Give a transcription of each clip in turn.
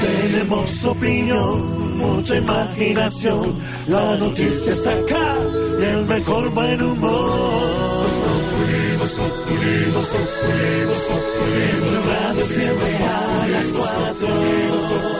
Tenemos opinión, mucha imaginación. La noticia está acá y el mejor buen humor. Radio siempre a las cuatro.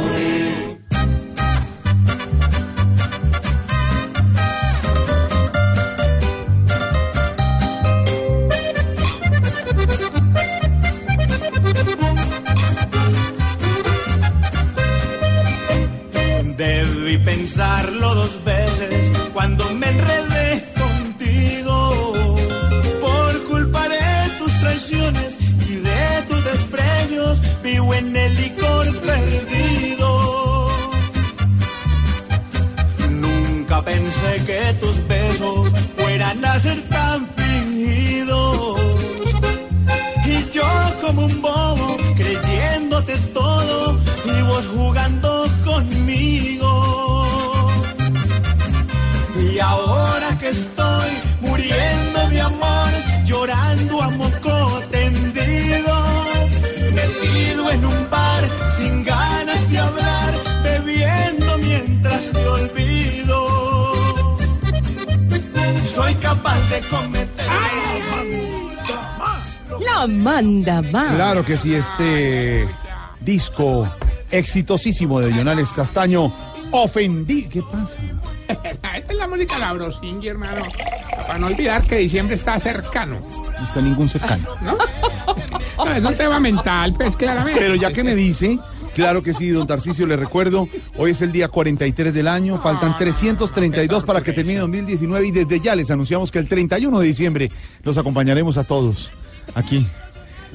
Capaz de cometer. La manda más. Claro que sí, este disco exitosísimo de Lionales Castaño, ofendí. ¿Qué pasa? Esta es la música Labrosingui, hermano. Para no olvidar que diciembre está cercano, No está ningún cercano. ¿no? No, es un tema mental, pues claramente. Pero ya que me dice, claro que sí, don Tarcicio, le recuerdo, hoy es el día 43 del año, faltan 332 para que termine 2019 y desde ya les anunciamos que el 31 de diciembre los acompañaremos a todos aquí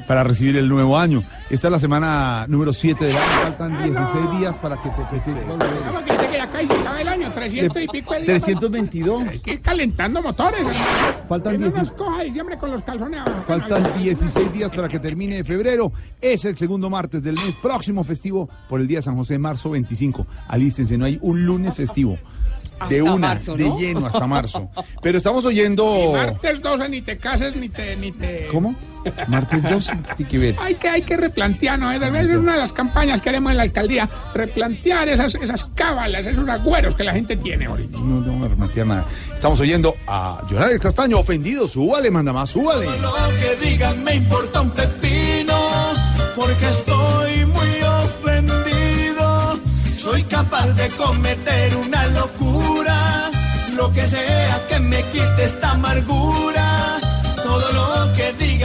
para recibir el nuevo año. Esta es la semana número 7 del año, faltan 16 días para que se presente. Ya casi se acaba el año, 300 y pico de días. 322, Hay que ir calentando motores. Faltan Que no 10. nos coja diciembre con los calzones abajo. Faltan 16 días para que termine febrero. Es el segundo martes del mes próximo festivo por el día de San José, marzo 25. Alístense, no hay un lunes festivo. De Hasta una, marzo, de ¿no? lleno hasta marzo. Pero estamos oyendo. Martes 12 ni te cases ni te... Ni te... ¿Cómo? Martes 12. Tiene que ver. Hay que, hay que replantear, ¿no? Es una de las campañas que haremos en la alcaldía. Replantear esas, esas cábalas, esos agüeros que la gente tiene ahorita. No, no a rematear nada. Estamos oyendo a Jonathan Castaño ofendido. Súbale, manda más, súbale. Lo que digan me importa un pepino, porque estoy muy ofendido. Soy capaz de cometer una locura, lo que sea que me quite esta amargura.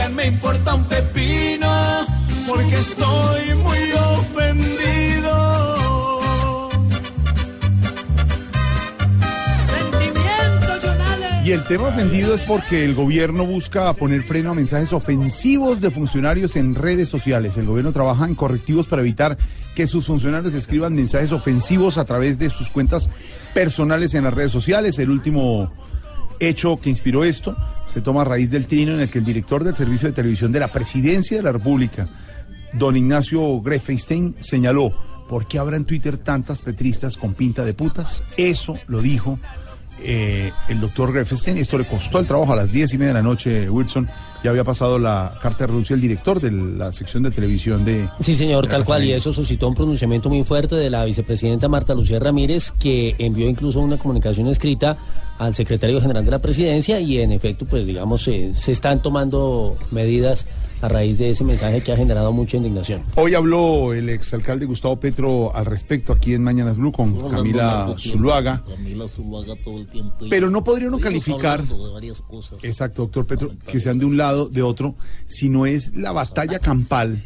Digan me importa un pepino, porque estoy muy ofendido. Y el tema ofendido es porque el gobierno busca poner freno a mensajes ofensivos de funcionarios en redes sociales. El gobierno trabaja en correctivos para evitar que sus funcionarios escriban mensajes ofensivos a través de sus cuentas personales en las redes sociales. El último hecho que inspiró esto se toma a raíz del trino en el que el director del servicio de televisión de la presidencia de la República, don Ignacio Grefenstein, señaló, ¿por qué habrá en Twitter tantas petristas con pinta de putas? Eso lo dijo eh, el doctor Grefenstein. Esto le costó el trabajo a las diez y media de la noche, Wilson. Ya había pasado la carta de renuncia el director de la sección de televisión de... Sí, señor, de tal cual, y eso suscitó un pronunciamiento muy fuerte de la vicepresidenta Marta Lucía Ramírez, que envió incluso una comunicación escrita al secretario general de la presidencia y en efecto, pues digamos, eh, se están tomando medidas a raíz de ese mensaje que ha generado mucha indignación. Hoy habló el exalcalde Gustavo Petro al respecto aquí en Mañanas Blue con Camila Zuluaga. Camila Zuluaga todo el tiempo. y- Pero no podría uno calificar, hablando de varias cosas. exacto, doctor Petro, que sean de un lado, de otro, sino es la batalla campal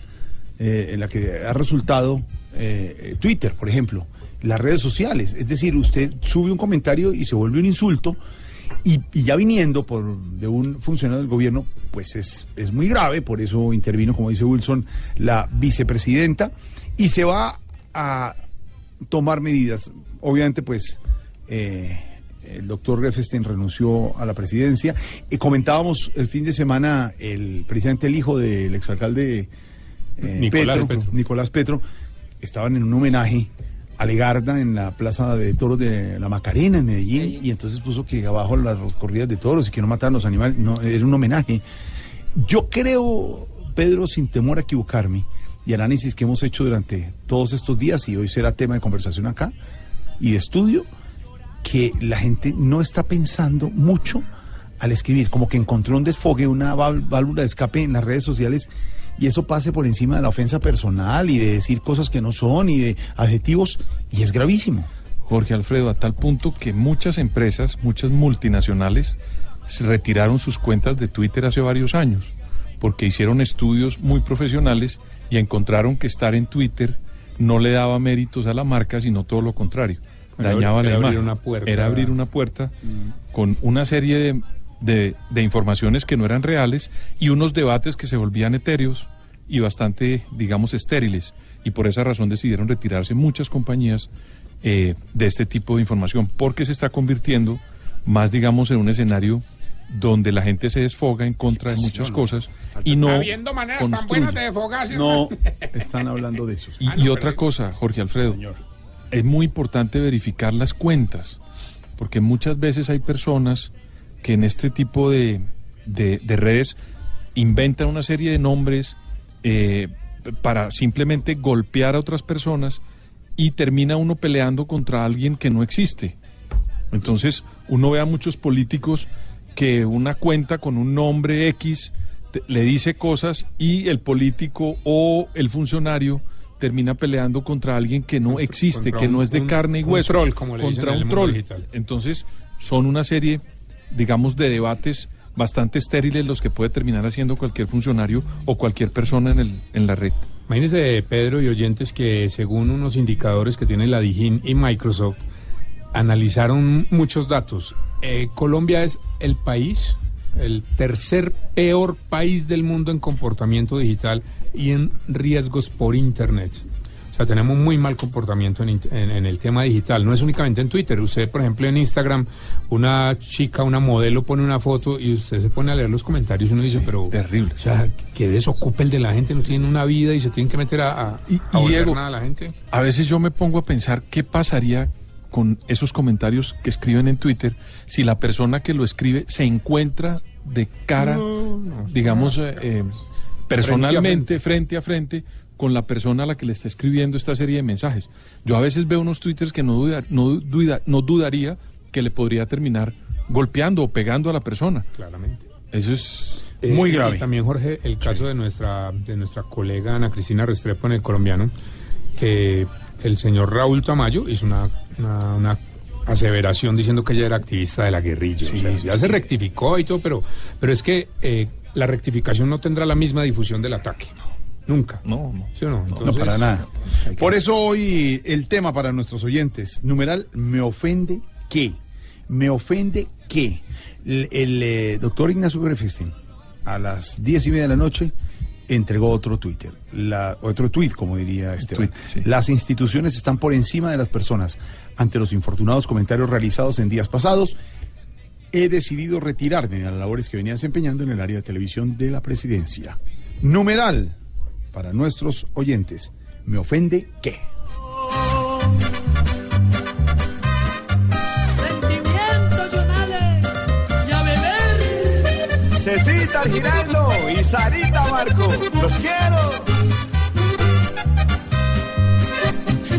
eh, en la que ha resultado eh, eh, Twitter, por ejemplo, las redes sociales. Es decir, usted sube un comentario y se vuelve un insulto. Y, y ya viniendo por de un funcionario del gobierno, pues es, es muy grave, por eso intervino, como dice Wilson, la vicepresidenta, y se va a tomar medidas. Obviamente, pues, eh, el doctor Refestein renunció a la presidencia. Y comentábamos el fin de semana, el presidente, el hijo del exalcalde eh, Nicolás Petro. Nicolás Petro, estaban en un homenaje Alegarda en la plaza de toros de la Macarena en Medellín y entonces puso que abajo las corridas de toros y que no mataran los animales, no, era un homenaje. Yo creo, Pedro, sin temor a equivocarme, y análisis que hemos hecho durante todos estos días y hoy será tema de conversación acá y de estudio, que la gente no está pensando mucho al escribir, como que encontró un desfogue, una vál- válvula de escape en las redes sociales y eso pase por encima de la ofensa personal y de decir cosas que no son y de adjetivos y es gravísimo. Jorge Alfredo, a tal punto que muchas empresas, muchas multinacionales, se retiraron sus cuentas de Twitter hace varios años, porque hicieron estudios muy profesionales y encontraron que estar en Twitter no le daba méritos a la marca, sino todo lo contrario. Era Dañaba abrir- la era abrir una puerta. Mm. Era abrir una puerta con una serie de, de- de informaciones que no eran reales y unos debates que se volvían etéreos y bastante, digamos, estériles. Y por esa razón decidieron retirarse muchas compañías eh, de este tipo de información, porque se está convirtiendo más, digamos, en un escenario donde la gente se desfoga en contra de muchas cosas y no Habiendo maneras tan buenas de desfogarse. No están hablando de eso. Y, Ah, no, y otra cosa, Jorge Alfredo, es muy importante verificar las cuentas, porque muchas veces hay personas que en este tipo de, de- de redes inventan una serie de nombres eh, para simplemente golpear a otras personas y termina uno peleando contra alguien que no existe. Entonces, uno ve a muchos políticos que una cuenta con un nombre X te- le dice cosas y el político o el funcionario termina peleando contra alguien que no existe, contra que un- no es de un- carne y un hueso. troll, como le dicen contra en el un troll. digital. Entonces, son una serie, digamos, de debates bastante estériles los que puede terminar haciendo cualquier funcionario o cualquier persona en, el, en la red. Imagínense, Pedro y oyentes, que según unos indicadores que tiene la Dijín y Microsoft, analizaron muchos datos. Eh, Colombia es el país, el tercer peor país del mundo en comportamiento digital y en riesgos por Internet. Sea, tenemos muy mal comportamiento en, int- en- en el tema digital. No es únicamente en Twitter. Usted, por ejemplo, en Instagram, una chica, una modelo pone una foto y usted se pone a leer los comentarios y uno dice, pero... terrible. O sea, que desocupe el de la gente, no tienen una vida y se tienen que meter a, a, Y- a y volver Diego, nada a la gente. A veces yo me pongo a pensar qué pasaría con esos comentarios que escriben en Twitter si la persona que lo escribe se encuentra de cara, digamos, eh, eh, personalmente, frente a frente, con la persona a la que le está escribiendo esta serie de mensajes. Yo a veces veo unos twitters que no, duda- no, duda- no dudaría que le podría terminar golpeando o pegando a la persona. Claramente. Eso es... Muy Eh, grave. y también, Jorge, el caso de nuestra de nuestra colega Ana Cristina Restrepo en el colombiano, que el señor Raúl Tamayo hizo una, una, una aseveración diciendo que ella era activista de la guerrilla. O sea, ya se rectificó y todo, pero, pero es que eh, la rectificación no tendrá la misma difusión del ataque. Nunca. No, no. ¿Sí o no? No, para nada. que- Por eso hoy el tema para nuestros oyentes, numeral, me ofende que, me ofende que el, el, eh, doctor Ignacio Grefestein a las diez y media de la noche entregó otro Twitter, la, otro tweet, como diría. Tweet, sí. Las instituciones están por encima de las personas. Ante los infortunados comentarios realizados en días pasados, he decidido retirarme de las labores que venía desempeñando en el área de televisión de la presidencia. Numeral para nuestros oyentes. Me ofende beber. Cecita Giraldo y Sarita Marco, los quiero.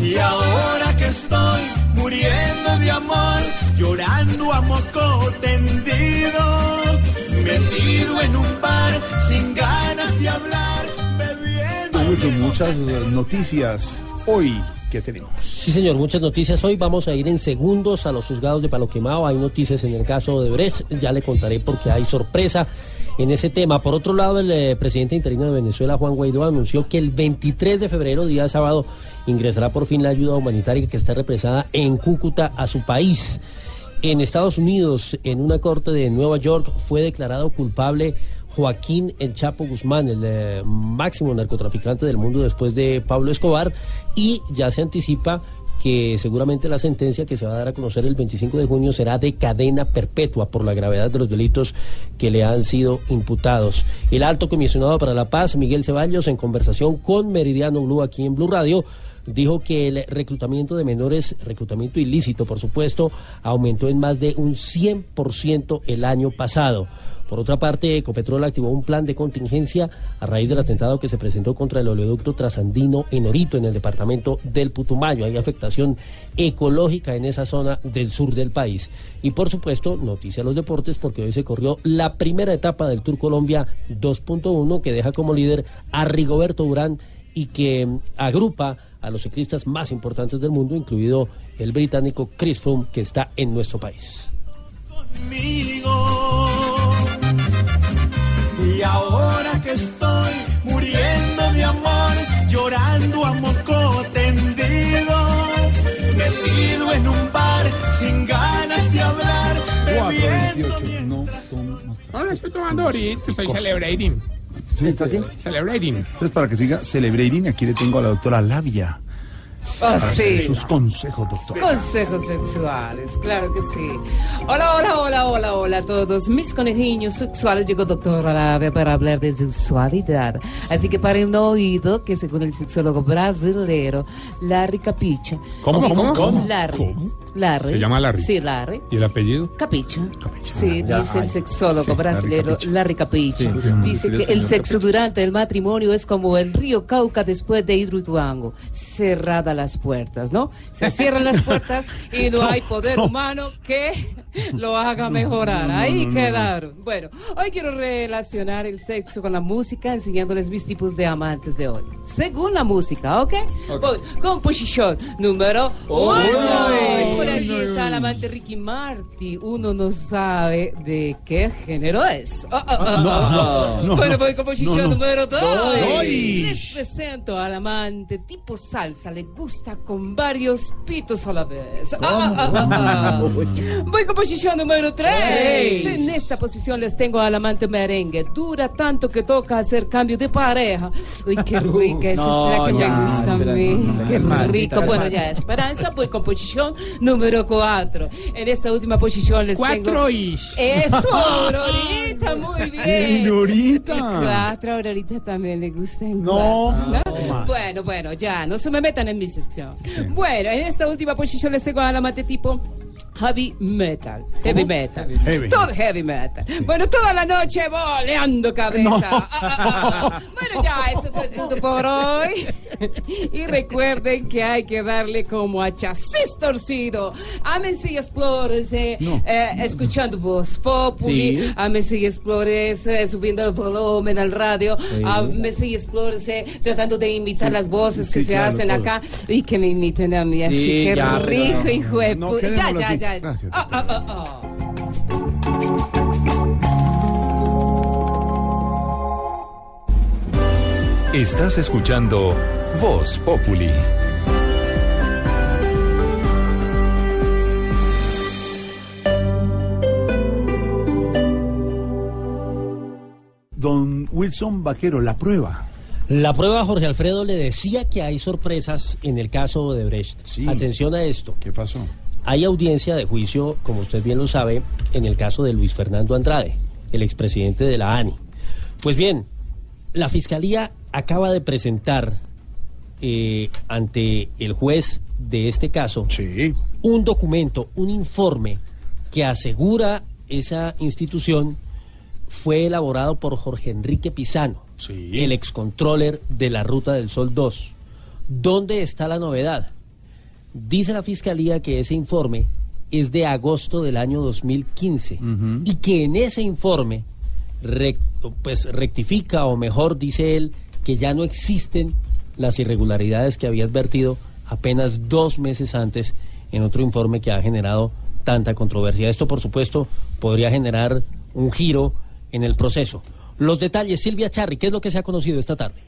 Y ahora que estoy muriendo de amor, llorando a moco tendido, metido en un bar sin ganas de hablar, muchas noticias hoy que tenemos. Sí, señor, muchas noticias. Hoy vamos a ir en segundos a los juzgados de Palo Quemado. Hay noticias en el caso de Brecht. Ya le contaré porque hay sorpresa en ese tema. Por otro lado, el eh, presidente interino de Venezuela, Juan Guaidó, anunció que el 23 de febrero, día sábado, ingresará por fin la ayuda humanitaria que está represada en Cúcuta a su país. En Estados Unidos, en una corte de Nueva York, fue declarado culpable Joaquín El Chapo Guzmán, el eh, máximo narcotraficante del mundo después de Pablo Escobar, y ya se anticipa que seguramente la sentencia que se va a dar a conocer el 25 de junio será de cadena perpetua por la gravedad de los delitos que le han sido imputados. El alto comisionado para la paz, Miguel Ceballos, en conversación con Meridiano Blue aquí en Blue Radio, dijo que el reclutamiento de menores, reclutamiento ilícito, por supuesto, aumentó en más de un 100% el año pasado. Por otra parte, Ecopetrol activó un plan de contingencia a raíz del atentado que se presentó contra el oleoducto trasandino en Orito, en el departamento del Putumayo. Hay afectación ecológica en esa zona del sur del país. Y por supuesto, noticia a los deportes, porque hoy se corrió la primera etapa del Tour Colombia 2.1, que deja como líder a Rigoberto Urán y que agrupa a los ciclistas más importantes del mundo, incluido el británico Chris Froome, que está en nuestro país. Y ahora que estoy muriendo de amor, llorando a moco tendido, metido en un bar sin ganas de hablar, bebiendo 4.28. No, son- no. Ahora estoy tomando ahorita, estoy celebrating. ¿Sí, está aquí? Celebrating. Entonces, para que siga celebrating, aquí le tengo a la doctora Labia. Para sí. Sus consejos, doctora. Consejos sexuales, claro que sí. Hola, hola, hola, hola, hola a todos mis conejillos sexuales. Llegó doctor Labia para hablar de sexualidad. Así que paren oído que según el sexólogo brasilero Larry Capicha. ¿Cómo, cómo, cómo? Larry. ¿Cómo? Larry. ¿Se llama Larry? Sí, Larry. ¿Y el apellido? Capicha. Sí, Ya, dice ay. el sexólogo Sí, Larry Capicha. Larry Capicha. Sí, dice sí, que el sexo durante el matrimonio es como el río Cauca después de Hidroituango, las puertas, ¿no? Se cierran las puertas y no hay poder humano que lo haga mejorar. Ahí quedaron. Bueno, hoy quiero relacionar el sexo con la música, enseñándoles mis tipos de amantes de hoy. Según la música, ¿ok? Voy con posición número uno. Y Por aquí está el amante Ricky Marty. Uno no sabe de qué género es. Oh, oh, oh, oh, oh. no, bueno, no. voy con posición No, no. número dos. Les presento al amante tipo salsa. Le gusta con varios pitos a la vez. Ah, ah, ah, ah. Voy con posición número tres. En esta posición les tengo al amante merengue. Dura tanto que toca hacer cambio de pareja. Uy, qué rica. Esa No, es la que ya, me gusta a mí. Qué rico. Bueno, ya, Esperanza. Voy con posición número cuatro. En esta última posición les tengo... Cuatro is. Eso, Aurorita, muy bien. Señorita. Y cuatro, Aurorita también le gusta en No, cuatro, no más. Bueno, bueno, ya, no se me metan en mi sección. Bueno, en esta última posición les tengo a la mate tipo heavy metal. Heavy metal. Heavy. Todo heavy metal. Bueno, toda la noche boleando cabeza. Ah, ah, ah, ah. Bueno, ya, esto fue todo por hoy. Y recuerden que hay que darle como a chasis torcido. Ámense y explórense, No. eh, escuchando voz populi. Sí. Ámense y explórense, subiendo el volumen al radio. Ámense y explórense, tratando de imitar Sí. las voces que Sí, se claro, hacen todo. acá y que me imiten a mí. Así Sí, que ya, rico, hijo de No, pu- Ya, quedémoslo ya, Gracias, ah, ah, ah. Estás escuchando Voz Populi. Don Wilson Vaquero, la prueba. La prueba, Jorge Alfredo le decía que hay sorpresas en el caso de Brecht. Sí. Atención a esto. ¿Qué pasó? Hay audiencia de juicio, como usted bien lo sabe, en el caso de Luis Fernando Andrade, el expresidente de la ANI. Pues bien, la Fiscalía acaba de presentar eh, ante el juez de este caso Sí. un documento, un informe que asegura esa institución fue elaborado por Jorge Enrique Pisano, Sí. el excontroller de la Ruta del Sol 2. ¿Dónde está la novedad? Dice la Fiscalía que ese informe es de agosto del año 2015 y que en ese informe rec- pues rectifica o mejor dice él que ya no existen las irregularidades que había advertido apenas dos meses antes en otro informe que ha generado tanta controversia. Esto, por supuesto, podría generar un giro en el proceso. Los detalles, Silvia Charri, ¿qué es lo que se ha conocido esta tarde?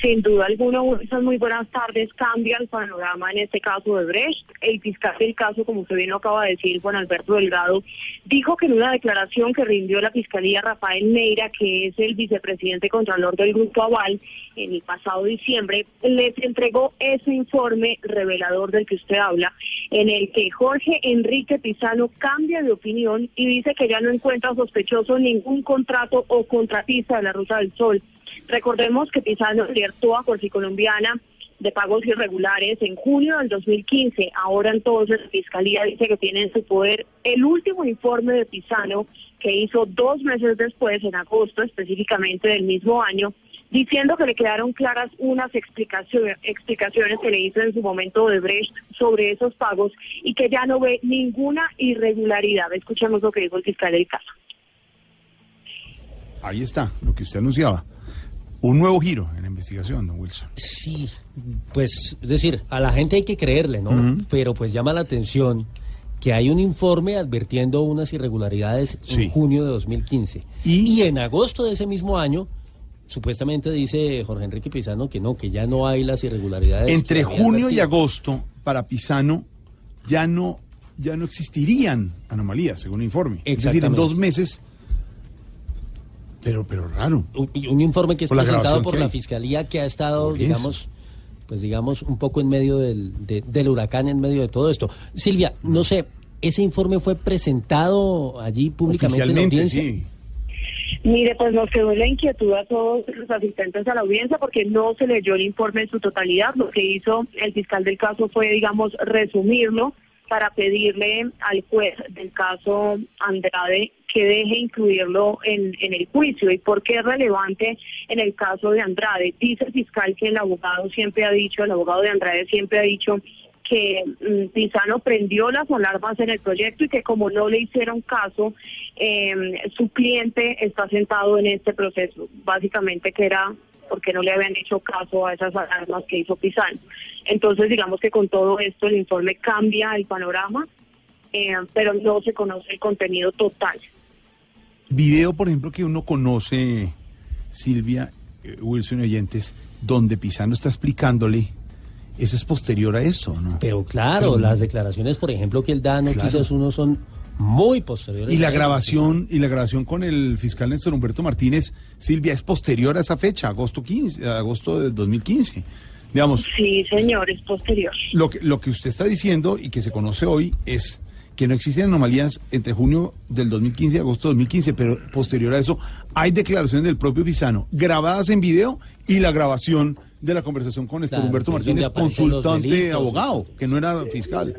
Sin duda alguna, esas muy buenas tardes. Cambia el panorama en este caso de Brecht. El fiscal del caso, como usted bien acaba de decir, Juan Alberto Delgado, dijo que en una declaración que rindió la Fiscalía Rafael Neira, que es el vicepresidente contralor del Grupo Aval, en el pasado diciembre, les entregó ese informe revelador del que usted habla, en el que Jorge Enrique Pizano cambia de opinión y dice que ya no encuentra sospechoso ningún contrato o contratista de la Ruta del Sol. Recordemos que Pizano alertó a Colombiana de pagos irregulares en junio del 2015. Ahora entonces la Fiscalía dice que tiene en su poder el último informe de Pisano que hizo dos meses después, en agosto específicamente del mismo año, diciendo que le quedaron claras unas explicaciones, explicaciones que le hizo en su momento de Brecht sobre esos pagos y que ya no ve ninguna irregularidad. Escuchemos lo que dijo el fiscal del caso. Ahí está, lo que usted anunciaba. Un nuevo giro en la investigación, don Wilson. Sí, pues es decir, a la gente hay que creerle, ¿no? Pero pues llama la atención que hay un informe advirtiendo unas irregularidades Sí. en junio de 2015. Y- en agosto de ese mismo año, supuestamente dice Jorge Enrique Pizano que no, que ya no hay las irregularidades. Entre junio y agosto, para Pisano, ya no, ya no existirían anomalías, según el informe. Es decir, en dos meses. Pero, pero raro. un, un informe que es Por presentado por la hay. fiscalía que ha estado, digamos, pues digamos, un poco en medio del, de- del huracán, en medio de todo esto. Silvia, no sé, ese informe fue presentado allí públicamente en la audiencia. sí. Mire, pues nos quedó la inquietud a todos los asistentes a la audiencia porque no se leyó el informe en su totalidad. Lo que hizo el fiscal del caso fue, digamos, resumirlo para pedirle al juez del caso Andrade que deje incluirlo en, el juicio. ¿Y por qué es relevante en el caso de Andrade? Dice el fiscal que el abogado siempre ha dicho, el abogado de Andrade siempre ha dicho que mm, Pisano prendió las alarmas en el proyecto y que como no le hicieron caso, eh, su cliente está sentado en este proceso. Básicamente que era porque no le habían hecho caso a esas alarmas que hizo Pisano. Entonces, digamos que con todo esto el informe cambia el panorama, eh, pero no se conoce el contenido total. Video, por ejemplo, que uno conoce, Silvia, eh, Wilson oyentes, donde Pisano está explicándole, eso es posterior a esto, ¿no? Pero claro, Pero- las declaraciones, por ejemplo, que él da, Claro. Noticias Uno, son muy posteriores. Y la grabación, y la grabación con el fiscal Néstor Humberto Martínez, Silvia, es posterior a esa fecha, agosto 15, agosto del 2015. Digamos, Sí, señor, es posterior. lo que, lo que usted está diciendo y que se conoce hoy es que no existen anomalías entre junio del 2015 y agosto del 2015, pero posterior a eso hay declaraciones del propio Pisano grabadas en video y la grabación de la conversación con Néstor Claro, Humberto Martínez, consultante delitos. abogado, que no era fiscal.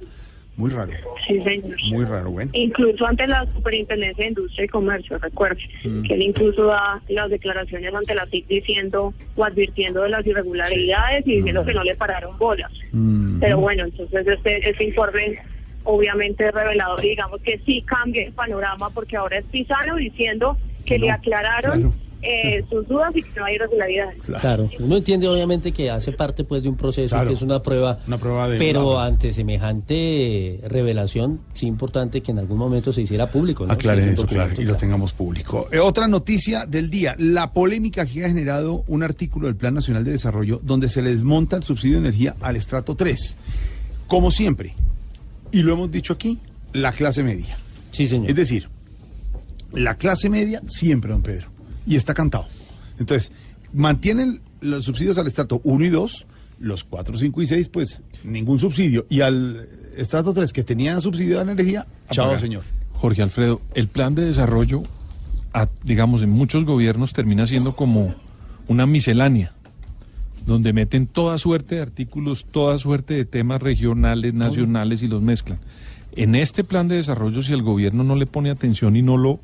Muy raro, Sí, señor. muy raro, bueno. Incluso ante la Superintendencia de Industria y Comercio, recuerde, Mm. que él incluso da las declaraciones ante la TIC diciendo o advirtiendo de las irregularidades y diciendo que no le pararon bolas. Mm. Pero bueno, entonces este, este informe obviamente es revelador y digamos que sí cambia el panorama porque ahora es Pisano diciendo que No, le aclararon claro. Eh, sus dudas y que no hay irregularidades. Claro, uno entiende obviamente que hace parte pues de un proceso Claro. que es una prueba, Una prueba de- pero ante semejante revelación, sí importante que en algún momento se hiciera público. ¿no? Aclaren Sí, eso, claro, y lo tengamos público. Eh, otra noticia del día, la polémica que ha generado un artículo del Plan Nacional de Desarrollo donde se le desmonta el subsidio de energía al estrato 3. Como siempre, y lo hemos dicho aquí, la clase media. Sí, señor. Es decir, la clase media siempre, don Pedro, y está cantado. Entonces, mantienen los subsidios al estrato 1 y 2, los 4, 5 y 6, pues ningún subsidio. Y al estrato 3, que tenía subsidio de la energía, chao, señor. Jorge Alfredo, el plan de desarrollo, a- digamos, en muchos gobiernos termina siendo como una miscelánea, donde meten toda suerte de artículos, toda suerte de temas regionales, nacionales y los mezclan. En este plan de desarrollo, si el gobierno no le pone atención y no lo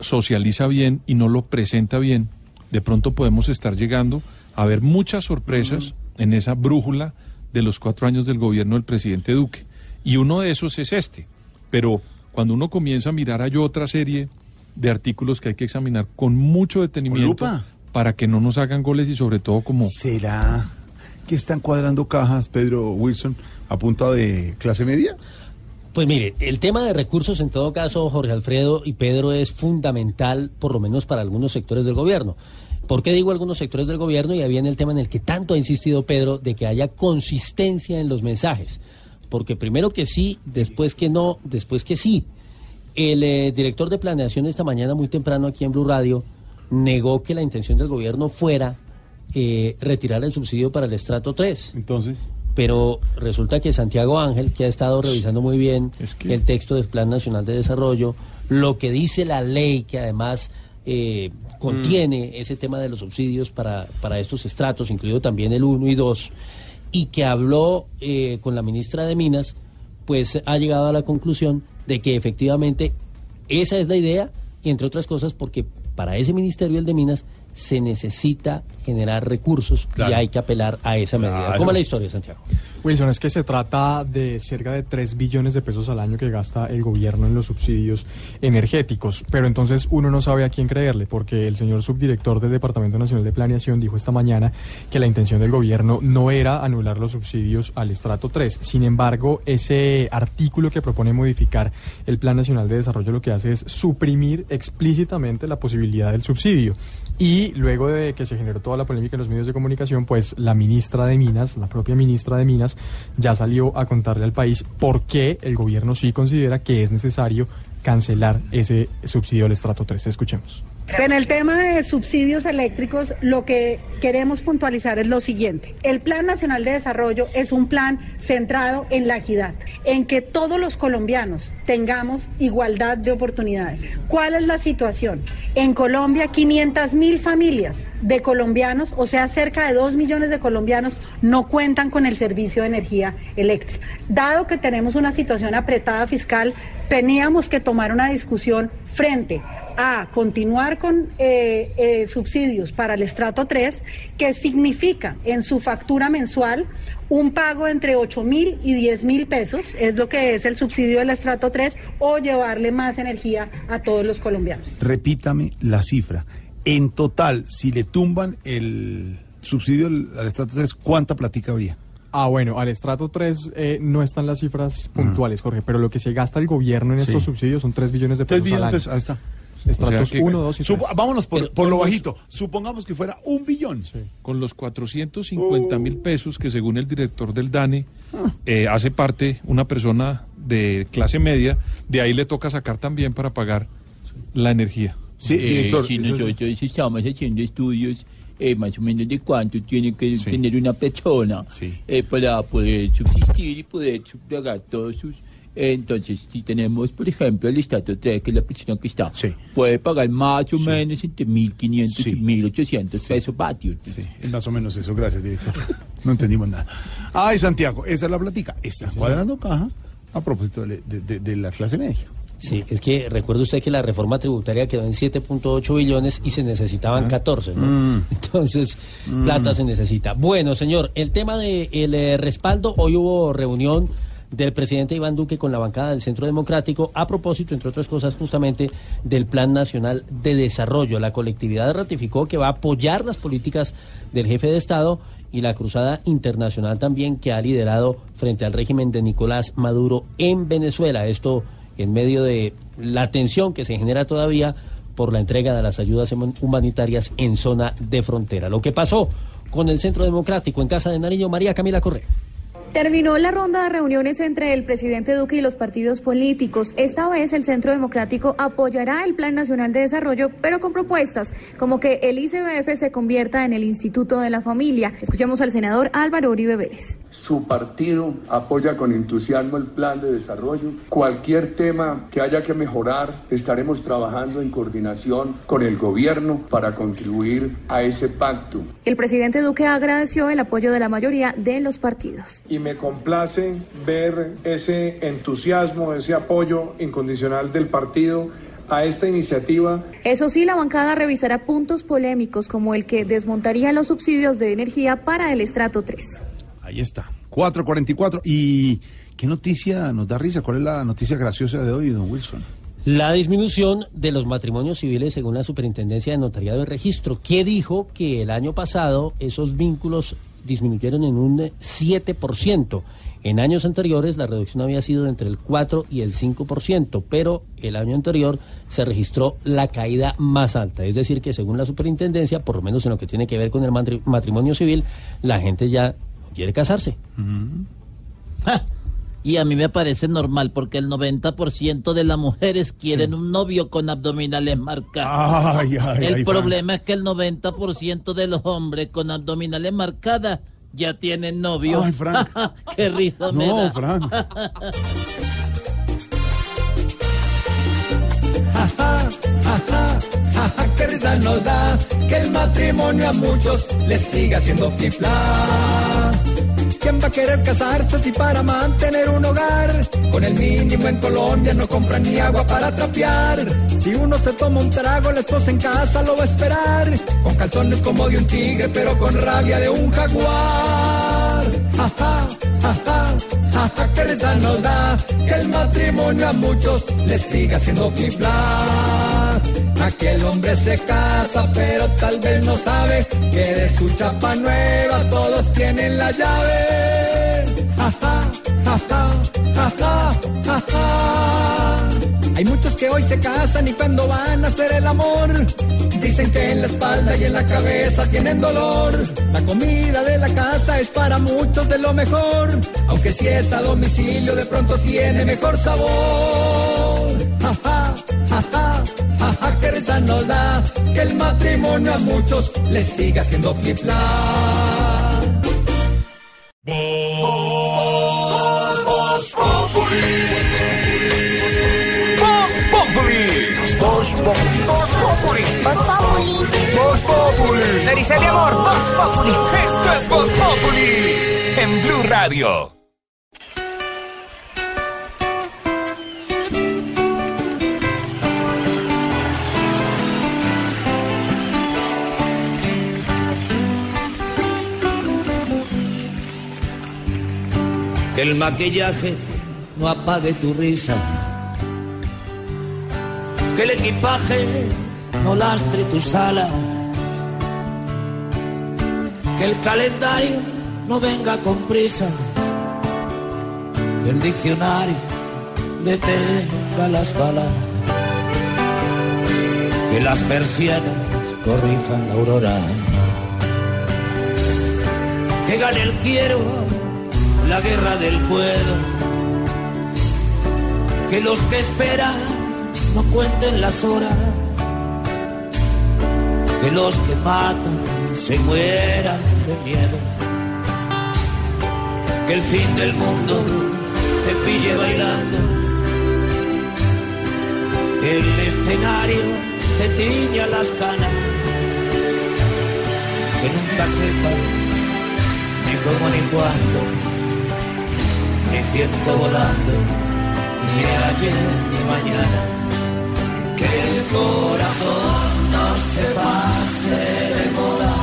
socializa bien y no lo presenta bien, de pronto podemos estar llegando a ver muchas sorpresas en esa brújula de los cuatro años del gobierno del presidente Duque. Y uno de esos es este. Pero cuando uno comienza a mirar, hay otra serie de artículos que hay que examinar con mucho detenimiento lupa. para que no nos hagan goles y sobre todo como... ¿Será que están cuadrando cajas, Pedro Wilson, a punta de clase media? Pues mire, el tema de recursos en todo caso, Jorge Alfredo y Pedro, es fundamental, por lo menos para algunos sectores del gobierno. ¿Por qué digo algunos sectores del gobierno? Y ahí viene el tema en el que tanto ha insistido Pedro, de que haya consistencia en los mensajes. Porque primero que sí, después que no, después que sí. El eh, director de planeación esta mañana, muy temprano aquí en Blue Radio, negó que la intención del gobierno fuera eh, retirar el subsidio para el estrato 3 Entonces, pero resulta que Santiago Ángel, que ha estado revisando muy bien Es que- el texto del Plan Nacional de Desarrollo, lo que dice la ley, que además eh, contiene ese tema de los subsidios para, para estos estratos, incluido también el 1 y 2, y que habló eh, con la ministra de Minas, pues ha llegado a la conclusión de que efectivamente esa es la idea, y entre otras cosas porque para ese ministerio, el de Minas, se necesita generar recursos y hay que apelar a esa medida. ¿Cómo es la historia, Santiago? Wilson, es que se trata de cerca de 3 billones de pesos al año que gasta el gobierno en los subsidios energéticos. Pero entonces uno no sabe a quién creerle, porque el señor subdirector del Departamento Nacional de Planeación dijo esta mañana que la intención del gobierno no era anular los subsidios al estrato 3. Sin embargo, ese artículo que propone modificar el Plan Nacional de Desarrollo lo que hace es suprimir explícitamente la posibilidad del subsidio. Y luego de que se generó toda la polémica en los medios de comunicación, pues la ministra de Minas, la propia ministra de Minas, ya salió a contarle al país por qué el gobierno sí considera que es necesario cancelar ese subsidio del estrato 3. Escuchemos. En el tema de subsidios eléctricos, lo que queremos puntualizar es lo siguiente. El Plan Nacional de Desarrollo es un plan centrado en la equidad, en que todos los colombianos tengamos igualdad de oportunidades. ¿Cuál es la situación? En Colombia, 500 mil familias de colombianos, o sea, cerca de 2 millones de colombianos, no cuentan con el servicio de energía eléctrica. Dado que tenemos una situación apretada fiscal, teníamos que tomar una discusión frente a continuar con eh, eh, subsidios para el estrato 3, que significa en su factura mensual un pago entre 8 mil y 10 mil pesos, es lo que es el subsidio del estrato 3, o llevarle más energía a todos los colombianos. Repítame la cifra. En total, si le tumban el subsidio al estrato 3, ¿cuánta platica habría? Ah, bueno, al estrato 3 eh, no están las cifras puntuales, Jorge, pero lo que se gasta el gobierno en estos subsidios son 3 billones de pesos 3 billones al de pesos, ahí está. Estratos O sea que- 1, 2 y 3. Supo- vámonos por, por lo bajito. Supongamos que fuera un billón. Con los 450 mil pesos que según el director del DANE eh, hace parte una persona de clase media, de ahí le toca sacar también para pagar la energía. Eh, si nosotros estamos haciendo estudios eh, más o menos de cuánto tiene que tener una persona eh, para poder subsistir y poder pagar todos sus... eh, entonces, si tenemos, por ejemplo, el estatus 3, que es la persona que está, puede pagar más o menos entre 1.500 y 1.800 pesos vatios. Es más o menos eso, gracias, director. No entendimos nada. Ay, Santiago, esa es la platica. Está cuadrando caja a propósito de, de- de- de la clase media. Sí, es que recuerde usted que la reforma tributaria quedó en 7.8 billones y se necesitaban 14, ¿no? Mm. Entonces, Mm. plata se necesita. Bueno, señor, el tema del de el, eh, respaldo, hoy hubo reunión del presidente Iván Duque con la bancada del Centro Democrático a propósito, entre otras cosas, justamente del Plan Nacional de Desarrollo. La colectividad ratificó que va a apoyar las políticas del jefe de Estado y la cruzada internacional también que ha liderado frente al régimen de Nicolás Maduro en Venezuela. Esto en medio de la tensión que se genera todavía por la entrega de las ayudas human- humanitarias en zona de frontera. Lo que pasó con el Centro Democrático en Casa de Nariño, María Camila Correa. Terminó la ronda de reuniones entre el presidente Duque y los partidos políticos. Esta vez el Centro Democrático apoyará el Plan Nacional de Desarrollo, pero con propuestas como que el ICBF se convierta en el Instituto de la Familia. Escuchemos al senador Álvaro Uribe Vélez. Su partido apoya con entusiasmo el plan de desarrollo. Cualquier tema que haya que mejorar, estaremos trabajando en coordinación con el gobierno para contribuir a ese pacto. El presidente Duque agradeció el apoyo de la mayoría de los partidos. y me complace ver ese entusiasmo, ese apoyo incondicional del partido a esta iniciativa. Eso sí, la bancada revisará puntos polémicos como el que desmontaría los subsidios de energía para el estrato 3. Ahí está. 444. ¿Y qué noticia nos da risa? ¿Cuál es la noticia graciosa de hoy, don Wilson? La disminución de los matrimonios civiles según la Superintendencia de Notariado y Registro, que dijo que el año pasado esos vínculos disminuyeron en un eh, 7%. En años anteriores la reducción había sido entre el 4 y el 5%, pero el año anterior se registró la caída más alta. Es decir, que según la superintendencia, por lo menos en lo que tiene que ver con el matri- matrimonio civil, la gente ya quiere casarse. Ja, Y a mí me parece normal porque el 90% de las mujeres quieren un novio con abdominales marcadas. Ay, ay, el ay, problema es que el 90% de los hombres con abdominales marcadas ya tienen novio. Ay, Frank. Qué risa me No, da. Frank. Qué risa nos da que el matrimonio a muchos les siga siendo pipla. ¿Quién va a querer casarse si para mantener un hogar? Con el mínimo en Colombia no compran ni agua para trapear. Si uno se toma un trago, la esposa en casa lo va a esperar. Con calzones como de un tigre, pero con rabia de un jaguar. Ja, ja, ja, ja, ja, que risa nos da que el matrimonio a muchos les siga siendo fliplar. Aquel hombre se casa, pero tal vez no sabe que de su chapa nueva todos tienen la llave. Ja, ja, ja. Hay muchos que hoy se casan y cuando van a hacer el amor dicen que en la espalda y en la cabeza tienen dolor. La comida de la casa es para muchos de lo mejor, aunque si es a domicilio de pronto tiene mejor sabor. Ja, ja, ja, ja, ja, ja, que risa nos da que el matrimonio a muchos les siga siendo. Voz Populi. Voz Populi. Voz Populi. Voz Populi. Voz Populi. Amor. Esto es Voz Populi en Blue Radio. Que el maquillaje no apague tu risa. Que el equipaje no lastre tus alas. Que el calendario no venga con prisa. Que el diccionario detenga las balas. Que las persianas corrijan la aurora. Que gane el quiero la guerra del puedo. Que los que esperan no cuenten las horas. Que los que matan se mueran de miedo. Que el fin del mundo te pille bailando. Que el escenario te tiña las canas. Que nunca sepas ni cómo ni cuándo ni ciento volando, ni ayer ni mañana. Que el corazón no se pase de moda,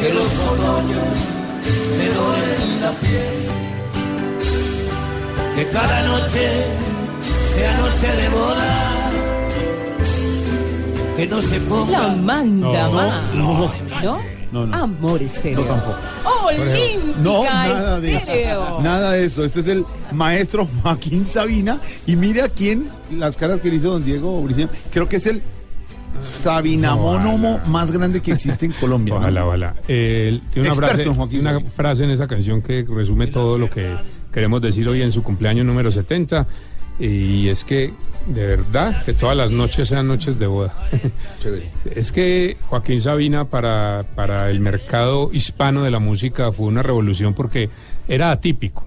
que los otoños me dolen la piel, que cada noche sea noche de boda, que no se ponga La manda No, más. no, ¿No? No, no. Amor estéreo. No, tampoco. Olímpica No, nada de eso. Nada de eso. Este es el maestro Joaquín Sabina. Y mire a quién, las caras que le hizo don Diego Briceño. Creo que es el sabinamónomo más grande que existe en Colombia. ¿no? Ojalá, ojalá. Eh, tiene una, Experto frase, una frase en esa canción que resume todo lo que queremos decir hoy en su cumpleaños número 70. Y es que, de verdad, que todas las noches sean noches de boda. Es que Joaquín Sabina para, para el mercado hispano de la música fue una revolución porque era atípico.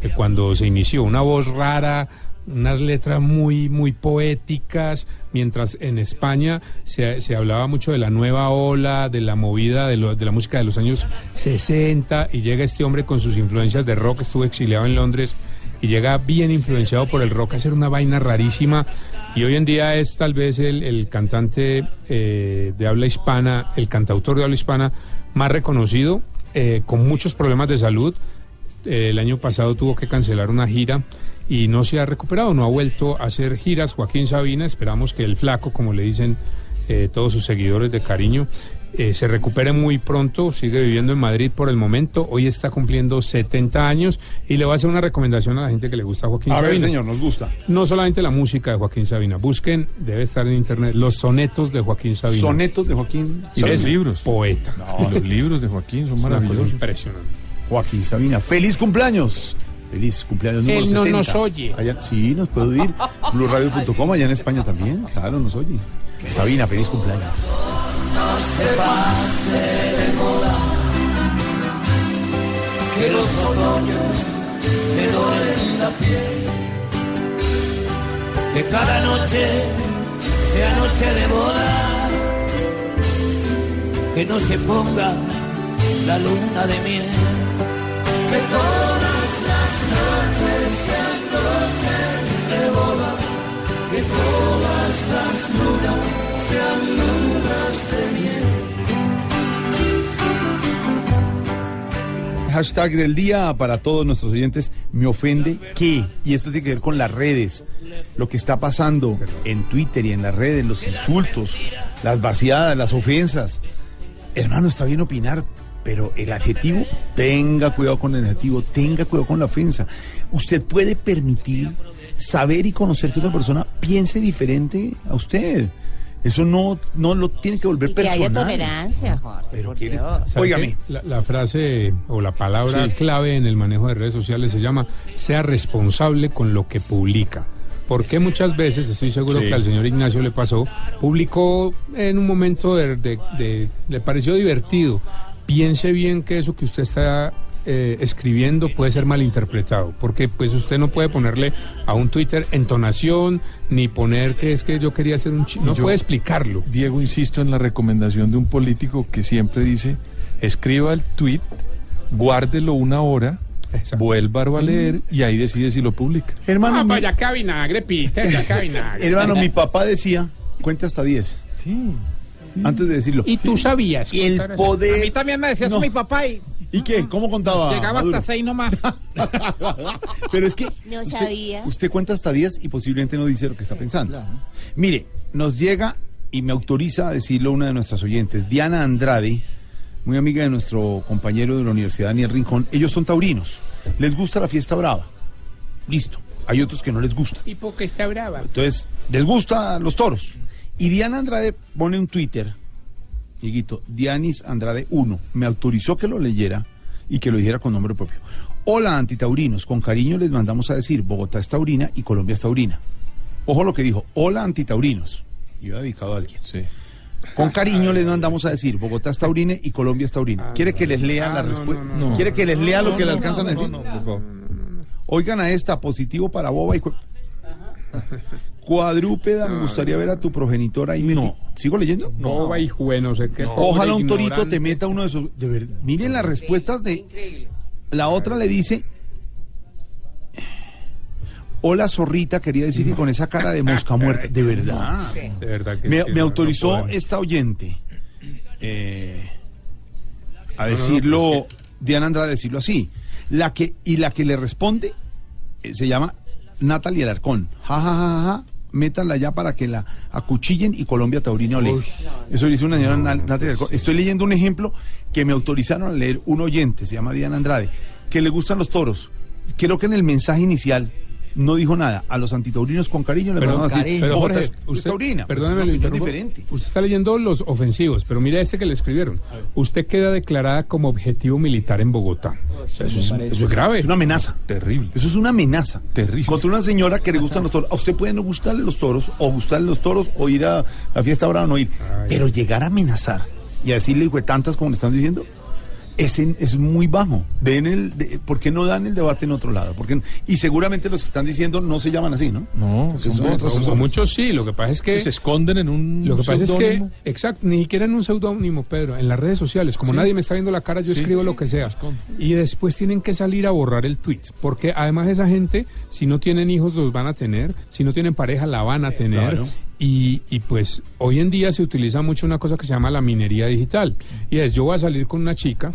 Que cuando se inició una voz rara, unas letras muy, muy poéticas, mientras en España se, se hablaba mucho de la nueva ola, de la movida de, lo- de la música de los años 60, y llega este hombre con sus influencias de rock, estuvo exiliado en Londres, y llega bien influenciado por el rock a hacer una vaina rarísima, y hoy en día es tal vez el, el cantante eh, de habla hispana, el cantautor de habla hispana más reconocido, eh, con muchos problemas de salud, eh, el año pasado tuvo que cancelar una gira y no se ha recuperado, no ha vuelto a hacer giras. Joaquín Sabina, esperamos que el flaco, como le dicen todos sus seguidores de cariño, eh, se recupere muy pronto, sigue viviendo en Madrid por el momento, hoy está cumpliendo 70 años y le voy a hacer una recomendación a la gente que le gusta a Joaquín A ver, Sabina. señor, nos gusta. No solamente la música de Joaquín Sabina, busquen, debe estar en internet, los sonetos de Joaquín Sabina. Sonetos de Joaquín Y es libros. Poeta. No, los libros de Joaquín son maravillosos. impresionante. Joaquín Sabina. ¡Feliz cumpleaños! Feliz cumpleaños número Él no 70. nos oye. Allá- sí, nos puede oír. BlueRadio.com, allá en España también. Claro, nos oye. Sabina, feliz cumpleaños. no se pase de moda. Que los otoños me dolen la piel. Que cada noche sea noche de boda. Que no se ponga la luna de miel. Que todas las noches sean noches de boda, que todas las lunas sean lunas de miel. Hashtag del día para todos nuestros oyentes. Me ofende que, y esto tiene que ver con las redes, lo que está pasando en Twitter y en las redes, los insultos, las vaciadas, las ofensas. Hermano, está bien opinar, pero el adjetivo, tenga cuidado con el adjetivo, tenga cuidado con la ofensa. Usted puede permitir saber y conocer que otra persona piense diferente a usted. Eso no, no lo tiene que volver Y que haya tolerancia, Jorge. Pero por ¿qué le- Dios. ¿Sabe Óigame. La, la frase o la palabra Sí. clave en el manejo de redes sociales se llama sea responsable con lo que publica. Porque muchas veces, estoy seguro Sí. que al señor Ignacio le pasó, publicó en un momento de, de- de- le pareció divertido. Piense bien que eso que usted está eh, escribiendo puede ser malinterpretado, porque pues usted no puede ponerle a un Twitter entonación, ni poner que es que yo quería hacer un... No Yo- puede explicarlo. Diego, insisto en la recomendación de un político que siempre dice, escriba el tweet, guárdelo una hora, vuelva a leer y ahí decide si lo publica. Hermano, Ah, mi- ya que vinagre, Peter, ya que vinagre. Hermano, mi papá decía, cuenta hasta 10. Sí. Antes de decirlo. Y tú sabías. Y el poder- A mí también me decía eso No. mi papá y ¿Y qué? ¿Cómo contaba? llegaba Maduro? hasta seis nomás. Pero es que No usted, sabía. usted cuenta hasta 10 y posiblemente no dice lo que está pensando. Mire, nos llega y me autoriza a decirlo una de nuestras oyentes, Diana Andrade, muy amiga de nuestro compañero de la Universidad Daniel Rincón. Ellos son taurinos. Les gusta la fiesta brava. Listo. Hay otros que no les gusta. ¿Y por qué está brava? Entonces, les gustan los toros. Y Diana Andrade pone un Twitter, Dieguito, Dianis Andrade 1, me autorizó que lo leyera y que lo dijera con nombre propio. Hola, antitaurinos, con cariño les mandamos a decir, Bogotá es taurina y Colombia es taurina. Ojo lo que dijo, hola, antitaurinos. Iba dedicado a alguien. Sí. Con cariño les mandamos a decir, Bogotá es taurina y Colombia es taurina. ¿Quiere que les lea la respuesta? no, ¿Quiere que les lea lo que le alcanzan a no, decir? no, por favor. Oigan a esta, positivo para boba y... Cuadrúpeda, me gustaría ver a tu progenitora ahí. meti- ¿Sigo leyendo? Y jue, no sé qué. Ojalá un torito te meta uno de esos. De verdad. Miren las respuestas de. La otra le dice. Hola zorrita, quería decir que con esa cara de mosca muerta. De verdad. De verdad que Me, que me no- autorizó no esta oyente eh, a No, no, no, decirlo, Diana Andrade, a decirlo así. La que, y la que le responde eh, se llama Natalia Alarcón. Ja, ja, ja, ja, ja. Métanla ya para que la acuchillen y Colombia Taurina ole. Eso dice una señora Alarcón. Estoy leyendo un ejemplo que me autorizaron a leer un oyente, se llama Diana Andrade, que le gustan los toros. Creo que en el mensaje inicial no dijo nada. A los antitaurinos con cariño le Pero, mandamos a decir, pero Jorge, usted, taurina. Pues, perdóneme, es lo una opinión interrumpo. diferente. Usted está leyendo los ofensivos, pero mira este que le escribieron. Usted queda declarada como objetivo militar en Bogotá. Eso, es, eso es grave. Es una amenaza. Terrible. Eso es una amenaza. Terrible. Contra una señora que le gustan los toros. A usted puede no gustarle los toros, o gustarle los toros, o ir a la fiesta brava o no ir. Pero llegar a amenazar y a decirle hijo tantas como le están diciendo, es, en- es muy bajo. Den el, de- ¿Por qué no dan el debate en otro lado? ¿Por qué no? Y seguramente los que están diciendo no se llaman así, ¿no? No, Porque son son otras O- o personas. muchos sí, lo que pasa es que... se esconden en un Lo que pasa es que, exacto, ni siquiera en un seudónimo, Pedro, en las redes sociales, como nadie me está viendo la cara, yo Sí. escribo lo que sea. Y después tienen que salir a borrar el tweet, porque además esa gente, si no tienen hijos, los van a tener, si no tienen pareja, la van a tener. claro. Y, y pues hoy en día se utiliza mucho una cosa que se llama la minería digital. Y es, yo voy a salir con una chica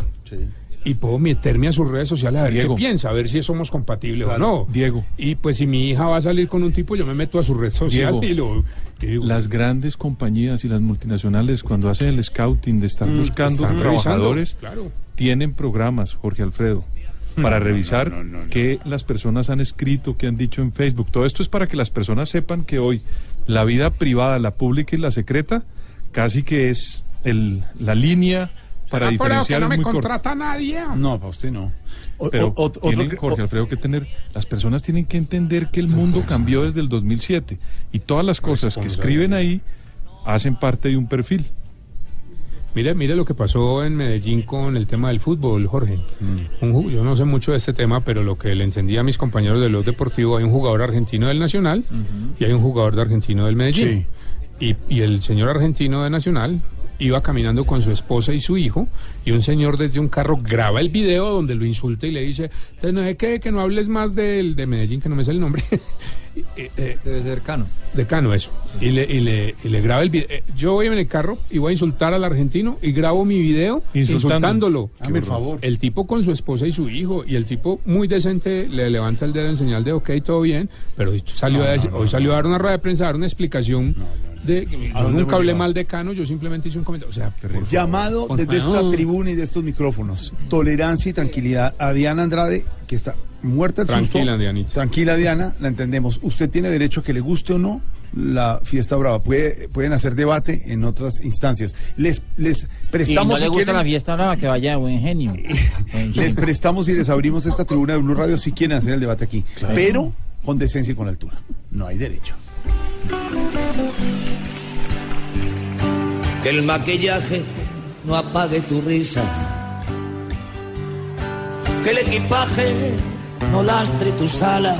y puedo meterme a sus redes sociales a ver Diego. qué piensa, a ver si somos compatibles Claro. o no. Diego. Y pues si mi hija va a salir con un tipo, yo me meto a su red social Diego. y lo... digo, Las grandes compañías y las multinacionales, cuando hacen el scouting de estar Mm, buscando están trabajadores, claro. tienen programas, Jorge Alfredo, para No, revisar no, no, no, no. qué las personas han escrito, qué han dicho en Facebook. Todo esto es para que las personas sepan que hoy la vida privada, la pública y la secreta, casi que es el, la línea para "Ah, pero que diferenciar no es muy corta. contrata nadie. No, para usted no. O- Pero o- otro tienen, que- Jorge o- Alfredo, que tener, las personas tienen que entender que el mundo cambió desde el 2007 y todas las cosas que escriben ahí hacen parte de un perfil. Mire, mire lo que pasó en Medellín con el tema del fútbol, Jorge. Mm. Un yo no sé mucho de este tema, pero lo que le entendí a mis compañeros de los deportivos, hay un jugador argentino del Nacional y hay un jugador de argentino del Medellín. Y, y el señor argentino de Nacional iba caminando con su esposa y su hijo y un señor desde un carro graba el video donde lo insulta y le dice, "Te no sé qué, que no hables más del de Medellín, que no me sé el nombre. Debe ser Cano. De Cano, eso. Y le, y le, y le graba el video. Eh, Yo voy en el carro y voy a insultar al argentino y grabo mi video Insultando. insultándolo. Favor. El tipo con su esposa y su hijo. Y el tipo muy decente le levanta el dedo en señal de ok, todo bien. Pero hoy salió, No, a, no, decir- no, hoy no, salió a dar una rueda de prensa, a dar una explicación. De, yo ¿A dónde nunca hablé mal de Cano, yo simplemente hice un comentario. O sea, por Llamado por desde esta tribuna y de estos micrófonos. Tolerancia y tranquilidad a Diana Andrade, que está muerta el susto. Tranquila, Dianita. Tranquila, Diana, la entendemos. Usted tiene derecho a que le guste o no la fiesta brava. Puede, pueden hacer debate en otras instancias. Les, les Si prestamos no le si quieren- la fiesta brava, que vaya buen genio. Les prestamos y les abrimos esta tribuna de Blue Radio si quieren hacer el debate aquí. Claro. Pero con decencia y con altura. No hay derecho. Que el maquillaje no apague tu risa. Que el equipaje no lastre tus alas.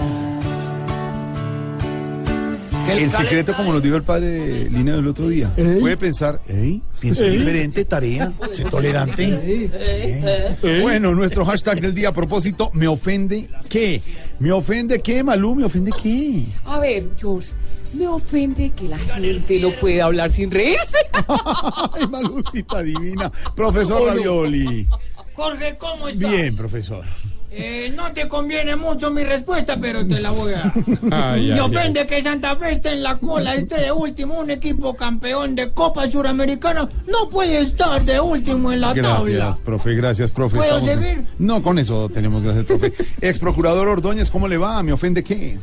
Que El secreto, como nos dijo el padre Lina el otro día, puede pensar, ¿eh? Piensa ¿Eh? diferente, tarea, sé tolerante. ¿Eh? Bueno, nuestro hashtag del día a propósito, ¿me ofende qué? ¿Me ofende qué, Malú? ¿Me ofende qué? A ver, George, me ofende que la gente no pueda hablar sin reírse. Ay, Malucita divina. Profesor. Ravioli. Jorge, ¿cómo estás? Bien, profesor. Eh, no te conviene mucho mi respuesta, pero te la voy a dar. Ay, Me ay, ofende que Santa Fe esté en la cola, esté de último, un equipo campeón de Copa Suramericana no puede estar de último en la Gracias, tabla. profe, gracias, profe. ¿Puedo Estamos- seguir? No, con eso tenemos, gracias, profe. Ex procurador Ordóñez, ¿cómo le va? ¿Me ofende qué?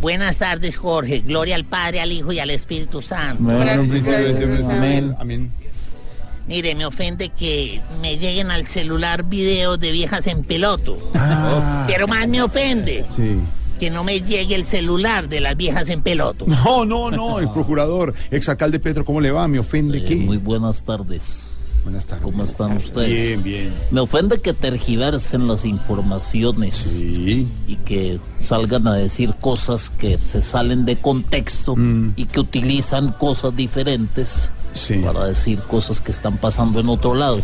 Buenas tardes, Jorge. Gloria al Padre, al Hijo y al Espíritu Santo. Amén. Amén. Mire, me ofende que me lleguen al celular videos de viejas en peloto. Pero más me ofende Sí. que no me llegue el celular de las viejas en peloto. No, no, no, el procurador, exalcalde Petro, ¿cómo le va? ¿Me ofende qué? Muy buenas tardes. Buenas tardes. ¿Cómo están ustedes? Bien, bien. Me ofende que tergiversen las informaciones y que salgan a decir cosas que se salen de contexto Mm. y que utilizan cosas diferentes para decir cosas que están pasando en otro lado.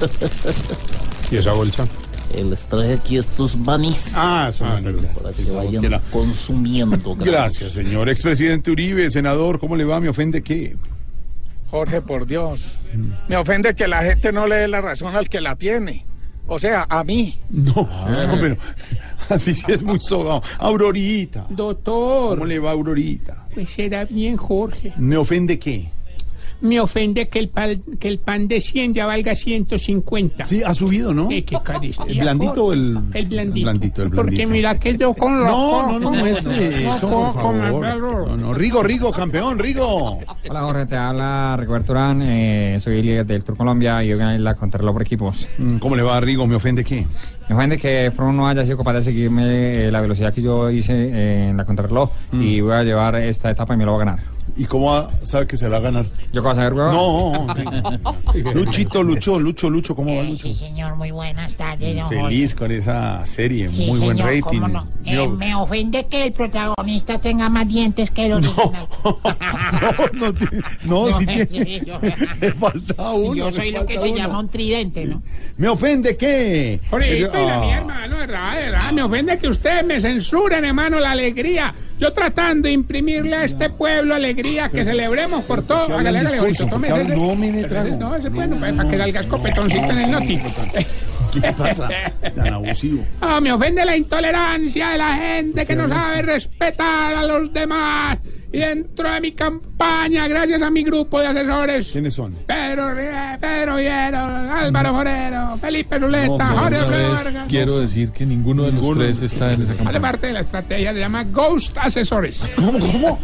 ¿Y esa bolsa? Eh, les traje aquí estos manis Ah, perdón. para que vayan consumiendo. Gracias, señor. Expresidente Uribe, senador, ¿cómo le va? ¿Me ofende qué? Jorge, por Dios. Me ofende que la gente no le dé la razón al que la tiene. O sea, a mí. No, no, pero así sí es muy sobado. Aurorita. Doctor. ¿Cómo le va, Aurorita? Pues será bien, Jorge. ¿Me ofende qué? Me ofende que el, pan, que el pan de 100 ya valga 150. Sí, ha subido, ¿no? Eh, qué ¿El blandito o el...? El blandito. El blandito, el Porque blandito. mira que yo con lo No, no, no muestre no eso, por favor. perro. No, no, Rigo, Rigo, campeón, Rigo. Hola Jorge, te habla Rigoberto Urán, eh, soy líder del Tour Colombia y yo gané la contrarreloj por equipos. Mm, ¿Cómo le va, Rigo? ¿Me ofende qué? Me ofende que Froome no haya sido capaz de seguirme eh, la velocidad que yo hice eh, en la contrarreloj y voy a llevar esta etapa y me lo voy a ganar. ¿Y cómo va- sabe que se la va a ganar? ¿Yo qué vas a ver, huevón? No, Luchito, Lucho, Lucho, Lucho, ¿cómo va, Lucho? Sí, señor, muy buenas tardes, don Jorge. Feliz con esa serie, Sí, muy buen rating. cómo no. Eh, Yo- me ofende que el protagonista tenga más dientes que el original. no, ti- no, sí sí, tiene. yo- Le falta uno. Yo soy lo que se llama un tridente, ¿no? ¿Me ofende qué? Jorge, y la Ah. mía, hermano, de verdad, verdad, me ofende que ustedes me censuren, hermano, la alegría. Yo tratando de imprimirle a este pueblo alegría, que celebremos por todo. qué tómese hablan? ese. No, mire, trago. ese No, ese es bueno, para que salga escopetoncito en el noti. ¿Qué pasa? Tan abusivo. Ah, me ofende la intolerancia de la gente que no sabe respetar a los demás. Y dentro de mi gracias a mi grupo de asesores, ¿Quiénes son? Pedro, Pedro Viero, Álvaro Forero, Felipe Zuleta, No, Jorge Vargas. quiero decir que ninguno de los tres está en esa campaña. parte de la estrategia, se llama Ghost Asesores. ¿Cómo, cómo?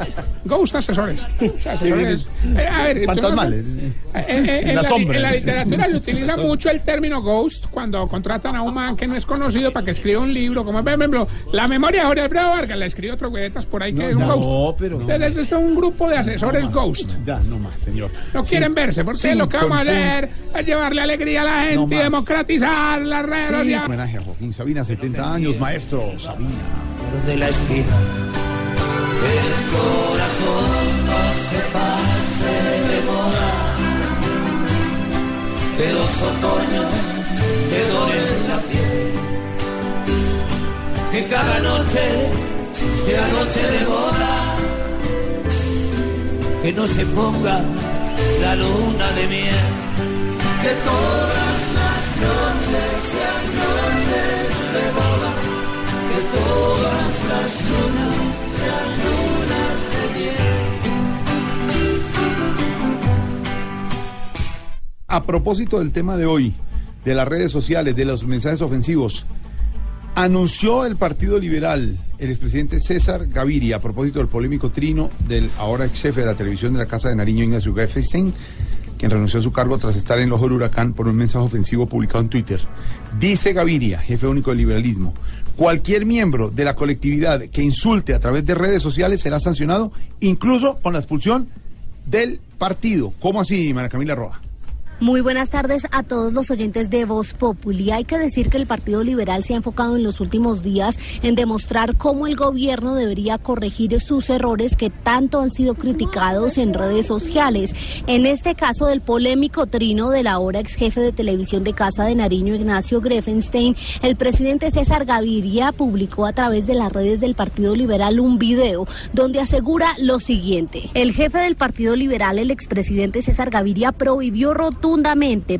Ghost Asesores. Asesores. Eh, a ver, Fantasmales. eh, eh, en, la la, sombra. en la literatura se utiliza mucho el término ghost cuando contratan a un man que no es conocido para que escriba un libro, como por ejemplo, La memoria de Jorge Alfredo Vargas, la escribe otro güetas por ahí que es un no, ghost. pero- Entonces, es un grupo de asesores ghost. Ya, no más, señor. No quieren verse, porque Sí, lo que vamos a hacer es llevarle alegría a la gente No y más. democratizar las redes Sí, sociales. homenaje a Joaquín Sabina, 70 años, maestro Sabina. de la esquina. Que el corazón no se pase de moda. otoños te doren la piel. Que cada noche sea noche de boda, que no se ponga la luna de miel. Que todas las noches sean noches de boda, que todas las lunas sean lunas de miel. A propósito del tema de hoy, de las redes sociales, de los mensajes ofensivos, anunció el Partido Liberal, el expresidente César Gaviria, a propósito del polémico trino del ahora ex jefe de la televisión de la Casa de Nariño, Ignacio Greffenstein, quien renunció a su cargo tras estar en el ojo del huracán por un mensaje ofensivo publicado en Twitter. Dice Gaviria, jefe único del liberalismo, cualquier miembro de la colectividad que insulte a través de redes sociales será sancionado, incluso con la expulsión del partido. ¿Cómo así, María Camila Roa? Muy buenas tardes a todos los oyentes de Voz Populi. Hay que decir que el Partido Liberal se ha enfocado en los últimos días en demostrar cómo el gobierno debería corregir sus errores que tanto han sido criticados en redes sociales. En este caso del polémico trino del ahora ex jefe de televisión de Casa de Nariño, Ignacio Greffenstein, el presidente César Gaviria publicó a través de las redes del Partido Liberal un video donde asegura lo siguiente. El jefe del Partido Liberal, el expresidente César Gaviria, prohibió rotundamente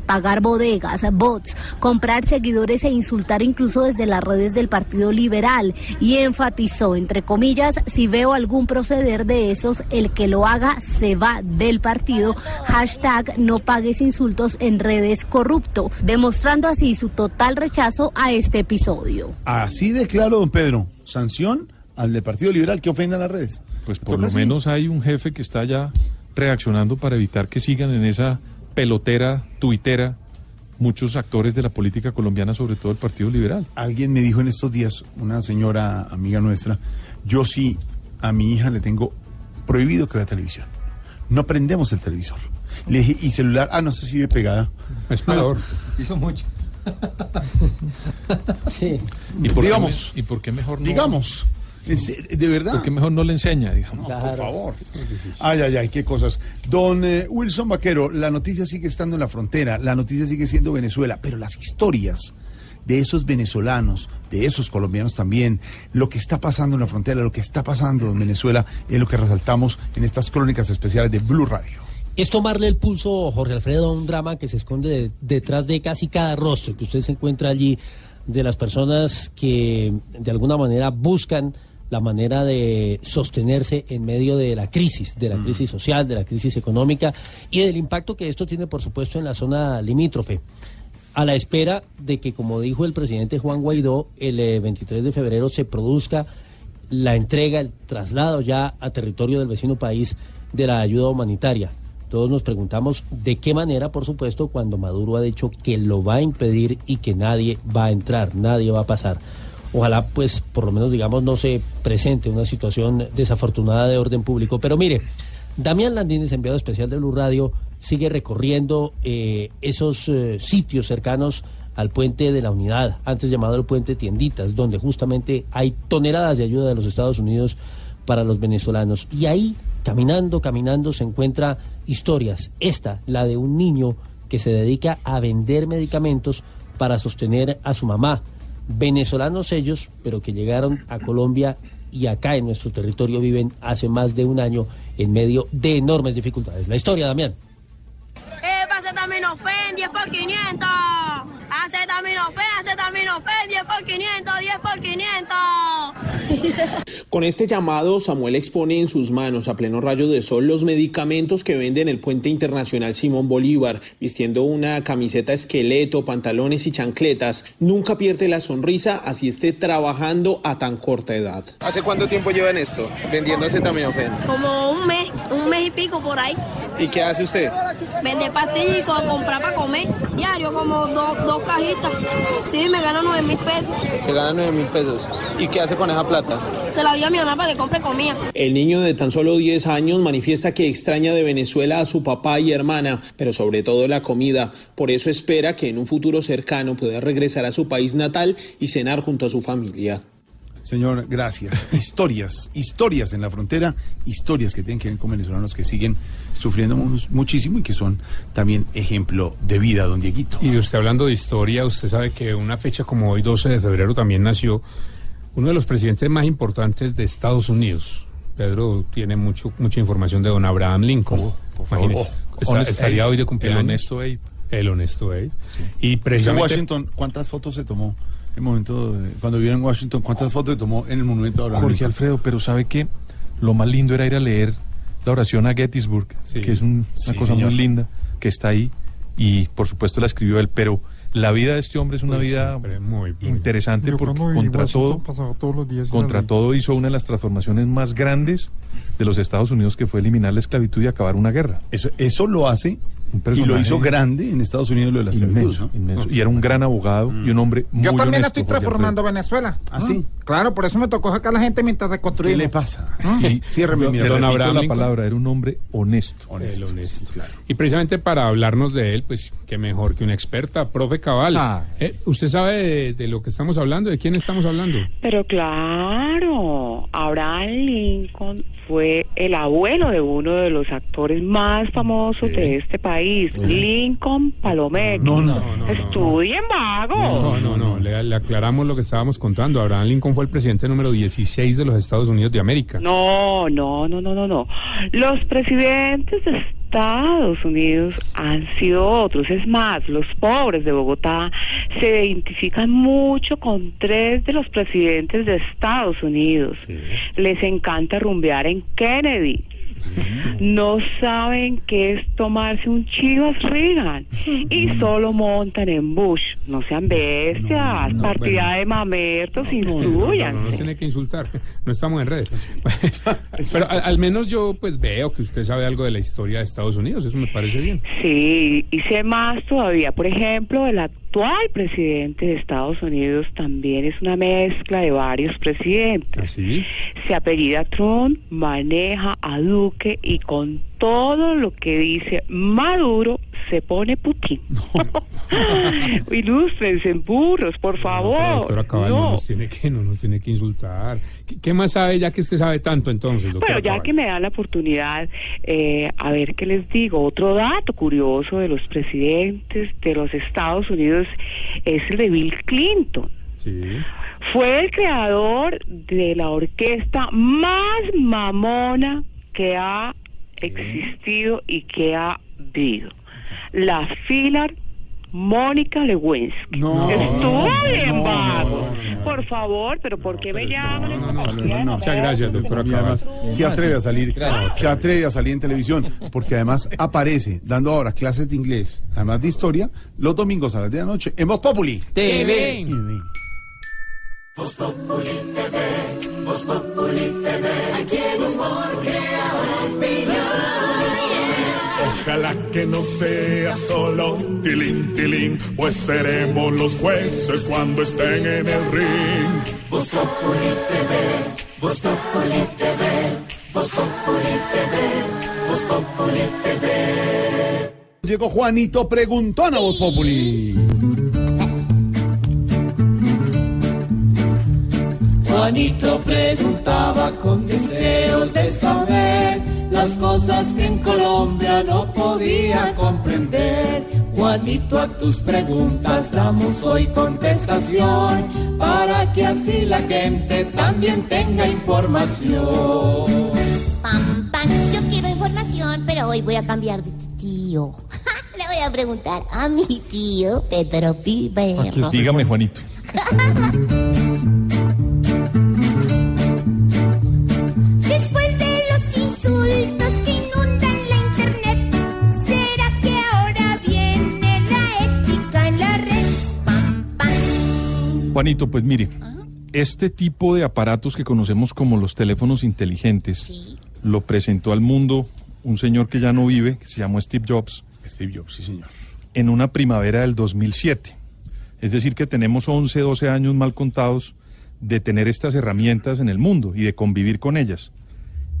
pagar bodegas, bots, comprar seguidores e insultar incluso desde las redes del Partido Liberal y enfatizó, entre comillas, si veo algún proceder de esos, el que lo haga se va del partido. Hashtag no pagues insultos en redes corrupto, demostrando así su total rechazo a este episodio. Así de claro, don Pedro, sanción al del Partido Liberal que ofenda las redes. Pues por lo así. menos hay un jefe que está ya reaccionando para evitar que sigan en esa pelotera, tuitera, muchos actores de la política colombiana, sobre todo el Partido Liberal. Alguien me dijo en estos días, una señora amiga nuestra, yo sí a mi hija le tengo prohibido que vea televisión. No prendemos el televisor. Le dije, ¿y celular? Ah, no sé si ve pegada. Es peor. Hizo mucho. Sí. ¿Y por, Digamos. qué, ¿Y por qué mejor no? Digamos, de verdad. ¿Por qué mejor no le enseña, digamos? Por favor. Ay, ay, ay, qué cosas. Don eh, Wilson Vaquero, la noticia sigue estando en la frontera, la noticia sigue siendo Venezuela, pero las historias de esos venezolanos, de esos colombianos también, lo que está pasando en la frontera, lo que está pasando en Venezuela, es lo que resaltamos en estas crónicas especiales de Blue Radio. Es tomarle el pulso, Jorge Alfredo, a un drama que se esconde de- detrás de casi cada rostro que usted se encuentra allí, de las personas que de alguna manera buscan la manera de sostenerse en medio de la crisis, de la crisis social, de la crisis económica y del impacto que esto tiene, por supuesto, en la zona limítrofe. A la espera de que, como dijo el presidente Juan Guaidó, el eh, 23 de febrero se produzca la entrega, el traslado ya a territorio del vecino país de la ayuda humanitaria. Todos nos preguntamos de qué manera, por supuesto, cuando Maduro ha dicho que lo va a impedir y que nadie va a entrar, nadie va a pasar. Ojalá, pues, por lo menos, digamos, no se presente una situación desafortunada de orden público. Pero mire, Damián Landines, enviado especial de Blue Radio, sigue recorriendo eh, esos eh, sitios cercanos al puente de la unidad, antes llamado el puente Tienditas, donde justamente hay toneladas de ayuda de los Estados Unidos para los venezolanos. Y ahí, caminando, caminando, se encuentra historias. Esta, la de un niño que se dedica a vender medicamentos para sostener a su mamá. Venezolanos ellos, pero que llegaron a Colombia y acá en nuestro territorio viven hace más de un año en medio de enormes dificultades. La historia, Damián. Eh, acetaminofén, 10 por 500. Acetaminofén, acetaminofén, 10 por 500, 10 por 500. Con este llamado, Samuel expone en sus manos a pleno rayo de sol los medicamentos que vende en el puente internacional Simón Bolívar, vistiendo una camiseta esqueleto, pantalones y chancletas. Nunca pierde la sonrisa, así esté trabajando a tan corta edad. ¿Hace cuánto tiempo lleva en esto, vendiendo acetaminofén? Como un mes, un mes y pico por ahí. ¿Y qué hace usted? Vende pastillas y co- comprar para comer. Diario, como do- dos cajitas. Sí, me gano 9 mil pesos. Se gana 9 mil pesos. ¿Y qué hace con esa plata? Se la di a mi mamá para que compre comida. El niño de tan solo 10 años manifiesta que extraña de Venezuela a su papá y hermana, pero sobre todo la comida. Por eso espera que en un futuro cercano pueda regresar a su país natal y cenar junto a su familia. Señor, gracias. Historias, historias en la frontera, historias que tienen que ver con venezolanos que siguen sufriendo mu- muchísimo y que son también ejemplo de vida, don Dieguito. Y usted hablando de historia, usted sabe que una fecha como hoy, 12 de febrero, también nació uno de los presidentes más importantes de Estados Unidos. Pedro tiene mucho, mucha información de don Abraham Lincoln. favor. Oh, Está- Honest estaría Abe, hoy de el cumpleaños. honesto Abe. El honesto Abe. Y en precisamente... Washington, ¿cuántas fotos se tomó? En el momento de- cuando vivió en Washington, ¿cuántas fotos se tomó en el monumento de Abraham Jorge Lincoln? Alfredo, pero ¿sabe qué? Lo más lindo era ir a leer la oración a Gettysburg, que es un- Sí, una cosa señor. muy linda, que está ahí, y por supuesto la escribió él, pero la vida de este hombre es una Pues vida siempre muy, muy- interesante porque contra todo, pasaba todos los días en contra todo hizo una de las transformaciones más grandes de los Estados Unidos, que fue eliminar la esclavitud y acabar una guerra. Eso, eso lo hace y lo hizo grande en Estados Unidos lo de la esclavitud. Inmenso, ¿no? inmenso. Y era un gran abogado y un hombre muy Yo también honesto, estoy transformando. Venezuela. ¿Ah, sí? Claro, por eso me tocó sacar a la gente mientras reconstruimos. ¿Qué le pasa? Y Ciérreme, yo- mira, don Abraham la palabra, era un hombre honesto. El honesto. Y precisamente para hablarnos de él, pues qué mejor que una experta, profe Cabal. Ah. Eh, ¿Usted sabe de, de lo que estamos hablando? ¿De quién estamos hablando? Pero claro, Abraham Lincoln fue el abuelo de uno de los actores más famosos de este país, Lincoln Palomeque. No, no, Estudien, vago. No, no, no, le, le aclaramos lo que estábamos contando. Abraham Lincoln fue el presidente número 16 de los Estados Unidos de América. No, no, no, no, no, no. Los presidentes de Estados Unidos han sido otros. Es más, los pobres de Bogotá se identifican mucho con tres de los presidentes de Estados Unidos. Les encanta rumbear en Kennedy. No saben qué es tomarse un Chivas Reagan y solo montan en Bush. No sean bestias, no, partida bueno. de mamertos, No, no, no, nos tiene que insultar. No estamos en redes. Pero al, al menos yo pues veo que usted sabe algo de la historia de Estados Unidos. Eso me parece bien. Sí, y sé más todavía. Por ejemplo, el actual presidente de Estados Unidos también es una mezcla de varios presidentes. ¿Así? Se apellida Trump, maneja a Duque y con todo lo que dice Maduro se pone Putin. Ilústrense, burros, por favor. doctora Cabal, no. No. nos tiene que, no nos tiene que insultar. ¿Qué, qué más sabe ya que usted sabe tanto entonces, Bueno, ya Cabal? que me dan la oportunidad, eh, a ver qué les digo. Otro dato curioso de los presidentes de los Estados Unidos es el de Bill Clinton. Sí. Fue el creador de la orquesta más mamona que ha existido y que ha vivido. La Filar Mónica Lewinsky. No, Estuvo no, bien no, vago. no, no. Por favor, pero ¿por qué me llaman? No, no, no, no. Muchas gracias, doctora Y además se atreve a salir, se atreve a salir en televisión, porque además aparece dando ahora clases de inglés, además de historia, los domingos a las 10 de la noche en Voz Populi. TV. TV. Voz Populi TV, Voz Populi TV. Aquí el humor crea Ojalá que no sea solo tilín, tilín, pues seremos los jueces cuando estén en el ring. Voz Populi TV, Voz Populi TV, Voz Populi TV, Voz Populi TV. Llegó Juanito Preguntón a Voz Populi. Juanito preguntaba con deseos de saber las cosas que en Colombia no podía comprender. Juanito, a tus preguntas damos hoy contestación para que así la gente también tenga información. Pam, pam, yo quiero información, pero hoy voy a cambiar de tío. Le voy a preguntar a mi tío Pedro Pibero. Dígame, Juanito. Juanito, pues mire, este tipo de aparatos que conocemos como los teléfonos inteligentes lo presentó al mundo un señor que ya no vive, que se llamó Steve Jobs. Steve Jobs, sí, señor. En una primavera del 2007. Es decir, que tenemos 11, 12 años mal contados de tener estas herramientas en el mundo y de convivir con ellas.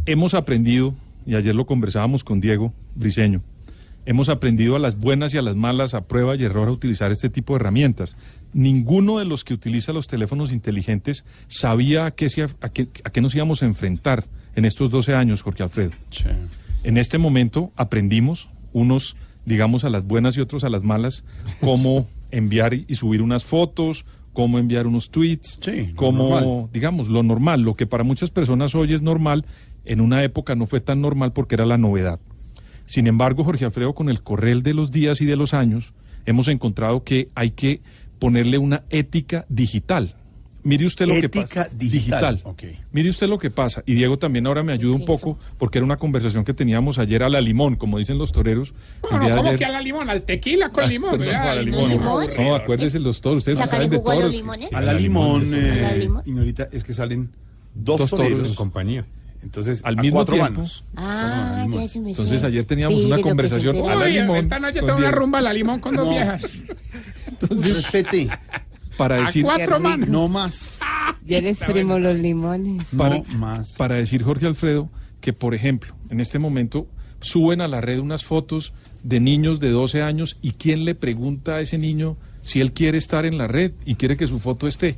Hemos aprendido, y ayer lo conversábamos con Diego Briseño, hemos aprendido a las buenas y a las malas, a prueba y error, a utilizar este tipo de herramientas. Ninguno de los que utiliza los teléfonos inteligentes sabía a qué, se- a qué- a qué nos íbamos a enfrentar en estos 12 años, Jorge Alfredo. En este momento aprendimos, unos digamos a las buenas y otros a las malas, cómo enviar y subir unas fotos, cómo enviar unos tweets, cómo, digamos, lo normal, lo que para muchas personas hoy es normal, en una época no fue tan normal porque era la novedad. Sin embargo, Jorge Alfredo, con el correr de los días y de los años, hemos encontrado que hay que ponerle una ética digital. Mire usted lo que Ética pasa. digital, ok. Mire usted lo que pasa. Y Diego también ahora me ayuda un poco porque era una conversación que teníamos ayer a la limón, como dicen los toreros. el Bueno, ¿cómo ayer. que a la limón? Al tequila con limón. Perdón, a la Ay, limón. no, No, acuérdense los toros. Ustedes saben de jugo a los toros. limones. Sí, A la limón, eh, A la limón. Ignorita, es que salen dos, Dos toros toreros en compañía. Entonces, Al a mismo cuatro tiempo. manos. Ah, ya se me Entonces suena. ayer teníamos una conversación a la Uy, limón. esta noche tengo una rumba a la limón con dos No. viejas. Respete. Para A decir, cuatro manos. No más. Ya les primo los limones. para, más. para decir, Jorge Alfredo, que por ejemplo, en este momento suben a la red unas fotos de niños de 12 años y quién le pregunta a ese niño si él quiere estar en la red y quiere que su foto esté.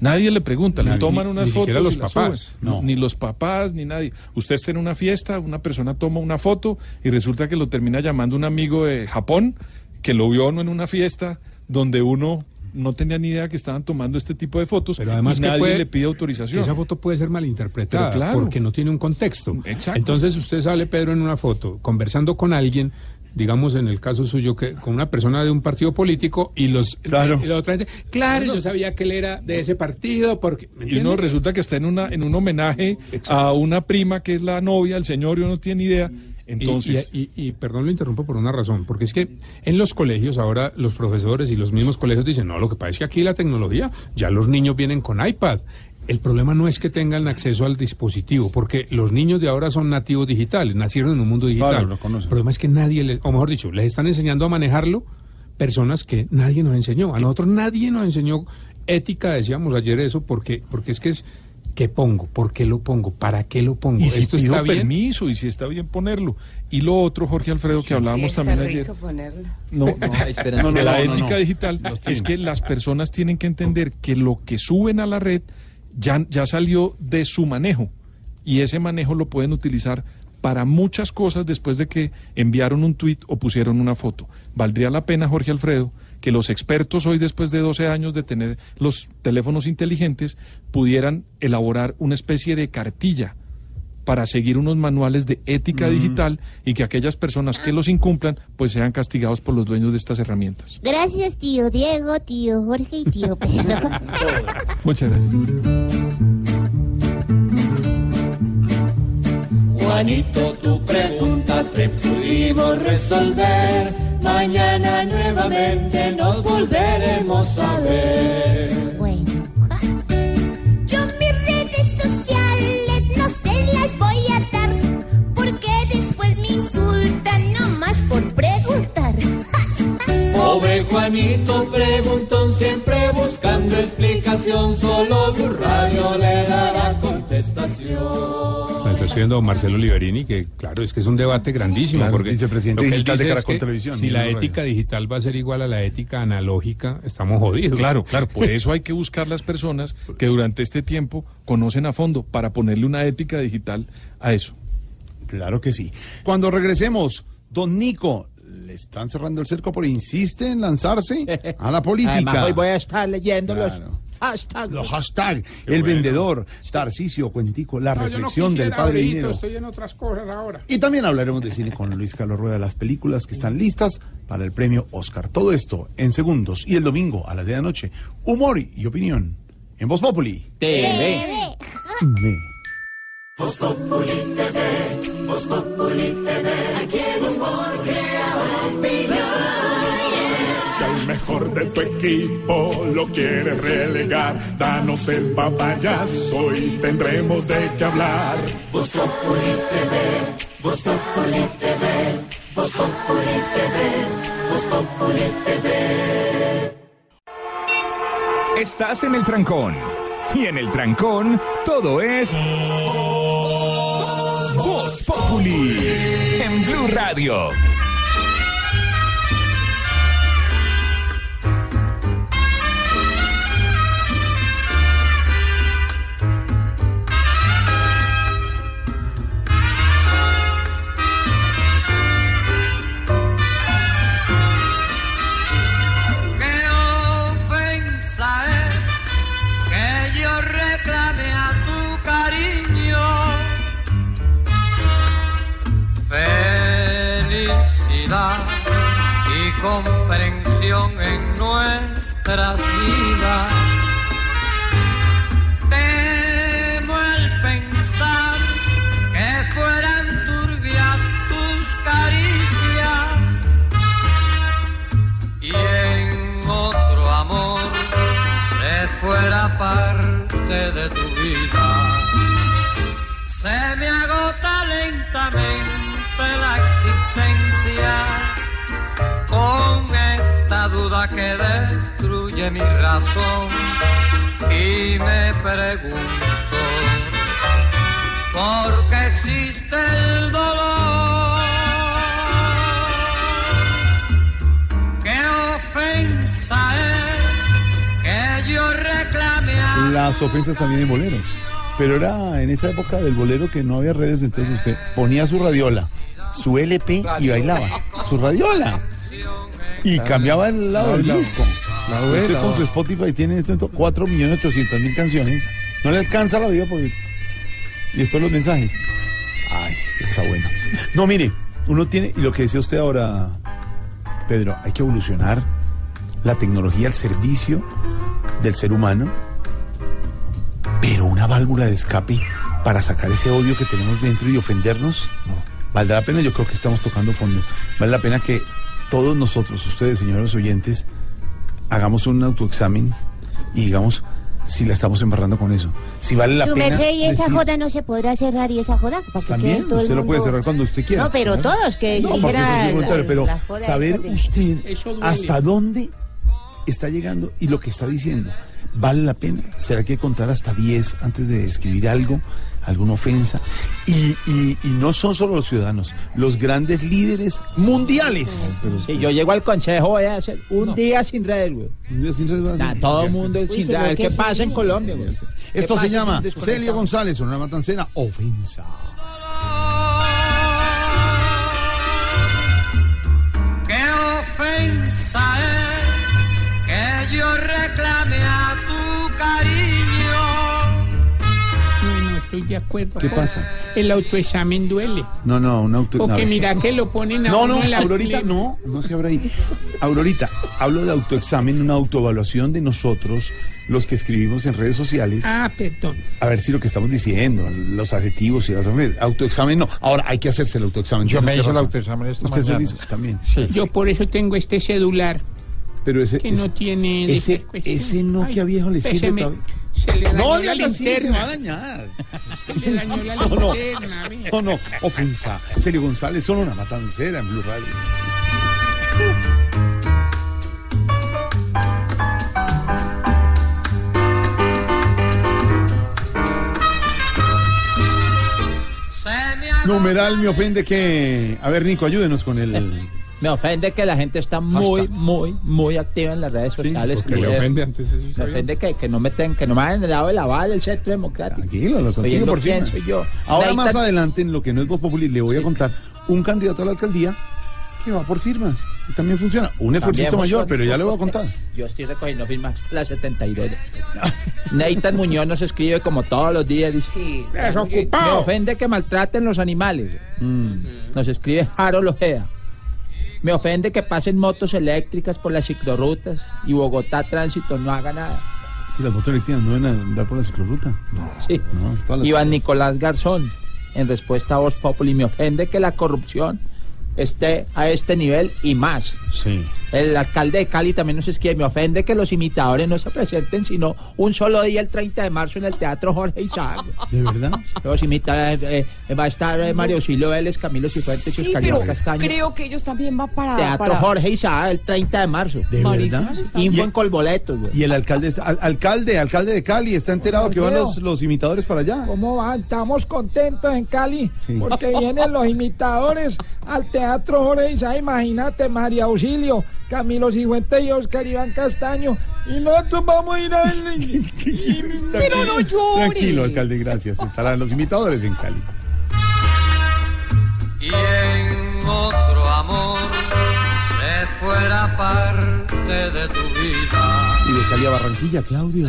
Nadie le pregunta, le toman ni- unas ni fotos. los y las papás. suben. No. Ni los papás, ni nadie. Usted está en una fiesta, una persona toma una foto y resulta que lo termina llamando un amigo de Japón que lo vio no en una fiesta donde uno no tenía ni idea que estaban tomando este tipo de fotos Pero además y nadie puede- le pide autorización. Esa foto puede ser malinterpretada claro. porque no tiene un contexto. Exacto. Entonces usted sale, Pedro, en una foto conversando con alguien, digamos en el caso suyo, que con una persona de un partido político y los Claro. y la otra gente, claro, yo sabía que él era de ese partido porque ¿me Y uno resulta que está en una en un homenaje a una prima que es la novia, el señor, y uno no tiene idea. Entonces, Y, y- y- perdón, lo interrumpo por una razón, porque es que en los colegios ahora los profesores y los mismos colegios dicen, no, lo que pasa es que aquí la tecnología, ya los niños vienen con iPad. El problema no es que tengan acceso al dispositivo, porque los niños de ahora son nativos digitales, nacieron en un mundo digital. Claro, lo conocen. El problema es que nadie, les, o mejor dicho, les están enseñando a manejarlo personas que nadie nos enseñó. A nosotros nadie nos enseñó ética, decíamos ayer eso, porque, porque es que es, ¿qué pongo? ¿Por qué lo pongo? ¿Para qué lo pongo? y si ¿Esto pido está bien? permiso y si está bien ponerlo. Y lo otro, Jorge Alfredo, que hablábamos Sí, está también rico ayer. ponerlo. No, no, no, no, de la ética no. digital es que las personas tienen que entender que lo que suben a la red ya, ya salió de su manejo y ese manejo lo pueden utilizar para muchas cosas después de que enviaron un tuit o pusieron una foto. Valdría la pena, Jorge Alfredo, que los expertos hoy, después de 12 años de tener los teléfonos inteligentes, pudieran elaborar una especie de cartilla para seguir unos manuales de ética digital y que aquellas personas que los incumplan pues sean castigados por los dueños de estas herramientas. Gracias, tío Diego, tío Jorge y tío Pedro. Muchas gracias. Juanito, tu pregunta te pudimos resolver. Mañana nuevamente nos volveremos a ver. Juanito preguntón, siempre buscando explicación. Solo Blue Radio le dará contestación. Me está escribiendo Marcelo Liberini, que claro, es que es un debate grandísimo. Claro, porque vicepresidente digital de es Caracol que Televisión, Si la ética digital va a ser igual a la ética analógica, estamos jodidos. Claro, claro, por eso hay que buscar las personas que durante este tiempo conocen a fondo para ponerle una ética digital a eso. Claro que sí. Cuando regresemos, don Nico, le están cerrando el cerco, pero insiste en lanzarse a la política. Además, hoy voy a estar leyendo Claro. los hashtags. Los hashtag, el vendedor, Tarcisio Cuentico, la No, yo no reflexión del padre ahorita, Dinero. Estoy en otras cosas ahora. Y también hablaremos de cine con Luis Carlos Rueda, las películas que están listas para el premio Oscar. Todo esto en segundos. Y el domingo a las 10 de la noche, humor y opinión en Voz Populi. TV. Ve. Voz Populi TV, Voz Populi TV, aquí el humor crea opinión. Si al mejor de tu equipo lo quieres relegar, danos el papayazo y tendremos de qué hablar. Voz Populi TV, Voz Populi TV, Voz Populi TV, Voz Populi TV. Estás en el trancón. Y en el trancón, todo es. Voz Populi. En Blue Radio. Nuestras vidas. Temo el pensar que fueran turbias tus caricias y en otro amor se fuera parte de tu vida. Se me agota lentamente la existencia duda que destruye mi razón y me pregunto por qué existe el dolor. ¿Qué ofensa es que yo reclame a Las ofensas también en boleros. Pero era en esa época del bolero que no había redes, entonces usted ponía su radiola, su LP y bailaba. Su radiola. Y cambiaba el lado del disco. Usted con su Spotify tiene en este momento 4 millones 800 mil canciones. No le alcanza la vida porque... Y después los mensajes. Ay, esto está bueno. No, mire, uno tiene, y lo que decía usted ahora, Pedro, hay que evolucionar la tecnología al servicio del ser humano, pero una válvula de escape para sacar ese odio que tenemos dentro y ofendernos, valdrá la pena, yo creo que estamos tocando fondo, vale la pena que todos nosotros, ustedes, señores oyentes, hagamos un autoexamen y digamos si la estamos embarrando con eso, si vale la Su pena. merced, y esa decir- joda no se podrá cerrar y esa joda para que También, todo el usted lo puede cerrar cuando usted quiera. No, pero todos que No, dijera la- voluntario, pero la joda saber de- usted hasta dónde está llegando y lo que está diciendo, ¿vale la pena? ¿Será que contar hasta 10 antes de escribir algo, alguna ofensa? Y, y- y no son solo los ciudadanos, los grandes líderes mundiales. Si yo llego al consejo, voy a hacer un día sin redes, güey. Un día sin a Nah, todo el mundo Uy, sin se ve redes. que ¿Qué sí. pasa en Colombia, Esto se llama? Celio González, una matancera, ofensa. ¿Qué ofensa es que yo reclame a estoy de acuerdo. ¿Qué pasa? El autoexamen duele. No, no, un auto. Porque no, mira que lo ponen a No, uno no, en la Aurorita, plena. no, no se abra ahí. Aurorita, hablo de autoexamen, una autoevaluación de nosotros, los que escribimos en redes sociales. Ah, perdón. A ver si lo que estamos diciendo, los adjetivos y las. Autoexamen, no. Ahora hay que hacerse el autoexamen. Yo me hice usted el razón. autoexamen esta Usted se lo hizo también. Yo por eso tengo este celular Pero ese, que ese- no tiene... ese, no Ay, que a viejo le sirve se le dañó No, la se va a linterna. dañar. Se le dañó la No, no, linterna. ve. no, no, ofensa. Celio González, son una matancera en Blue Radio. Numeral me ofende que. A ver, Nico, ayúdenos con el. Me ofende que la gente está muy, muy, muy activa en las redes sociales. porque le ofende antes eso, Me ofende que, que no me ten- que no me hagan el lado de la bala del centro democrático. Tranquilo, lo consigue Oyendo por fin. quién soy yo. Ahora más adelante, en lo que no es Voz Populi, le voy a contar un candidato a la alcaldía que va por firmas. Y también funciona. Un esfuerzo mayor, pero ya le voy a contar. Yo estoy recogiendo firmas las 72. Nathan Muñoz nos escribe como todos los días. Dice, Sí, Me ofende que maltraten los animales. Nos escribe Harold Ojeda. Me ofende que pasen motos eléctricas por las ciclorrutas y Bogotá Tránsito no haga nada. Si las motos eléctricas no van a andar por la ciclorruta. Sí. No, todas las- Iván Nicolás Garzón, en respuesta a Voz Populi, me ofende que la corrupción esté a este nivel y más. Sí. El alcalde de Cali también nos escribe, me ofende que los imitadores no se presenten sino un solo día el 30 de marzo en el Teatro Jorge Isaac. ¿De verdad? Los imitadores, eh, va a estar eh, Mario Auxilio Vélez, Camilo Cifuentes y Sí, Oscar pero Castaño. creo que ellos también van para... Teatro para- Jorge Isaac el 30 de marzo. ¿De verdad? Info Y- en Colboletos, güey. Y el alcalde, está- al- alcalde, alcalde de Cali, está enterado que van los, los imitadores para allá. ¿Cómo van? Estamos contentos en Cali Sí. porque vienen los imitadores al Teatro Jorge Isaac. Imagínate, María Auxilio, Camilo Sigüente y Oscar Iván Castaño. Y nosotros vamos a ir a. Pero no llore. Tranquilo, alcalde, gracias. Estarán los imitadores en Cali. y en otro amor se fuera parte de tu vida. Y de Cali a Barranquilla, Claudio.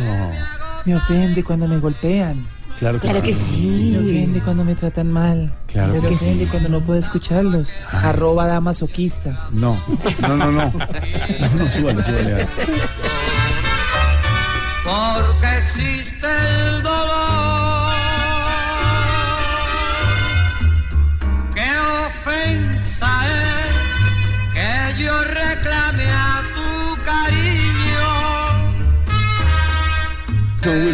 Me ofende cuando me golpean. Claro que Claro que sí. Me ofende cuando me tratan mal. Claro Me que sí. ofende cuando no puedo escucharlos. Arroba damasoquista. No, no, no, no. No, no, súbale, súbale. porque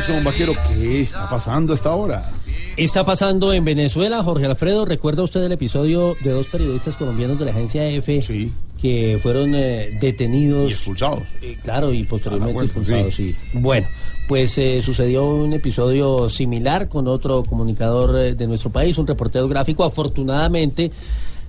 Don Wilson Vaquero, ¿qué está pasando a esta hora? Está pasando en Venezuela, Jorge Alfredo. ¿Recuerda usted el episodio de dos periodistas colombianos de la agencia EFE que fueron eh, detenidos? Y expulsados. Eh, claro, y posteriormente A la fuerza, expulsados, sí. Bueno, pues eh, sucedió un episodio similar con otro comunicador eh, de nuestro país, un reportero gráfico. Afortunadamente,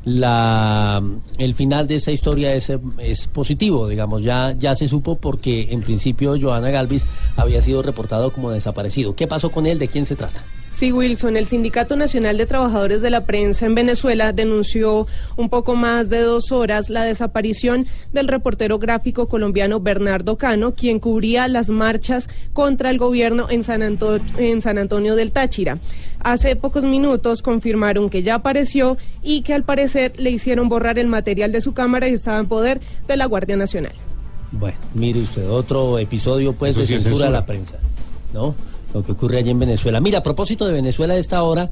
la, el final de esa historia es, es positivo, digamos, ya, ya se supo porque en principio Joana Galvis había sido reportado como desaparecido. ¿Qué pasó con él? ¿De quién se trata? Sí, Wilson, el Sindicato Nacional de Trabajadores de la Prensa en Venezuela denunció un poco más de dos horas la desaparición del reportero gráfico colombiano Bernardo Cano, quien cubría las marchas contra el gobierno en San, Anto- en San Antonio del Táchira. Hace pocos minutos confirmaron que ya apareció y que al parecer le hicieron borrar el material de su cámara y estaba en poder de la Guardia Nacional. Bueno, mire usted, otro episodio pues Eso de sí censura a la prensa, ¿no? Lo que ocurre allí en Venezuela. Mira, a propósito de Venezuela a esta hora,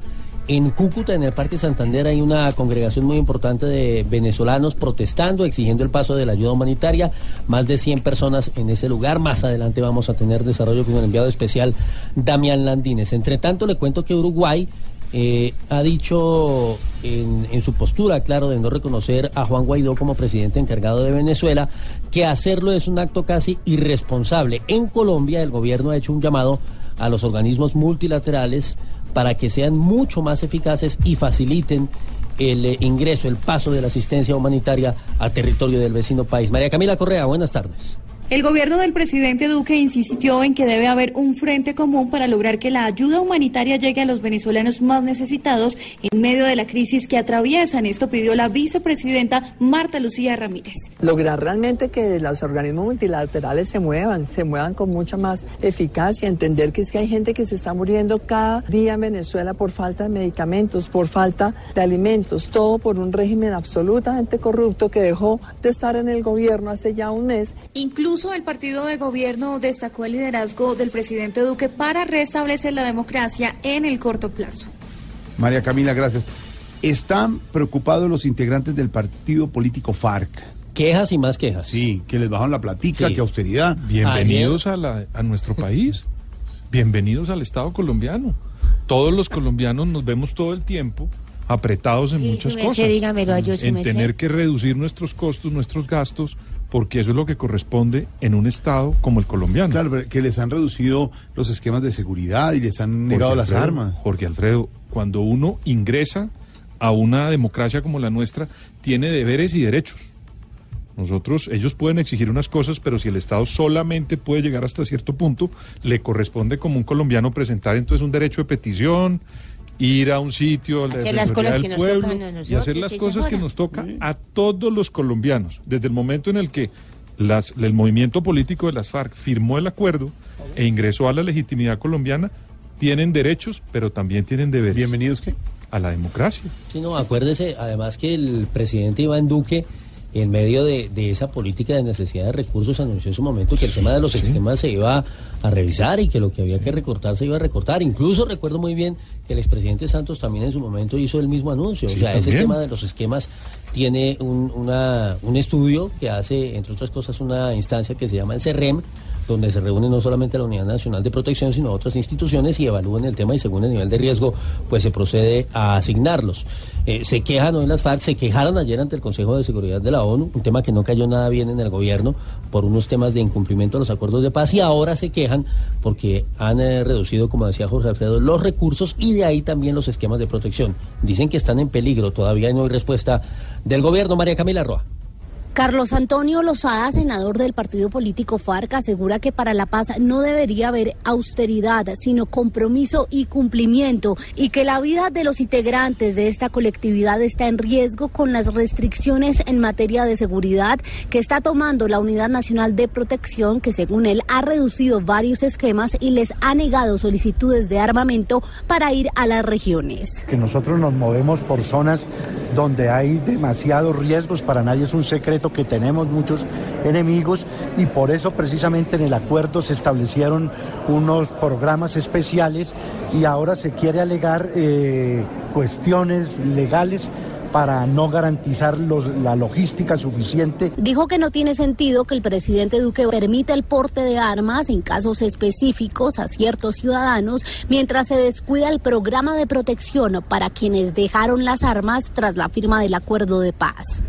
en Cúcuta, en el Parque Santander, hay una congregación muy importante de venezolanos protestando, exigiendo el paso de la ayuda humanitaria. Más de 100 personas en ese lugar. Más adelante vamos a tener desarrollo con el enviado especial Damián Landines. Entre tanto, le cuento que Uruguay eh, ha dicho en, en su postura, claro, de no reconocer a Juan Guaidó como presidente encargado de Venezuela, que hacerlo es un acto casi irresponsable. En Colombia, el gobierno ha hecho un llamado a los organismos multilaterales para que sean mucho más eficaces y faciliten el eh, ingreso, el paso de la asistencia humanitaria a territorio del vecino país. María Camila Correa, buenas tardes. El gobierno del presidente Duque insistió en que debe haber un frente común para lograr que la ayuda humanitaria llegue a los venezolanos más necesitados en medio de la crisis que atraviesan. Esto pidió la vicepresidenta Marta Lucía Ramírez. lograr realmente que los organismos multilaterales se muevan, se muevan con mucha más eficacia, entender que es que hay gente que se está muriendo cada día en Venezuela por falta de medicamentos, por falta de alimentos, todo por un régimen absolutamente corrupto que dejó de estar en el gobierno hace ya un mes. Incluso el partido de gobierno destacó el liderazgo del presidente Duque para restablecer la democracia en el corto plazo. María Camila, gracias. Están preocupados los integrantes del partido político FARC. Quejas y más quejas. Sí, que les bajan la platica, Sí. que austeridad. Bienvenidos a, la- a nuestro país. Bienvenidos al Estado colombiano. Todos los colombianos nos vemos todo el tiempo apretados en Sí, muchas sí me sé, cosas. dígamelo a yo, en me sé. tener que reducir nuestros costos, nuestros gastos, porque eso es lo que corresponde en un Estado como el colombiano. Claro, pero que les han reducido los esquemas de seguridad y les han negado Jorge las Alfredo, armas. Jorge Alfredo, cuando uno ingresa a una democracia como la nuestra, tiene deberes y derechos. Nosotros, ellos pueden exigir unas cosas, pero si el Estado solamente puede llegar hasta cierto punto, le corresponde como un colombiano presentar entonces un derecho de petición, ir a un sitio, la Hacer las cosas que nos pueblo, tocan a y hacer las cosas que nos toca a todos los colombianos. Desde el momento en el que las- el movimiento político de las FARC firmó el acuerdo e ingresó a la legitimidad colombiana, tienen derechos, pero también tienen deberes. ¿Bienvenidos qué? A la democracia. Sí, no, acuérdese además que el presidente Iván Duque, en medio de, de esa política de necesidad de recursos, anunció en su momento que el tema de los esquemas se iba a revisar y que lo que había que recortar se iba a recortar. Incluso recuerdo muy bien que el expresidente Santos también en su momento hizo el mismo anuncio. Sí, o sea, ese tema de los esquemas tiene un, una- un estudio que hace, entre otras cosas, una instancia que se llama el CEREM, donde se reúne no solamente la Unidad Nacional de Protección, sino otras instituciones y evalúan el tema y según el nivel de riesgo, pues se procede a asignarlos. Eh, se quejan hoy las FARC, se quejaron ayer ante el Consejo de Seguridad de la ONU, un tema que no cayó nada bien en el gobierno por unos temas de incumplimiento de los acuerdos de paz y ahora se quejan porque han eh, reducido, como decía Jorge Alfredo, los recursos y de ahí también los esquemas de protección. Dicen que están en peligro, todavía no hay respuesta del gobierno. María Camila Roa. Carlos Antonio Lozada, senador del partido político FARC, asegura que para la paz no debería haber austeridad, sino compromiso y cumplimiento, y que la vida de los integrantes de esta colectividad está en riesgo con las restricciones en materia de seguridad que está tomando la Unidad Nacional de Protección, que según él ha reducido varios esquemas y les ha negado solicitudes de armamento para ir a las regiones. que nosotros nos movemos por zonas donde hay demasiados riesgos, para nadie es un secreto que tenemos muchos enemigos y por eso precisamente en el acuerdo se establecieron unos programas especiales y ahora se quiere alegar eh, cuestiones legales para no garantizar la logística suficiente Dijo que no tiene sentido que el presidente Duque permita el porte de armas en casos específicos a ciertos ciudadanos mientras se descuida el programa de protección para quienes dejaron las armas tras la firma del acuerdo de paz.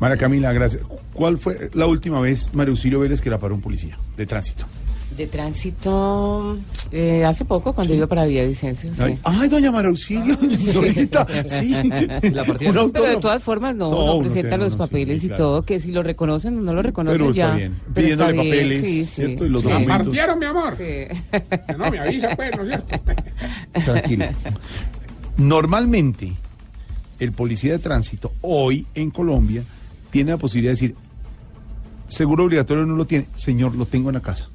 María Camila, gracias. ¿Cuál fue la última vez, María Auxilio Vélez, que la paró un policía de tránsito? De tránsito, eh, hace poco, cuando iba para Villavicencio. sí. Ay, ay, doña María Auxilio, señorita, sí. La partida. Pero de todas formas, no, uno presenta los uno, sí, papeles y claro. todo, que si lo reconocen o no lo reconocen Pero ya. está bien. pero Pidiéndole está bien, papeles, sí, sí. ¿cierto? Y los Sí. documentos. Partieron, mi amor. Que No me avisa, pues, ¿no es cierto? Tranquilo. Normalmente, el policía de tránsito hoy en Colombia tiene la posibilidad de decir, seguro obligatorio no lo tiene, señor, lo tengo en la casa.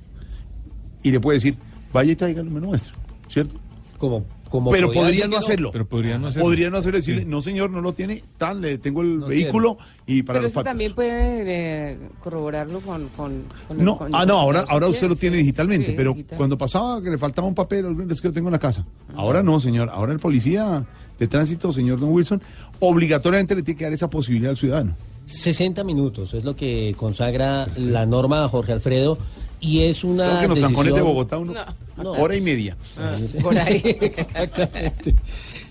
Y le puede decir, vaya y tráigalo, me lo muestra, ¿cierto? Como, como Pero podría no hacerlo. Pero podría no hacerlo. Podría no hacerlo, decirle, Sí. no señor, no lo tiene, tal, le tengo el No vehículo y para Pero los eso factos. también puede eh, corroborarlo con... con, con el- No, con- ah, no, ahora, ahora usted lo sí, tiene digitalmente, sí, pero digital. cuando pasaba que le faltaba un papel, es que lo tengo en la casa. Ahora no, señor, ahora el policía de tránsito, señor Don Wilson, obligatoriamente le tiene que dar esa posibilidad al ciudadano. 60 minutos es lo que consagra la norma Jorge Alfredo y es una Creo que en los decisión... trancones de Bogotá uno, No. hora y media. Por ahí. Exactamente.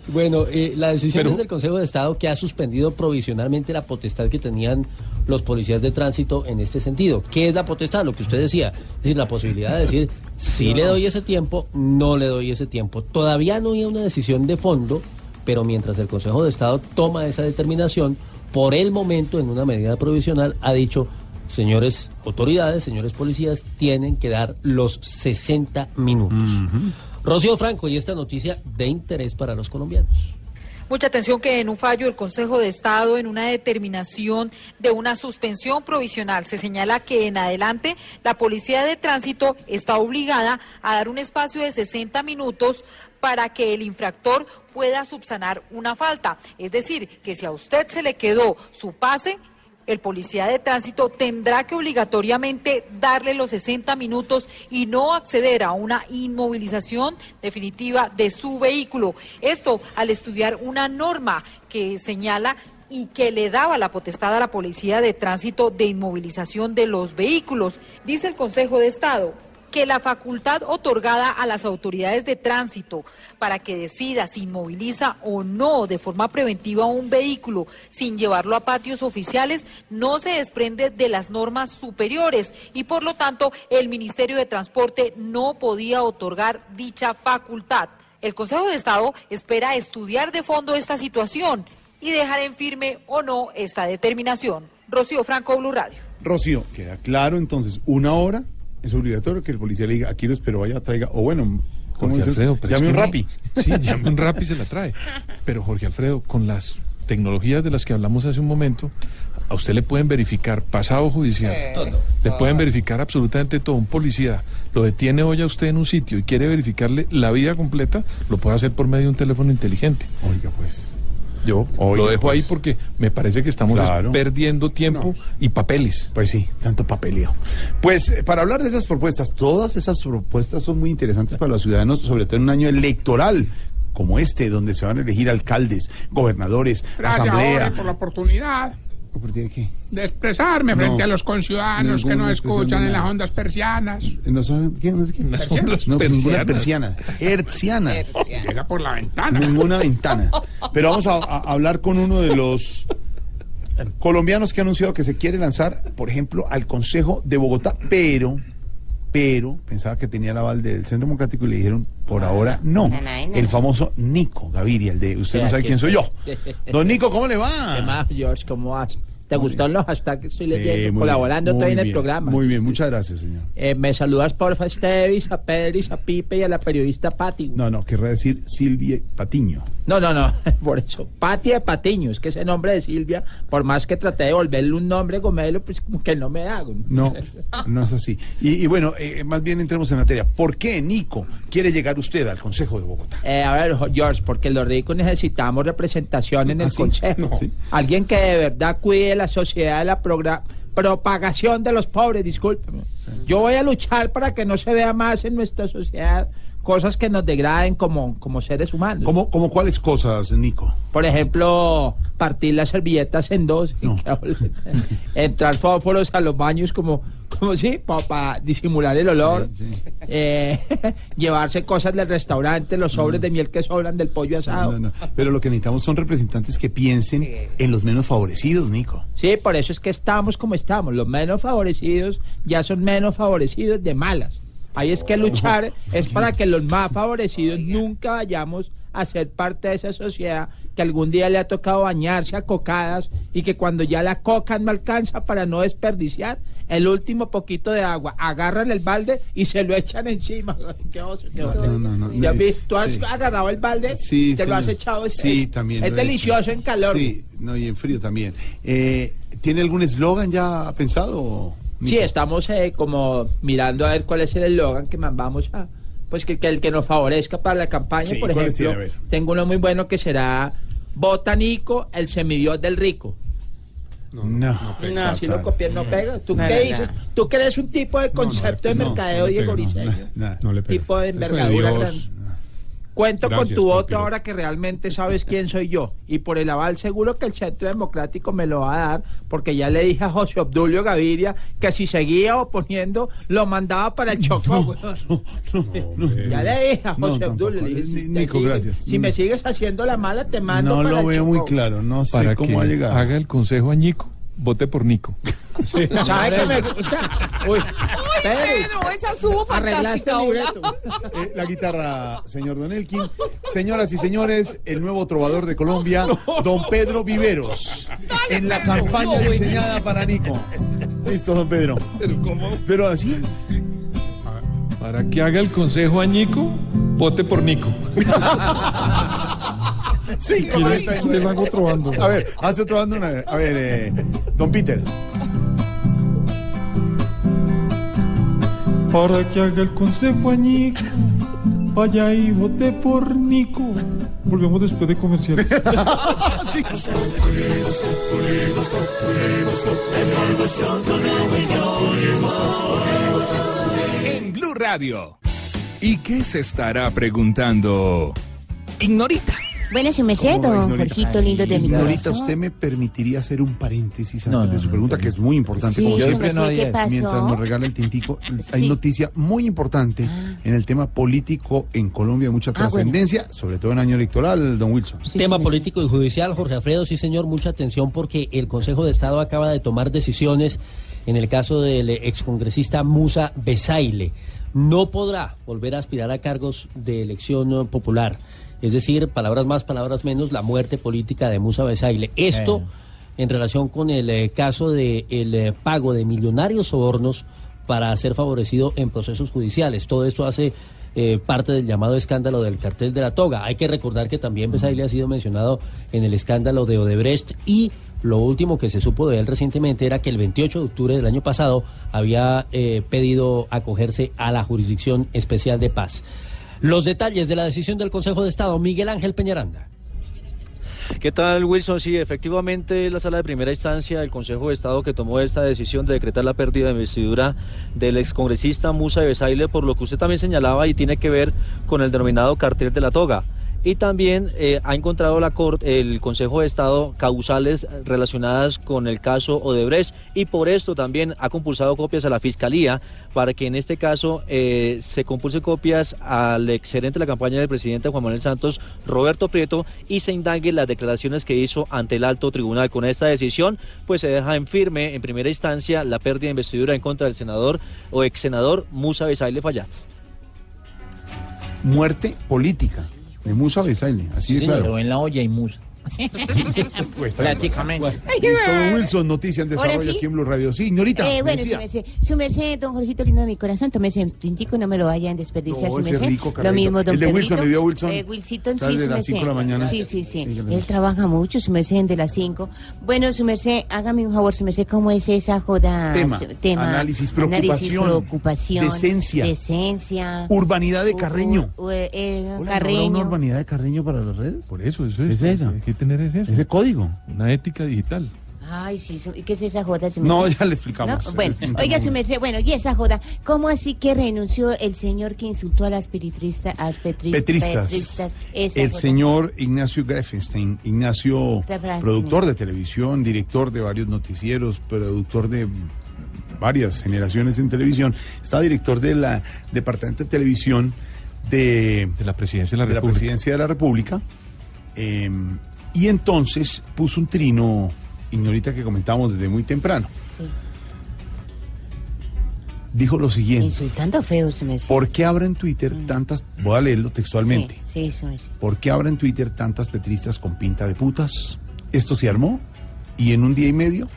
Bueno, eh, la decisión Pero- es del Consejo de Estado que ha suspendido provisionalmente la potestad que tenían los policías de tránsito en este sentido. ¿Qué es la potestad? Lo que usted decía. Es decir, la posibilidad de decir, si le doy ese tiempo, no le doy ese tiempo. Todavía no hay una decisión de fondo, pero mientras el Consejo de Estado toma esa determinación, por el momento, en una medida provisional, ha dicho, señores autoridades, señores policías, tienen que dar los 60 minutos. Rocío Franco, y esta noticia de interés para los colombianos. Mucha atención que en un fallo del Consejo de Estado, en una determinación de una suspensión provisional, se señala que en adelante la Policía de Tránsito está obligada a dar un espacio de 60 minutos para que el infractor pueda subsanar una falta. Es decir, que si a usted se le quedó su pase, el policía de tránsito tendrá que obligatoriamente darle los 60 minutos y no acceder a una inmovilización definitiva de su vehículo. Esto al estudiar una norma que señala y que le daba la potestad a la policía de tránsito de inmovilización de los vehículos. Dice el Consejo de Estado que la facultad otorgada a las autoridades de tránsito para que decida si inmoviliza o no de forma preventiva un vehículo sin llevarlo a patios oficiales no se desprende de las normas superiores y por lo tanto el Ministerio de Transporte no podía otorgar dicha facultad. El Consejo de Estado espera estudiar de fondo esta situación y dejar en firme o no esta determinación. Rocío Franco, Blue Radio. Rocío, queda claro entonces, una hora es obligatorio que el policía le diga, aquí lo espero, vaya, traiga, o bueno, ¿cómo Jorge? Alfredo, pero llame es un rapi. Sí, llame un rapi y se la trae. Pero Jorge Alfredo, con las tecnologías de las que hablamos hace un momento, a usted le pueden verificar pasado judicial, le pueden verificar absolutamente todo. Un policía lo detiene hoy a usted en un sitio y quiere verificarle la vida completa, lo puede hacer por medio de un teléfono inteligente. Oiga, pues. Yo lo dejo ahí pues. porque me parece que estamos Claro. perdiendo tiempo y papeles. Pues sí, tanto papeleo. Pues eh, para hablar de esas propuestas, todas esas propuestas son muy interesantes para los ciudadanos, sobre todo en un año electoral como este, donde se van a elegir alcaldes, gobernadores, Gracias, asamblea. Por la oportunidad ¿Oportunidad de qué? de expresarme frente No. a los conciudadanos que expresión escuchan en las ondas persianas. ¿No saben qué? ¿No, qué? Las ondas No, pues ninguna persianas. persiana. Hercianas. Llega por la ventana. Ninguna ventana. Pero vamos a, a hablar con uno de los colombianos que ha anunciado que se quiere lanzar, por ejemplo, al Consejo de Bogotá, pero, pero, pensaba que tenía el aval del Centro Democrático y le dijeron, por ahora no. El famoso Nico Gaviria, el de usted no sabe quién soy yo. Don Nico, ¿cómo le ¿Qué va? más, George? ¿Cómo vas? ¿Te gustaron los hashtags que estoy Sí, leyendo? Colaborando bien, estoy en el bien, programa. Muy bien, muchas gracias, señor. Eh, me saludas porfa a Estevis, a Pedris, a Pipe y a la periodista Pati. No, no, querrá decir Silvia Patiño. No, no, no, por eso. Pati de Patiño, es que ese nombre de Silvia, por más que traté de volverle un nombre gomelo, pues como que no me hago. No, no es así. Y, y bueno, eh, más bien entremos en materia. ¿Por qué, Nico, quiere llegar usted al Consejo de Bogotá? Eh, a ver, George, porque los ricos necesitamos representación en ¿Ah, el sí? consejo. No. Sí. Alguien que de verdad cuide la sociedad de la propagación de los pobres, discúlpeme. Yo voy a luchar para que no se vea más en nuestra sociedad cosas que nos degraden como, como seres humanos. ¿Cómo, cómo cuáles cosas, Nico? Por ejemplo, partir las servilletas en dos, entrar fósforos a los baños como, como sí, para disimular el olor, Eh, llevarse cosas del restaurante, los sobres de miel que sobran del pollo asado. No, Pero lo que necesitamos son representantes que piensen en los menos favorecidos, Nico. Sí, por eso es que estamos como estamos. Los menos favorecidos ya son menos favorecidos de malas. Ahí es que luchar es para que los más favorecidos nunca vayamos a ser parte de esa sociedad que algún día le ha tocado bañarse a cocadas y que cuando ya la coca no alcanza para no desperdiciar el último poquito de agua, agarran el balde y se lo echan encima. Qué oso, qué oso. No, no, no. ¿Ya visto? ¿Tú has Sí. agarrado el balde? Sí, ¿Te lo has echado? Es- Sí, es- también. Es he delicioso en calor. Sí, no, y en frío también. Eh, ¿Tiene algún eslogan ya pensado? Sí, estamos eh, como mirando a ver cuál es el eslogan que más vamos a... Pues que, que el que nos favorezca para la campaña, Sí, por ¿cuáles ejemplo, tiene? Tengo uno muy bueno que será Botánico, el semidios del rico. No, no, No, si lo copié, no pega. ¿Tú No, qué no, dices? ¿Tú que eres un tipo de concepto de no, mercadeo, Diego Briseño? no, No le pega. Tipo de envergadura grande. Cuento Gracias con tu voto ahora que realmente sabes quién soy yo. Y por el aval seguro que el Centro Democrático me lo va a dar, porque ya le dije a José Obdulio Gaviria que si seguía oponiendo, lo mandaba para el Chocó. ya le dije a José. Obdulio. le dije, Nico, gracias. Si me sigues haciendo la mala, te mando No para lo el veo muy claro, no sé Para cómo que va a llegar. haga el consejo a Nico, vote por Nico. ¿Sabe que me gusta? Uy, Pedro, esa subo arreglaste el libreto. Eh, la guitarra, señor Don Elkin. Señoras y señores, el nuevo trovador de Colombia, Don Pedro Viveros. En la campaña No, diseñada para Nico. Listo, don Pedro. Pero así. Para que haga el consejo a Nico, vote por Nico. Sí, ¿Quieres- quieres algo trovando? A ver, hace otro bando una vez. A ver, eh, don Peter. Para que haga el consejo a Nico, vaya y vote por Nico. Volvemos después de comerciales. En Blue Radio. ¿Y qué se estará preguntando? Ignorita. Bueno, si me sé, ¿Cómo, don Ignorita? Jorgito lindo de mi Ahorita corazón. usted me permitiría hacer un paréntesis antes No, no, de su no, pregunta, no. que es muy importante. Sí, como yo siempre. me sé qué pasó. Mientras nos regala el tintico, hay Sí. noticia muy importante en el tema político en Colombia, de mucha Ah, bueno. trascendencia, sobre todo en año electoral, don Wilson. Tema político y judicial, Jorge Alfredo, sí señor, mucha atención porque el Consejo de Estado acaba de tomar decisiones en el caso del excongresista Musa Besaile. No podrá volver a aspirar a cargos de elección eh, popular. Es decir, palabras más, palabras menos, la muerte política de Musa Besaile. Esto Eh. en relación con el eh, caso del el eh, pago de millonarios sobornos para ser favorecido en procesos judiciales. Todo esto hace eh, parte del llamado escándalo del cartel de la toga. Hay que recordar que también Besaile ha sido mencionado en el escándalo de Odebrecht y lo último que se supo de él recientemente era que el 28 de octubre del año pasado había eh, pedido acogerse a la Jurisdicción Especial de Paz. Los detalles de la decisión del Consejo de Estado, Miguel Ángel Peñaranda. ¿Qué tal, Wilson? Sí, efectivamente, la sala de primera instancia del Consejo de Estado que tomó esta decisión de decretar la pérdida de investidura del excongresista Musa Besaile, por lo que usted también señalaba y tiene que ver con el denominado cartel de la toga. Y también eh, ha encontrado la corte, el Consejo de Estado causales relacionadas con el caso Odebrecht y por esto también ha compulsado copias a la Fiscalía para que en este caso eh, se compulse copias al exgerente de la campaña del presidente Juan Manuel Santos, Roberto Prieto, y se indague las declaraciones que hizo ante el alto tribunal. Con esta decisión, pues se deja en firme en primera instancia la pérdida de investidura en contra del senador o ex senador Musa Besaile Fayad. Muerte política de Musa Besaile, así de claro. Pero en la olla y musa. Pues, Prácticamente. Listo, Wilson, noticia en ¿Ahora desarrollo sí? aquí en Blue Radio. Sí, señorita. Eh, bueno, me su decía. merced, su merced, don Jorgito lindo de mi corazón, tómese un tintico, no me lo vayan a desperdiciar, No, rico, lo mismo, don El de Wilson, Pedrito. le dio a Wilson. Eh, Sale sí, de las merced. cinco de la mañana. Sí, sí, sí. Él trabaja mucho, su merced, de las 5. Bueno, su merced, hágame un favor, su merced, ¿cómo es esa joda? Tema, Su- tema análisis, análisis, preocupación, preocupación, decencia. decencia. Urbanidad de Carreño. eh, eh, Hola, ¿no habrá Carreño. una urbanidad de Carreño para las redes? Por eso, eso es. ¿Es esa? Que tener es eso. Ese código. Una ética digital. Ay, sí, su- ¿y qué es esa joda? No, ya le explicamos. ¿No? Bueno, oiga, su merced, bueno, y esa joda, ¿cómo así que renunció el señor que insultó a las petristas? A las petri- Petristas. petristas? Esa El joda. señor Ignacio Greffenstein, Ignacio, productor de televisión, director de varios noticieros, productor de varias generaciones en televisión, está director del departamento de televisión de, la presidencia de la de la República. presidencia de la República. eh, y entonces puso un trino, ignorita que comentábamos desde muy temprano. Sí. Dijo lo siguiente. Insultando feo, su merced. ¿Por qué habrá en Twitter tantas, voy a leerlo textualmente, Sí, sí, su merced. ¿por qué habrá en Twitter tantas petristas con pinta de putas? Esto se armó y en un día y medio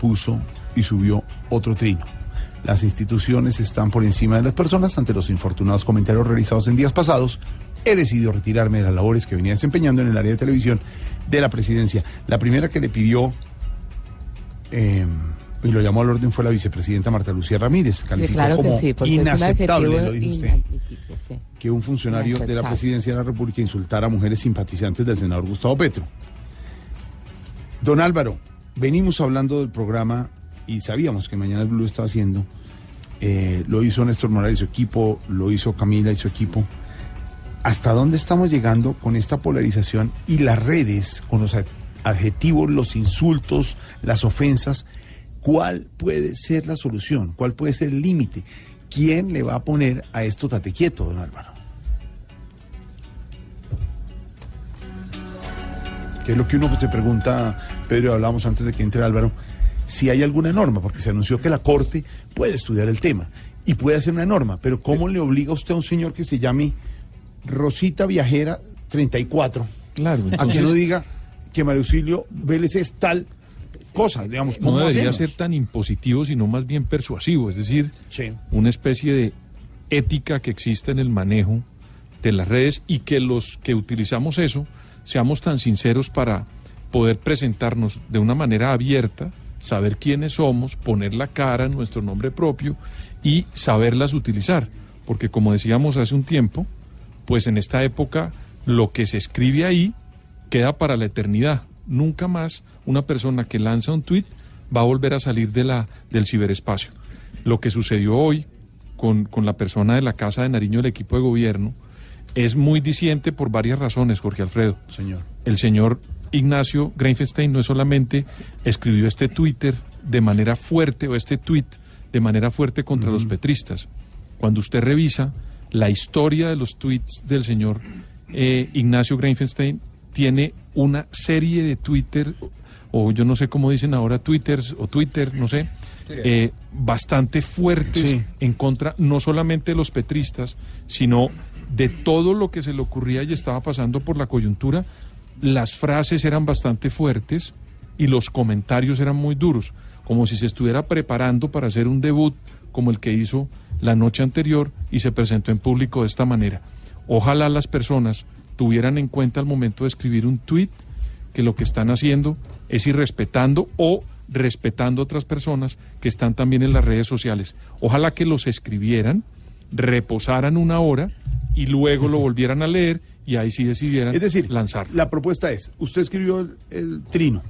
puso y subió otro trino. Las instituciones están por encima de las personas ante los infortunados comentarios realizados en días pasados. He decidido retirarme de las labores que venía desempeñando en el área de televisión de la presidencia. La primera que le pidió eh, y lo llamó al orden fue la vicepresidenta Marta Lucía Ramírez. Calificó claro que como sí, porque es un inaceptable, lo dijo usted sí. que un funcionario de la Inaceptable. presidencia de la República insultara a mujeres simpatizantes del senador Gustavo Petro. Don Álvaro, venimos hablando del programa y sabíamos que Mañana el Blue estaba haciendo. eh, lo hizo Néstor Morales y su equipo, lo hizo Camila y su equipo. ¿Hasta dónde estamos llegando con esta polarización y las redes, con los ad- adjetivos, los insultos, las ofensas? ¿Cuál puede ser la solución? ¿Cuál puede ser el límite? ¿Quién le va a poner a esto tate quieto, don Álvaro? Que es lo que uno pues, se pregunta, Pedro, hablamos antes de que entre Álvaro, si hay alguna norma, porque se anunció que la Corte puede estudiar el tema y puede hacer una norma, pero ¿cómo le obliga usted a un señor que se llame Rosita Viajera 34 Claro, a que entonces- no diga que Mario Auxilio Vélez es tal cosa? Digamos, ¿cómo no debería hacemos? ser tan impositivo, sino más bien persuasivo, es decir, Sí. una especie de ética que existe en el manejo de las redes y que los que utilizamos eso seamos tan sinceros para poder presentarnos de una manera abierta, saber quiénes somos, poner la cara, nuestro nombre propio y saberlas utilizar. Porque como decíamos hace un tiempo, pues en esta época lo que se escribe ahí queda para la eternidad. Nunca más una persona que lanza un tuit va a volver a salir de la, del ciberespacio. Lo que sucedió hoy con, con la persona de la Casa de Nariño del equipo de gobierno es muy diciente por varias razones, Jorge Alfredo. Señor. El señor Ignacio Greinfenstein no solamente escribió este Twitter de manera fuerte o este tweet de manera fuerte contra los petristas. Cuando usted revisa la historia de los tweets del señor eh, Ignacio Greinfenstein, tiene una serie de Twitter, o yo no sé cómo dicen ahora Twitters o Twitter, no sé, eh, bastante fuertes Sí. en contra no solamente de los petristas, sino de todo lo que se le ocurría y estaba pasando por la coyuntura. Las frases eran bastante fuertes y los comentarios eran muy duros, como si se estuviera preparando para hacer un debut como el que hizo la noche anterior y se presentó en público de esta manera. Ojalá las personas tuvieran en cuenta al momento de escribir un tuit que lo que están haciendo es irrespetando o respetando a otras personas que están también en las redes sociales. Ojalá que los escribieran, reposaran una hora y luego lo volvieran a leer y ahí sí decidieran Es decir, lanzar. la propuesta es, usted escribió el, el trino,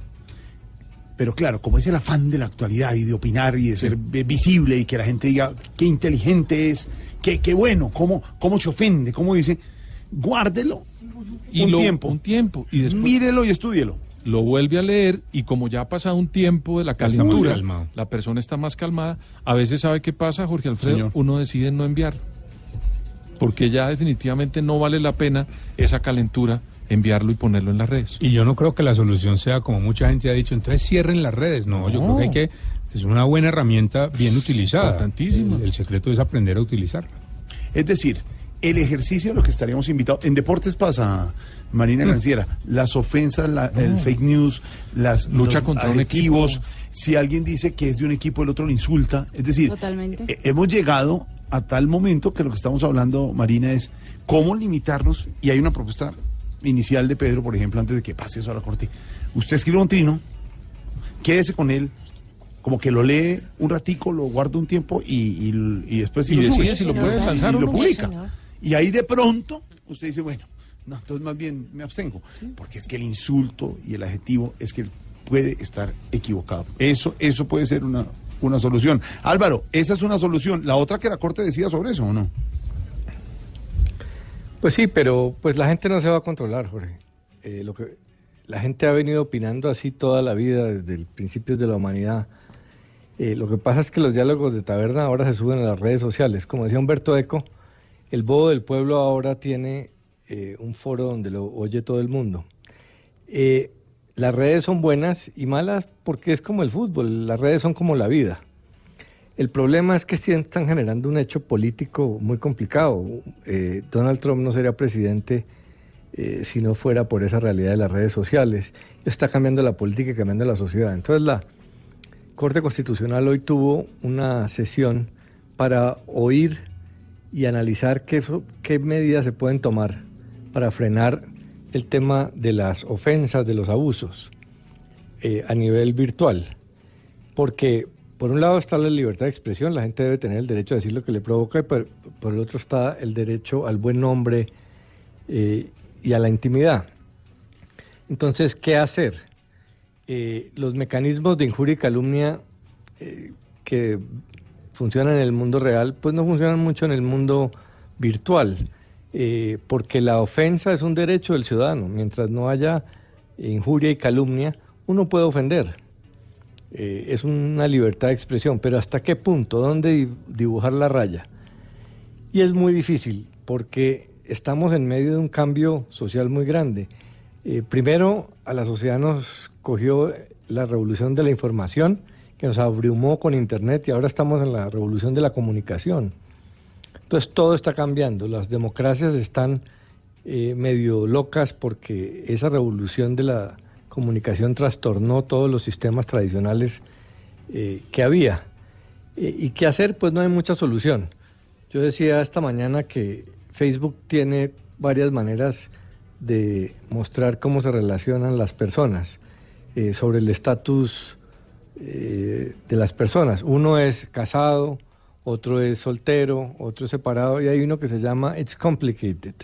pero claro, como es el afán de la actualidad y de opinar y de ser vi- visible y que la gente diga qué inteligente es, qué, qué bueno, cómo, cómo se ofende, cómo dice, guárdelo Y un lo- tiempo, un tiempo y después mírelo y estúdielo. lo vuelve a leer y como ya ha pasado un tiempo de la calentura, la persona está más calmada, a veces sabe qué pasa, Jorge Alfredo, Señor. uno decide no enviar, porque ya definitivamente no vale la pena esa calentura enviarlo y ponerlo en las redes. Y yo no creo que la solución sea, como mucha gente ha dicho, entonces cierren las redes. No, yo creo que hay que. Es una buena herramienta bien utilizada. Importantísima. El, el secreto es aprender a utilizarla. Es decir, el ejercicio de lo que estaríamos invitados. En deportes pasa, Marina Granciera, las ofensas, la- el fake news, las Lucha contra un adjetivos, Si alguien dice que es de un equipo, el otro lo insulta. Es decir, Totalmente. eh, hemos llegado a tal momento que lo que estamos hablando, Marina, es cómo limitarnos. Y hay una propuesta inicial de Pedro, por ejemplo, antes de que pase eso a la corte. Usted escribe un trino, quédese con él, como que lo lee un ratico, lo guarda un tiempo y, y- y después sí Y lo decide sube. si lo Y puede lanzar lo publica. No. Y ahí de pronto usted dice, bueno, no, entonces más bien me abstengo, porque es que el insulto y el adjetivo es que puede estar equivocado. Eso, eso puede ser una, una solución. Álvaro, esa es una solución. La otra que la Corte decía sobre eso, ¿o no? Pues sí, pero pues la gente no se va a controlar, Jorge. Eh, lo que la gente ha venido opinando así toda la vida desde el principio de la humanidad. Eh, lo que pasa es que los diálogos de taberna ahora se suben a las redes sociales. Como decía Humberto Eco, el bobo del pueblo ahora tiene eh, un foro donde lo oye todo el mundo. Eh, las redes son buenas y malas porque es como el fútbol, las redes son como la vida. El problema es que están generando un hecho político muy complicado. Eh, Donald Trump no sería presidente eh, si no fuera por esa realidad de las redes sociales. Está cambiando la política y cambiando la sociedad. Entonces la Corte Constitucional hoy tuvo una sesión para oír y analizar qué medidas se pueden tomar para frenar el tema de las ofensas, de los abusos eh, a nivel virtual. Porque por un lado está la libertad de expresión, la gente debe tener el derecho a decir lo que le provoca, y por, el otro está el derecho al buen nombre eh, y a la intimidad. Entonces, ¿qué hacer? Eh, los mecanismos de injuria y calumnia eh, que funcionan en el mundo real, pues no funcionan mucho en el mundo virtual, porque la ofensa es un derecho del ciudadano. Mientras no haya injuria y calumnia, uno puede ofender. Eh, es una libertad de expresión, pero ¿hasta qué punto? ¿Dónde di- dibujar la raya? Y es muy difícil, porque estamos en medio de un cambio social muy grande. Eh, primero, a la sociedad nos cogió la revolución de la información, que nos abrumó con Internet, y ahora estamos en la revolución de la comunicación. Entonces todo está cambiando, las democracias están eh, medio locas porque esa revolución de la comunicación trastornó todos los sistemas tradicionales eh, que había. Eh, ¿Y qué hacer? Pues no hay mucha solución. Yo decía esta mañana que Facebook tiene varias maneras de mostrar cómo se relacionan las personas eh, sobre el estatus de las personas. Uno es casado, otro es soltero, otro es separado y hay uno que se llama It's Complicated.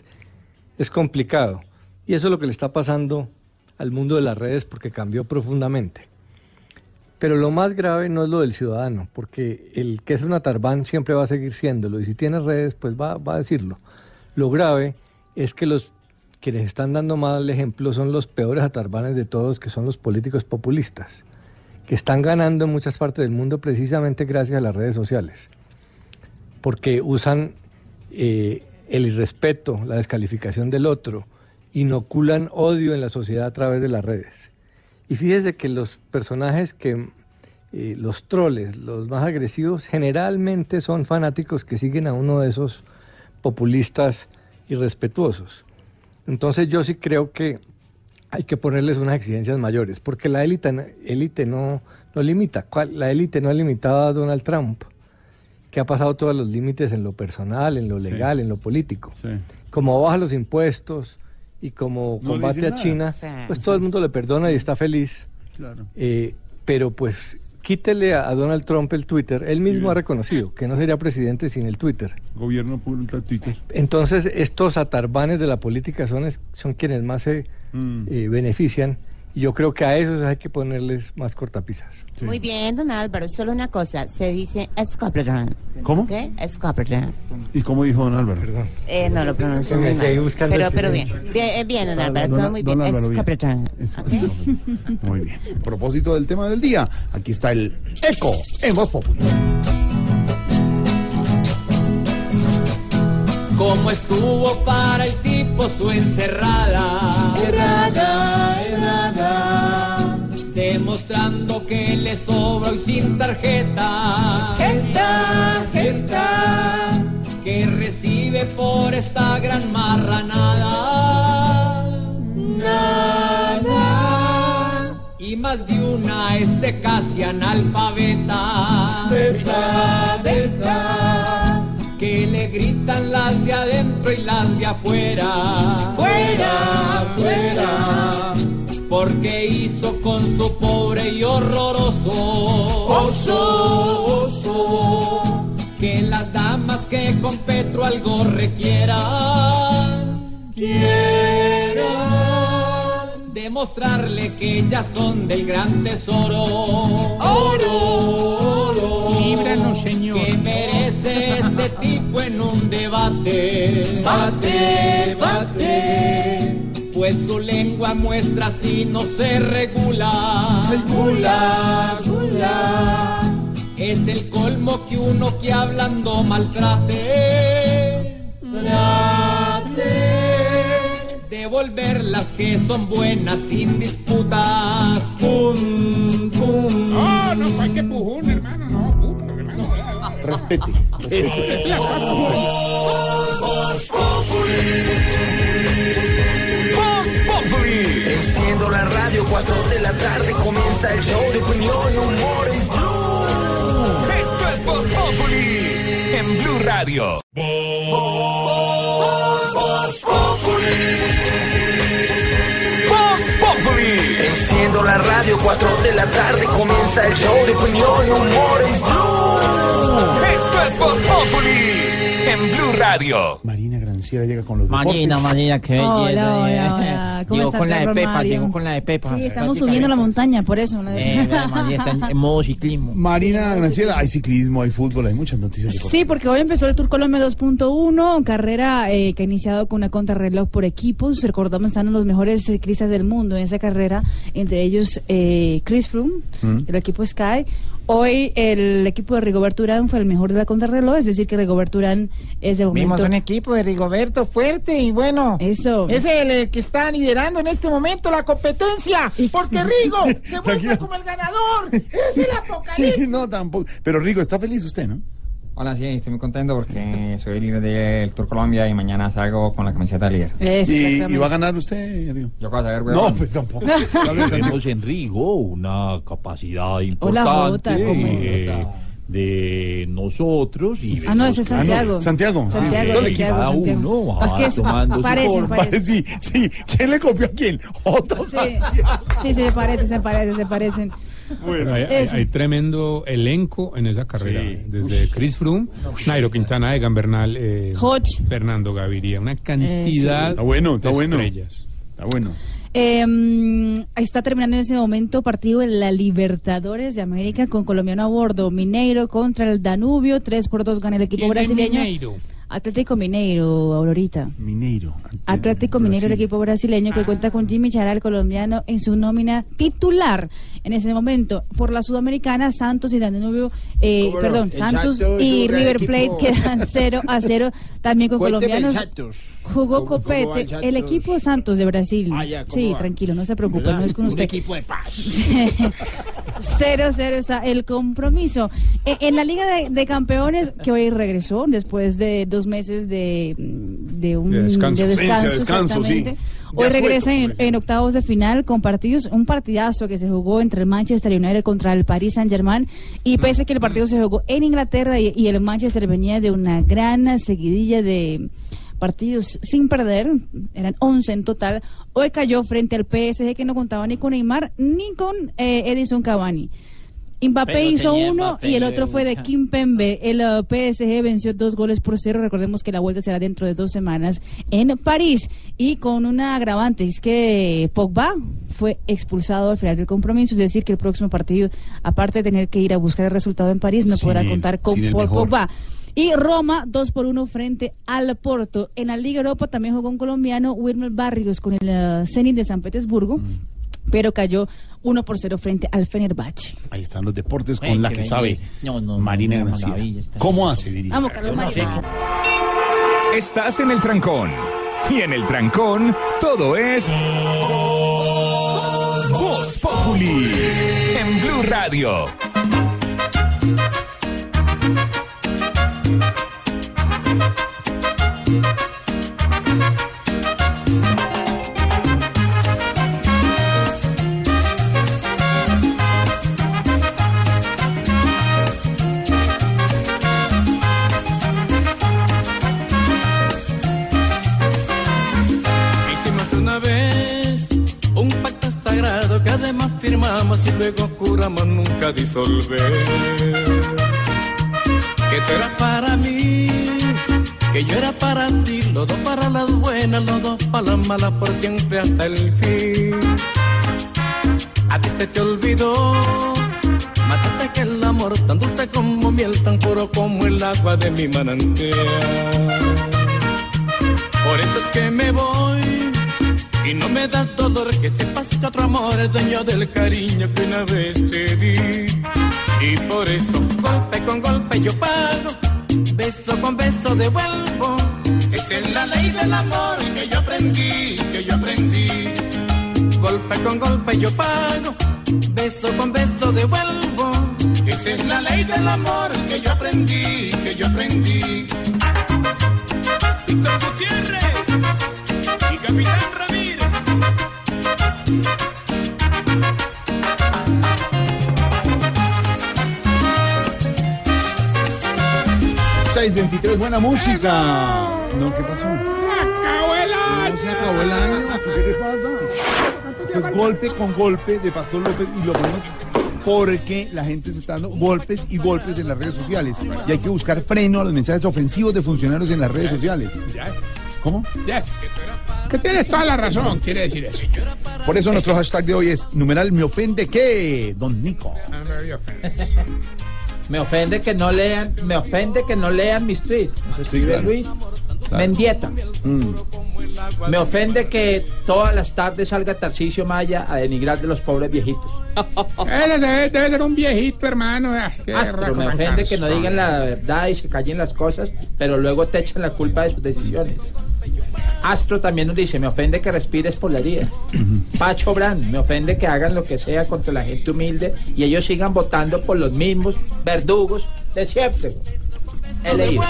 Es complicado. Y eso es lo que le está pasando al mundo de las redes porque cambió profundamente. Pero lo más grave no es lo del ciudadano, porque el que es una tarbán siempre va a seguir siéndolo y si tiene redes pues va, va a decirlo. Lo grave es que los quienes están dando mal ejemplo son los peores atarbanes de todos, que son los políticos populistas, que están ganando en muchas partes del mundo precisamente gracias a las redes sociales, porque usan eh, el irrespeto, la descalificación del otro, inoculan odio en la sociedad a través de las redes. Y fíjese que los personajes que, eh, los troles, los más agresivos, generalmente son fanáticos que siguen a uno de esos populistas irrespetuosos. Entonces yo sí creo que hay que ponerles unas exigencias mayores, porque la élite, élite no, no limita. La élite no ha limitado a Donald Trump, que ha pasado todos los límites en lo personal, en lo legal, en lo político. Como baja los impuestos y como No combate a nada. China, Sí. pues todo el mundo le perdona y está feliz. Claro. Eh, pero pues quítele a, a Donald Trump el Twitter. Él mismo ha reconocido que no sería presidente sin el Twitter. Gobierno público Twitter. Entonces, estos atarbanes de la política son, es- son quienes más se Mm. eh, benefician. Yo creo que a esos hay que ponerles más cortapisas. Muy bien, don Álvaro. Solo una cosa. Se dice escopetón. ¿Cómo? ¿Qué? Escopetón. ¿Y cómo dijo don Álvaro? Perdón. Eh, no lo pronuncio muy mal. buscando Pero, pero bien. eh, bien, don Álvaro. don- Todo muy bien. Escopetón. Muy bien. A propósito del tema del día, aquí está el eco en Voz Popular. ¿Cómo estuvo para el tipo su encerrada? Errada, errada demostrando que le sobra y sin tarjeta. Genta, genta, que recibe por esta gran marranada. Nada. Y más de una es de casi analfabeta. Delta. Que le gritan las de adentro y las de afuera. Fuera, fuera. fuera porque hizo con su pobre y horroroso Oso, oso. que las damas que con Petro algo requieran Quieran. demostrarle que ellas son del gran tesoro Oro, oro. Líbranos, Señor. que merece este tipo en un debate Bate, bate. Pues su lengua muestra si no se regula Gula, gula. es el colmo que uno que hablando maltrate Trate. devolver las que son buenas sin disputas Pum, pum. No, no, cuál que pujún, hermano, no, puta, hermano. Respete. Respete Enciendo la radio, 4 de la tarde comienza el show de opinión y humor en Blue. Esto es Voz Populi en Blue Radio. Voz Populi. Voz Populi. Enciendo la radio, 4 de la tarde comienza el show de opinión y humor en Blue. Esto es Voz Populi en Blue Radio. Marina Granciera llega con los Marina, deportes. Marina, qué belleza. Hola, hola, eh. hola. ¿Cómo Llegó estás, con la de Carlos Pepa, Mario? llegó con la de Pepa. Sí, estamos subiendo la montaña, por eso. Eh, Marina está en modo ciclismo. Marina Granciera, hay ciclismo, hay fútbol, hay muchas noticias. de Sí, porque hoy empezó el Tour Colombia 2.1, carrera eh, que ha iniciado con una contrarreloj por equipos. Recordamos, están los mejores ciclistas del mundo en esa carrera, entre ellos eh, Chris Froome, Mm. el equipo Sky. Hoy el equipo de Rigoberto Urán fue el mejor de la contrarreloj, es decir, que Rigoberto Urán es de momento... Vimos un equipo de Rigoberto fuerte y bueno. Eso. Es el, que está liderando en este momento la competencia. Porque Rigo se muestra como el ganador. Es el apocalipsis. no, tampoco. Pero Rigo, ¿está feliz usted, no? Hola, sí, estoy muy contento porque soy el líder del Tour Colombia y mañana salgo con la camiseta de líder. ¿Y, y va a ganar usted, Rigo? Yo qué vas a ver, No, pues tampoco. Tenemos en Rigo una capacidad Hola, Jota, importante ¿cómo eh, de nosotros y Ah, no, ese es Ah, no, Santiago. Santiago, sí, Santiago, todo el Santiago, Cada Santiago. uno Es es- tomando su parecen, parecen. Sí, sí. ¿Quién le copió a quién? Otro Sí, sí, se parecen, se parecen, se parecen. Pero hay, hay- hay tremendo elenco en esa carrera. Desde Chris Froome, Nairo Quintana, Egan Bernal, eh, Hodge. Fernando Gaviria. Una cantidad Está bueno, está de bueno. estrellas. Está bueno. Eh, está terminando en ese momento partido en la Libertadores de América con colombiano a bordo. Mineiro contra el Danubio. 3 por 2 gana el equipo ¿Quién es brasileño. Mineiro? Atlético Mineiro, Aurorita. Mineiro. Atlético Mineiro, el equipo brasileño que cuenta con Jimmy Charal, colombiano, en su nómina titular en ese momento. Por la Sudamericana, Santos y Danubio, eh, perdón, Santos y River. Plate quedan 0 a 0 también con Cuénteme colombianos. Jugó ¿Cómo- cómo va Copete, el equipo Santos de Brasil. Ah, ya, ¿cómo sí, va? tranquilo, no se preocupe, ¿Verdad? no es con Un usted. equipo de paz. 0-0 está el compromiso. E- En la Liga de, de Campeones, que hoy regresó después de dos meses de, de un De descanso. de descanso, Sí, de descanso, sí. Hoy regresa en, en octavos de final con partidos, un partidazo que se jugó entre el Manchester United contra el Paris Saint Germain y pese a que el partido se jugó en Inglaterra y, y el Manchester venía de una gran seguidilla de partidos sin perder, eran 11 en total, hoy cayó frente al PSG que no contaba ni con Neymar ni con eh, Edison Cavani. Mbappé Pero hizo uno Mbappé, y el otro fue de Lucha. Kim Pembe. El uh, PSG venció dos goles por cero. Recordemos que la vuelta será dentro de dos semanas en París. Y con una agravante, es que Pogba fue expulsado al final del compromiso. Es decir, que el próximo partido, aparte de tener que ir a buscar el resultado en París, no Sin podrá contar con mejor. Pogba. Y Roma, 2 por 1 frente al Porto. En la Liga Europa también jugó un colombiano, Wilmer Barrios, con el uh, Zenit de San Petersburgo. Pero cayó 1 por 0 frente al Fenerbahce. Ahí están los deportes con la que sabe. No, no, Marina no, no, Granciera. ¿Cómo hace, diría? Vamos, Carlos Mario. Estás en el trancón. Y en el trancón, todo es. Voz Populi. En Blue Radio. Una vez un pacto sagrado que además firmamos y luego ocurramos nunca disolver, que será para mí que yo era para ti, los dos para las buenas, los dos para las malas, por siempre hasta el fin. A ti se te olvidó, mataste que el amor tan dulce como miel, tan puro como el agua de mi manantial. Por eso es que me voy y no me da dolor que sepas que otro amor es dueño del cariño que una vez te di. Y por eso golpe con golpe yo pago, beso con beso devuelvo. Esa es la ley del amor que yo aprendí, que yo aprendí. Golpe con golpe yo pago, beso con beso devuelvo. Esa es la ley del amor que yo aprendí, que yo aprendí. Víctor Gutiérrez y Capitán Ramírez. 623, buena música. No, ¿qué pasó? ¡Acabó el año! No se acabó el año. ¿Qué le pasa? Esto es golpe con golpe de Pastor López y lo ponemos porque la gente se está dando golpes y golpes en las redes sociales. Y hay que buscar freno a los mensajes ofensivos de funcionarios en las redes sociales. ¿Cómo? Yes. Que tienes toda la razón, quiere decir eso. Por eso nuestro hashtag de hoy es numeral me ofende que Don Nico. Me ofende que no lean, me ofende que no lean mis tweets. Escribe claro. Luis Claro. Mendieta. Mm. Me ofende que todas las tardes salga Tarcisio Maya a denigrar de los pobres viejitos. Él debe, debe ser un viejito, hermano. ah, qué Astro, me ofende que no digan la verdad y se callen las cosas, pero luego te echan la culpa de sus decisiones. Astro también nos dice, me ofende que respires por la herida. Pacho Brand, me ofende que hagan lo que sea contra la gente humilde y ellos sigan votando por los mismos verdugos de siempre. He leído.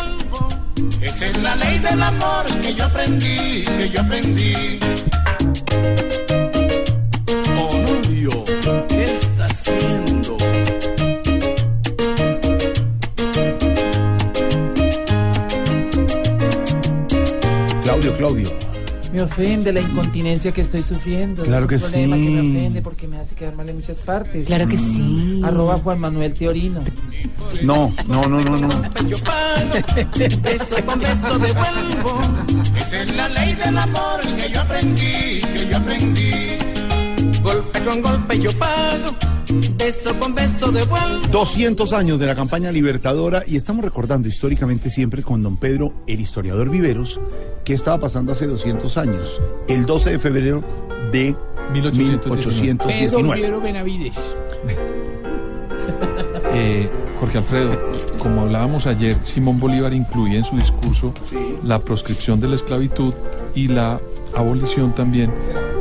Esa es la ley del amor que yo aprendí, que yo aprendí. ¿qué está haciendo? Claudio, Claudio. Me ofende la incontinencia que estoy sufriendo. Claro que es un problema que me sí. ofende porque me hace quedar mal en muchas partes. Claro que sí. Arroba Juan Manuel Teorino. No, no, no, no, no. Beso con beso devuelvo. Esa es la ley del amor que yo aprendí, que yo aprendí. Golpe con golpe yo pago, beso con beso devuelvo. 200 años de la campaña libertadora y estamos recordando históricamente siempre con don Pedro, el historiador Viveros, qué estaba pasando hace 200 años, el 12 de febrero de 1819. Pedro 1819. Rivero Benavides. Eh, Jorge Alfredo, como hablábamos ayer, Simón Bolívar incluía en su discurso la proscripción de la esclavitud y la abolición también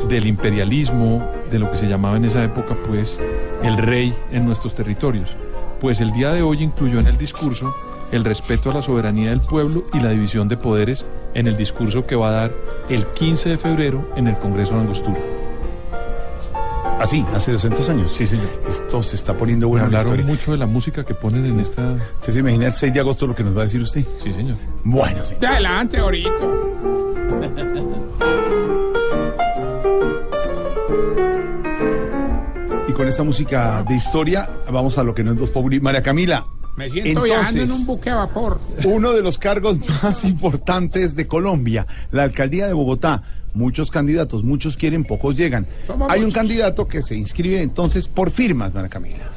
del imperialismo, de lo que se llamaba en esa época pues el rey en nuestros territorios. Pues el día de hoy incluyó en el discurso el respeto a la soberanía del pueblo y la división de poderes en el discurso que va a dar el 15 de febrero en el Congreso de Angostura. Así, hace 200 años. Sí, señor. Esto se está poniendo bueno en la hablaron historia. mucho de la música que ponen en esta... ¿Usted se imagina el 6 de agosto lo que nos va a decir usted? Sí, señor. Bueno, sí. De adelante, ahorita. Y con esta música de historia, vamos a lo que no es los Populi. María Camila. Me siento viajando en un buque a vapor. uno de los cargos más importantes de Colombia, la alcaldía de Bogotá. Muchos candidatos, muchos quieren, pocos llegan. Somos Hay un candidato que se inscribe entonces por firmas, María Camila.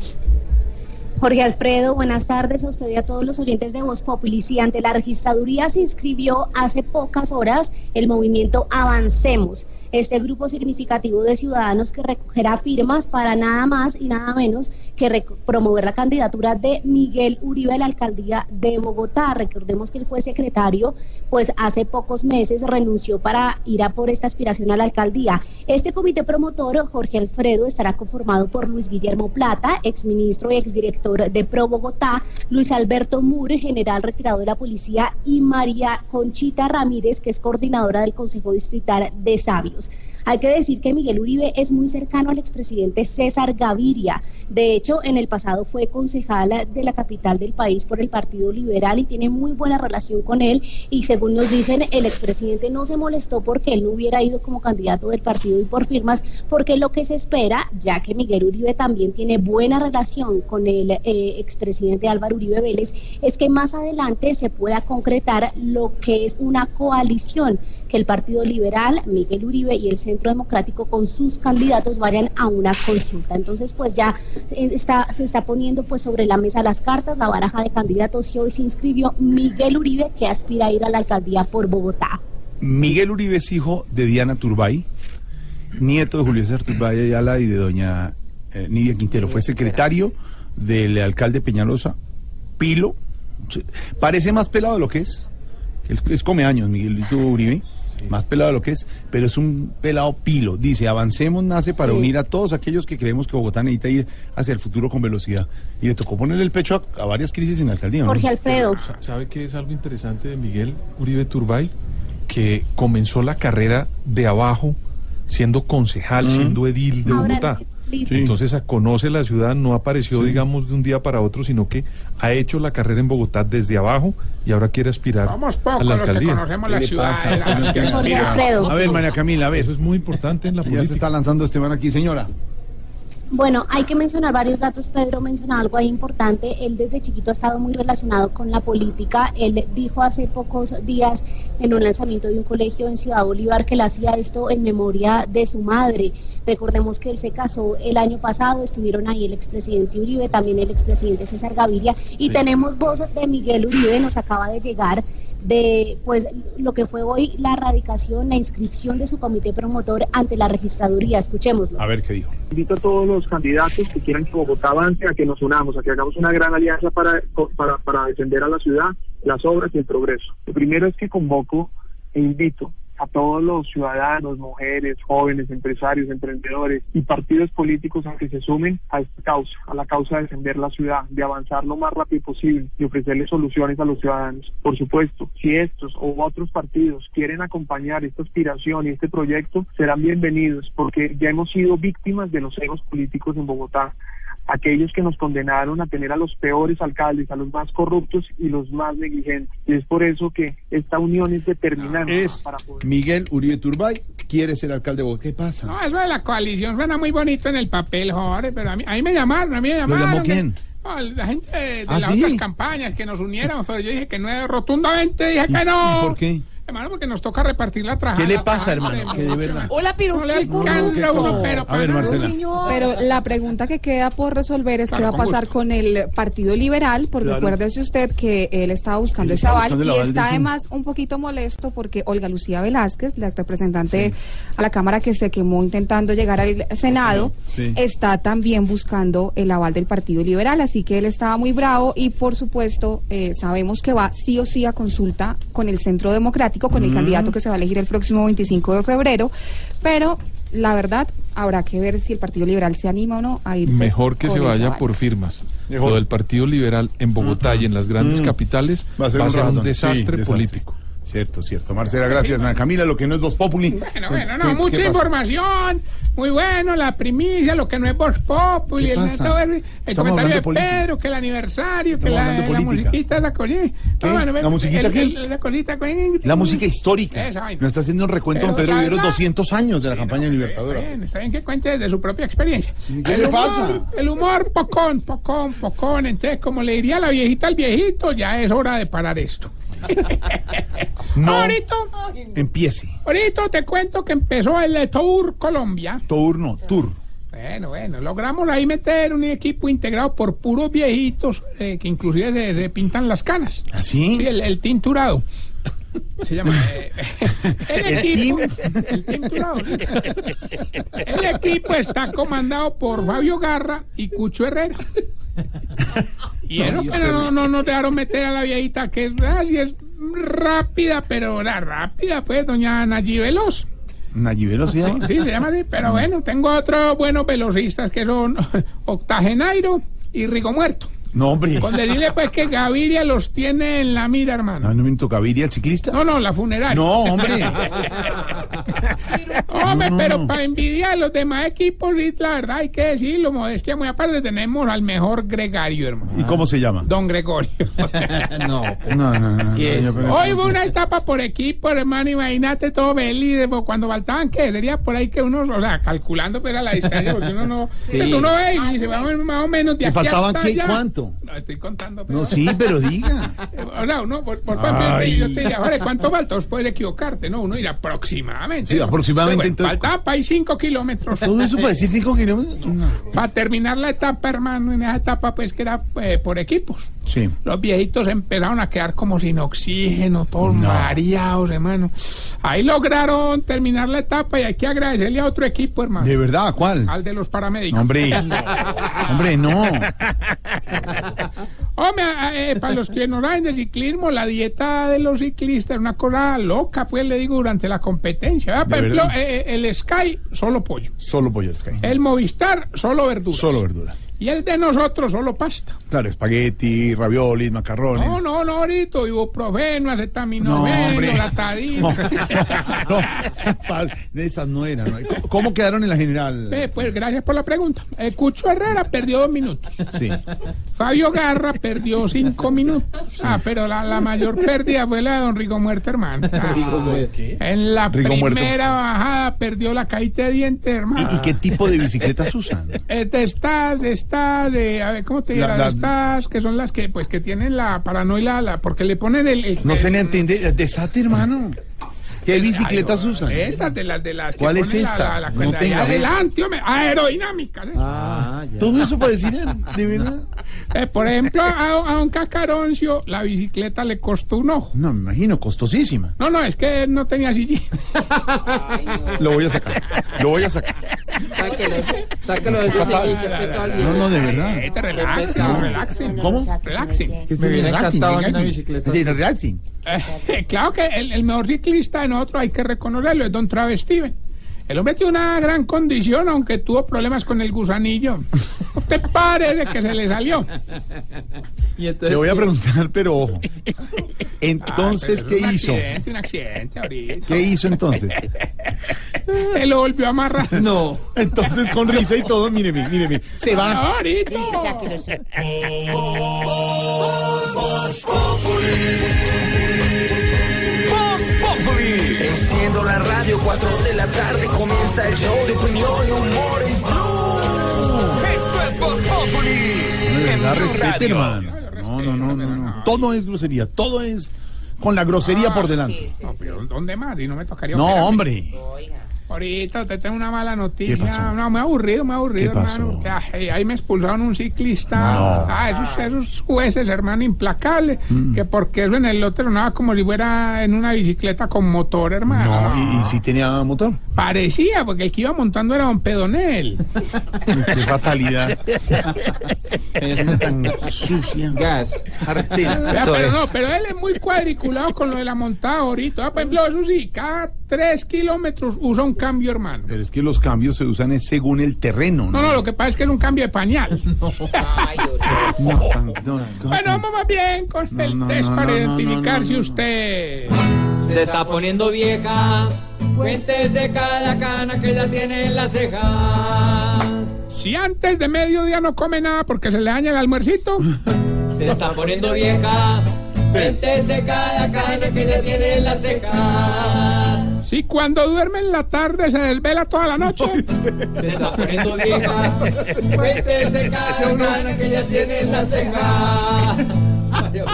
Jorge Alfredo, buenas tardes a usted y a todos los oyentes de Voz Populi. Sí, ante la registraduría se inscribió hace pocas horas el movimiento Avancemos, este grupo significativo de ciudadanos que recogerá firmas para nada más y nada menos que promover la candidatura de Miguel Uribe a la alcaldía de Bogotá. Recordemos que él fue secretario, pues hace pocos meses renunció para ir a por esta aspiración a la alcaldía. Este comité promotor, Jorge Alfredo, estará conformado por Luis Guillermo Plata, exministro y exdirector de Pro Bogotá, Luis Alberto Mure, general retirado de la policía, y María Conchita Ramírez, que es coordinadora del Consejo Distrital de Sabios. Hay que decir que Miguel Uribe es muy cercano al expresidente César Gaviria. De hecho, en el pasado fue concejal de la capital del país por el Partido Liberal y tiene muy buena relación con él. Y según nos dicen, el expresidente no se molestó porque él no hubiera ido como candidato del partido y por firmas, porque lo que se espera, ya que Miguel Uribe también tiene buena relación con el eh, expresidente Álvaro Uribe Vélez, es que más adelante se pueda concretar lo que es una coalición, que el Partido Liberal, Miguel Uribe y el Centro Democrático con sus candidatos vayan a una consulta. Entonces, pues ya eh, está, se está poniendo pues sobre la mesa las cartas, la baraja de candidatos y hoy se inscribió Miguel Uribe que aspira a ir a la alcaldía por Bogotá. Miguel Uribe es hijo de Diana Turbay, nieto de Julio César Turbay Ayala y de doña eh, Nidia Quintero. Fue secretario del alcalde Peñalosa, Pilo. Parece más pelado de lo que es. Es, es come años, Miguelito Uribe. Más pelado de lo que es, pero es un pelado pilo. Dice, avancemos, nace para Sí. unir a todos aquellos que creemos que Bogotá necesita ir hacia el futuro con velocidad. Y le tocó ponerle el pecho a, a varias crisis en la alcaldía. ¿no? Jorge Alfredo. Sa- ¿Sabe qué es algo interesante de Miguel Uribe Turbay? Que comenzó la carrera de abajo siendo concejal, siendo edil de Ahora, Bogotá. Listo. Entonces a- conoce la ciudad, no apareció, digamos, de un día para otro, sino que ha hecho la carrera en Bogotá desde abajo y ahora quiere aspirar Somos a pocos la los que alcaldía. conocemos la ciudad. que. A ver, María Camila, a ver. Eso es muy importante en la Ya política. se está lanzando Esteban aquí, señora. Bueno, hay que mencionar varios datos. Pedro mencionó algo ahí importante. Él desde chiquito ha estado muy relacionado con la política. Él dijo hace pocos días en un lanzamiento de un colegio en Ciudad Bolívar que él hacía esto en memoria de su madre. Recordemos que él se casó el año pasado, estuvieron ahí el expresidente Uribe, también el expresidente César Gaviria y Sí. tenemos voz de Miguel Uribe, nos acaba de llegar de pues lo que fue hoy la erradicación, la inscripción de su comité promotor ante la registraduría. Escuchémoslo. A ver qué dijo. Invito a todos los candidatos que quieran que Bogotá avance a que nos unamos, a que hagamos una gran alianza para, para, para defender a la ciudad, las obras y el progreso. Lo primero es que convoco e invito a todos los ciudadanos, mujeres, jóvenes, empresarios, emprendedores y partidos políticos a que se sumen a esta causa, a la causa de defender la ciudad, de avanzar lo más rápido posible y ofrecerle soluciones a los ciudadanos. Por supuesto, si estos u otros partidos quieren acompañar esta aspiración y este proyecto, serán bienvenidos porque ya hemos sido víctimas de los egos políticos en Bogotá aquellos que nos condenaron a tener a los peores alcaldes, a los más corruptos y los más negligentes. Y es por eso que esta unión es determinante Es para poder... Miguel Uribe Turbay, quiere ser alcalde de Bogotá. ¿Qué pasa? No, eso de la coalición suena muy bonito en el papel, Jorge, pero a mí, a mí me llamaron, a mí me llamaron. llamó quién? No, la gente de, de ¿Ah, las sí? otras campañas que nos unieran, pero yo dije que no, rotundamente dije que no. ¿Y por qué? Hermano, porque nos toca repartir la trajada. ¿Qué le pasa, hermano? Que de verdad. Hola, pero No alcanza pero A ver, para- Marcela. Pero la pregunta que queda por resolver es Claro, qué va a pasar con el Partido Liberal, porque Claro. acuérdese usted que él estaba buscando Él ese estaba aval buscando el y aval de está además un poquito molesto porque Olga Lucía Velázquez, la representante a la Cámara que se quemó intentando llegar al Senado, Sí. está también buscando el aval del Partido Liberal, así que él estaba muy bravo y por supuesto eh, sabemos que va sí o sí a consulta con el Centro Democrático, con el Mm. candidato que se va a elegir el próximo 25 de febrero, pero la verdad habrá que ver si el Partido Liberal se anima o no a irse. Mejor que se vaya por firmas. Mejor. Lo del Partido Liberal en Bogotá y en las grandes Mm. capitales Va a ser un, desastre. político. Cierto, cierto. Marcela, gracias. Camila, lo que no es Voz Populi. Bueno, bueno, ¿Qué- no, mucha información, muy bueno, la primicia, lo que no es Voz Populi, ¿Qué el, neto- el Estamos comentario de política. Pedro, que el aniversario, que la, la musiquita, la colina. ¿Qué? ¿La musiquita qué? La colita con... La música histórica. Vaina. Nos está haciendo un recuento don Pedro verdad- 200 años de la campaña Está libertadora. bien, está bien que cuente desde su propia experiencia. ¿Qué el le humor, pasa? El humor, pocón, pocón, pocón. Entonces, como le diría la viejita al viejito, ya es hora de parar esto. No Ahorita, empiece. ahorita te cuento que empezó el Tour Colombia. Tour no, tour. Bueno, bueno, logramos ahí meter un equipo integrado por puros viejitos eh, que inclusive se, se pintan las canas. ¿Ah, sí? El, el tinturado. Se llama. eh, el, ¿El equipo. team? El tinturado. El equipo está comandado por Fabio Garra y Cucho Herrera. Y eso, pero no, no nos dejaron meter a la viejita que es, así es rápida, pero la rápida, pues, doña Nayi Veloz. Nayib Veloz Sí, sí, se llama así, pero bueno, tengo otros buenos velocistas que son Octagenairo y Rigo Muerto. No, hombre. Con decirle pues que Gaviria los tiene en la mira, hermano. No, no me toca Gaviria, el ciclista. No, no, la funeraria. No, hombre. Hombre, No, no, pero no. para envidiar a los demás equipos, la verdad hay que decirlo, modestia muy aparte, tenemos al mejor gregario, hermano. ¿Y cómo se llama? Don Gregorio. No. No, no, no. ¿Qué no, Hoy fue una etapa por equipo, hermano, imagínate todo feliz, pues, cuando faltaban, ¿qué? Sería por ahí que uno, o sea, calculando pero a la distancia, porque uno no, Sí. pero uno ve y dice, vamos más o menos de ¿Y aquí faltaban hasta qué? allá. ¿Cuánto? No, estoy contando. No, sí, pero diga. O sea, uno, por, por yo te diría, Jorge, ¿cuánto falta? Vos puedes equivocarte, ¿no? Uno dirá aproximadamente. Sí, ¿no? aproximadamente, Pero entonces- Faltaba para ahí cinco kilómetros. ¿Todo eso para decir cinco kilómetros? No. Para terminar la etapa, hermano, en esa etapa, pues que era eh, por equipos. Sí. Los viejitos empezaron a quedar como sin oxígeno, todos mareados, hermano. Ahí lograron terminar la etapa y hay que agradecerle a otro equipo, hermano. ¿De verdad? ¿Cuál? Al de los paramédicos. No, hombre. Hombre, no. Hombre, eh, para los que no saben de ciclismo, la dieta de los ciclistas es una cosa loca, pues le digo, durante la competencia. Por ¿De ejemplo, verdad? eh, el Sky, solo pollo. Solo pollo el Sky. El Movistar, solo verdura. Solo verdura. Y el de nosotros, solo pasta. Claro, espagueti, raviolis, macarrones. No, no, no, ahorita, ibuprofeno, No, acetaminofeno, hombre. loratadina. No, no, de esas no eran. ¿no? ¿Cómo- ¿Cómo quedaron en la general? Eh, pues gracias por la pregunta. Eh, Cucho Herrera perdió dos minutos. Sí. Fabio Garra perdió cinco minutos. Ah, pero la, la mayor pérdida fue la de don Rigo Muerto, hermano. Ah, en la Rigo Muerto. primera bajada perdió la caída de dientes, hermano. ¿Y, y qué tipo de bicicletas usan? Eh, de estas, de, a ver, ¿cómo te digo? La- estas que son las que, pues, que tienen la paranoia, la, porque le ponen el... el- No se le entiende. Desate, hermano. ¿Qué bicicletas Ay, usan? Estas de las de las que ¿Cuál es ponen esta? La, la, No tenga, allá adelante, hombre, aerodinámicas. ¿eh? Ah, Todo eso para decir, de verdad. Eh, por ejemplo, a, don Cacaroncio la bicicleta le costó un ojo. No, me imagino, costosísima. No, no, es que él no tenía sillín. Lo voy a sacar. Lo voy a sacar. Sáquelo, sáquelo de No, no, de verdad. Eh, te relaxen, relaxen. ¿Cómo? Relaxen. ¿Qué Me encantado en una relaxing. bicicleta. Sí, relaxing. Eh, claro que el, el mejor ciclista de nosotros hay que reconocerlo, es Don Travis Steven. El hombre tiene una gran condición, aunque tuvo problemas con el gusanillo. ¿No te parece que se le salió? Y entonces, Le voy a preguntar, pero ojo. Entonces, Ah, pero es ¿qué un hizo? accidente, un accidente ahorita. ¿Qué hizo entonces? Se lo volvió a amarrar. No. Entonces, con risa y todo, mire, mire, mire, mire, se va. ahorita. Voz Enciendo la radio, 4 de la tarde comienza el show de opinión y humor en Blue. Esto es Voz Populi. No, no, no, no, no. Todo es grosería, todo es con la grosería por delante. No, pero ¿dónde más? Y no me tocaría No, operarme. hombre. Ahorita te tengo una mala noticia. ¿Qué pasó? No, me ha aburrido, me ha aburrido, ¿Qué pasó? hermano. porque, ay, ahí me expulsaron un ciclista. No. Ah, esos, esos jueces, hermano, implacables. Mm. Que porque eso en el otro nada como si fuera en una bicicleta con motor, hermano. No, y, y si tenía motor. Parecía, porque el que iba montando era don Pedonel. Qué fatalidad. Es Tan sucia. gas. Artera. Pero es. no, pero él es muy cuadriculado con lo de la montada ahorita. Ah, por ejemplo, eso sí, cada tres kilómetros usa un cambio, hermano. Pero es que los cambios se usan es según el terreno, ¿no? No, no, lo que pasa es que es un cambio de pañal. No, tan- no, no, Bueno, vamos más bien con No, el no, test no, para no, no, identificar no, si no, no. usted... Se está poniendo vieja. Cuéntese cada cana que ya tiene en la ceja. Si antes de mediodía no come nada porque se le daña el almuercito, Se está poniendo vieja. Cuéntese cada cana que ya tiene en la ceja. Si cuando duerme en la tarde se desvela toda la noche, Se está poniendo vieja. Cuéntese cada cana que ya tiene en la ceja.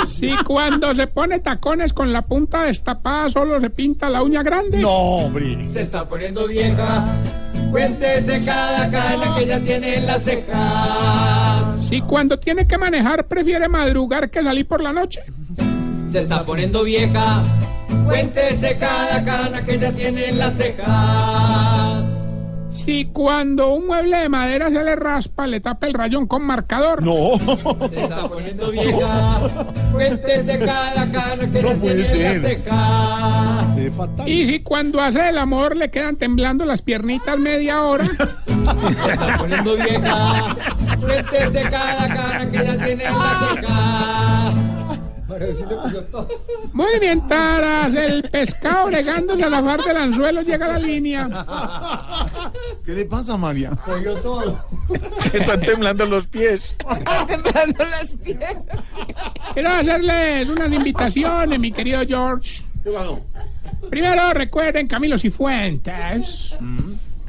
si cuando se pone tacones con la punta destapada solo se pinta la uña grande, No, hombre. Se está poniendo vieja. Cuéntese cada cana que ya tiene en las cejas. si cuando tiene que manejar prefiere madrugar que salir por la noche, Se está poniendo vieja. Cuéntese cada cana que ya tiene en las cejas. si cuando un mueble de madera se le raspa le tapa el rayón con marcador, No. Se está poniendo vieja. Cuéntese cada cana que No ya puede tiene en las ser. cejas. Fatal. y si cuando hace el amor le quedan temblando las piernitas media hora, Se está poniendo vieja. Cuéntese cada cana que ya tiene en la ceja. Muy bien, Taras, el pescado bregándose a la par del anzuelo llega a la línea. ¿Qué le pasa, María? Cogió todo. Están temblando los pies. Temblando las piernas. Quiero hacerles unas invitaciones, mi querido George. Primero, recuerden Camilo Cifuentes,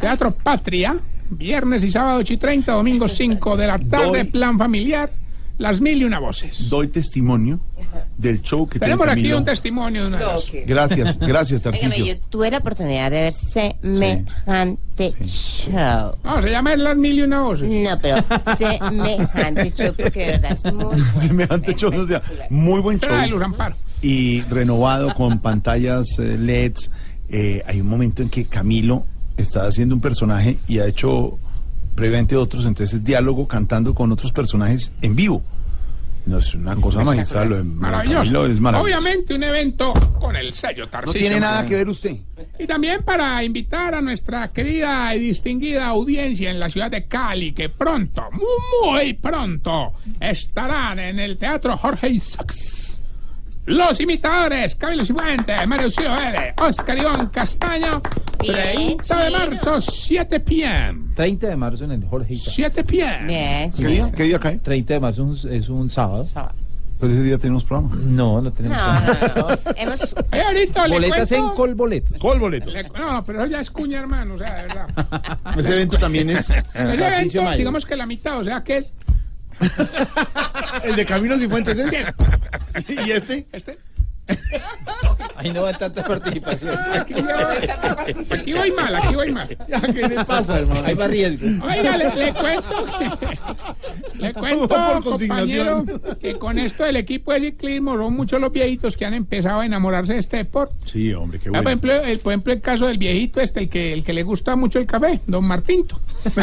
Teatro Patria, viernes y sábado 8 y 30, domingo 5 de la tarde, plan familiar, las mil y una voces. Doy testimonio del show que Tenemos aquí un testimonio de una de las- Gracias, gracias, Óigame, Tarcisio. yo tuve la oportunidad de ver semejante show. No, se llama Las Mil y Una Voces. No, pero semejante show porque de verdad es muy... Semejante show, o sea, muy buen show. Ay, Luz Amparo. y renovado con pantallas eh, LEDs. Eh, hay un momento en que Camilo está haciendo un personaje y ha hecho previamente otros, entonces es diálogo cantando con otros personajes en vivo. No, es una cosa magistral. Lo de Maravilloso. Es maravilloso. Obviamente un evento con el sello Tarcisio. No tiene nada que ver usted. Y también para invitar a nuestra querida y distinguida audiencia en la ciudad de Cali, que pronto, muy, muy pronto, estarán en el Teatro Jorge Isaacs. Los imitadores, Camilo Cifuentes, Mario Ciro L., Oscar Iván Castaño, 30 de marzo, 7 p.m. 30 de marzo en el Jorge Isaac. 7 p.m. Bien. ¿Qué día? ¿Qué día cae? 30 de marzo es un, es un sábado. Pero ese día tenemos programa. No, no tenemos. No, no, no. Hemos... Eh, ahorita le Boletas cuento- en. Colboletos. le- no, pero eso ya es cuña, hermano, o sea, de verdad. Ese evento también es El evento, digamos que la mitad, o sea, que es... el de Camilo Cifuentes. ¿eh? ¿Y este? Este. Ahí no va tanta participación. Aquí, voy mal, aquí voy mal. Ya, ¿Qué le pasa, hermano? Hay más riesgo. Oiga, le, le cuento, le cuento, compañero, que con esto del equipo de ciclismo son muchos los viejitos que han empezado a enamorarse de este deporte. Sí, hombre, qué Ah, por, bueno. ejemplo, el, por ejemplo, el caso del viejito este, el que, el que le gusta mucho el café, don Martinto.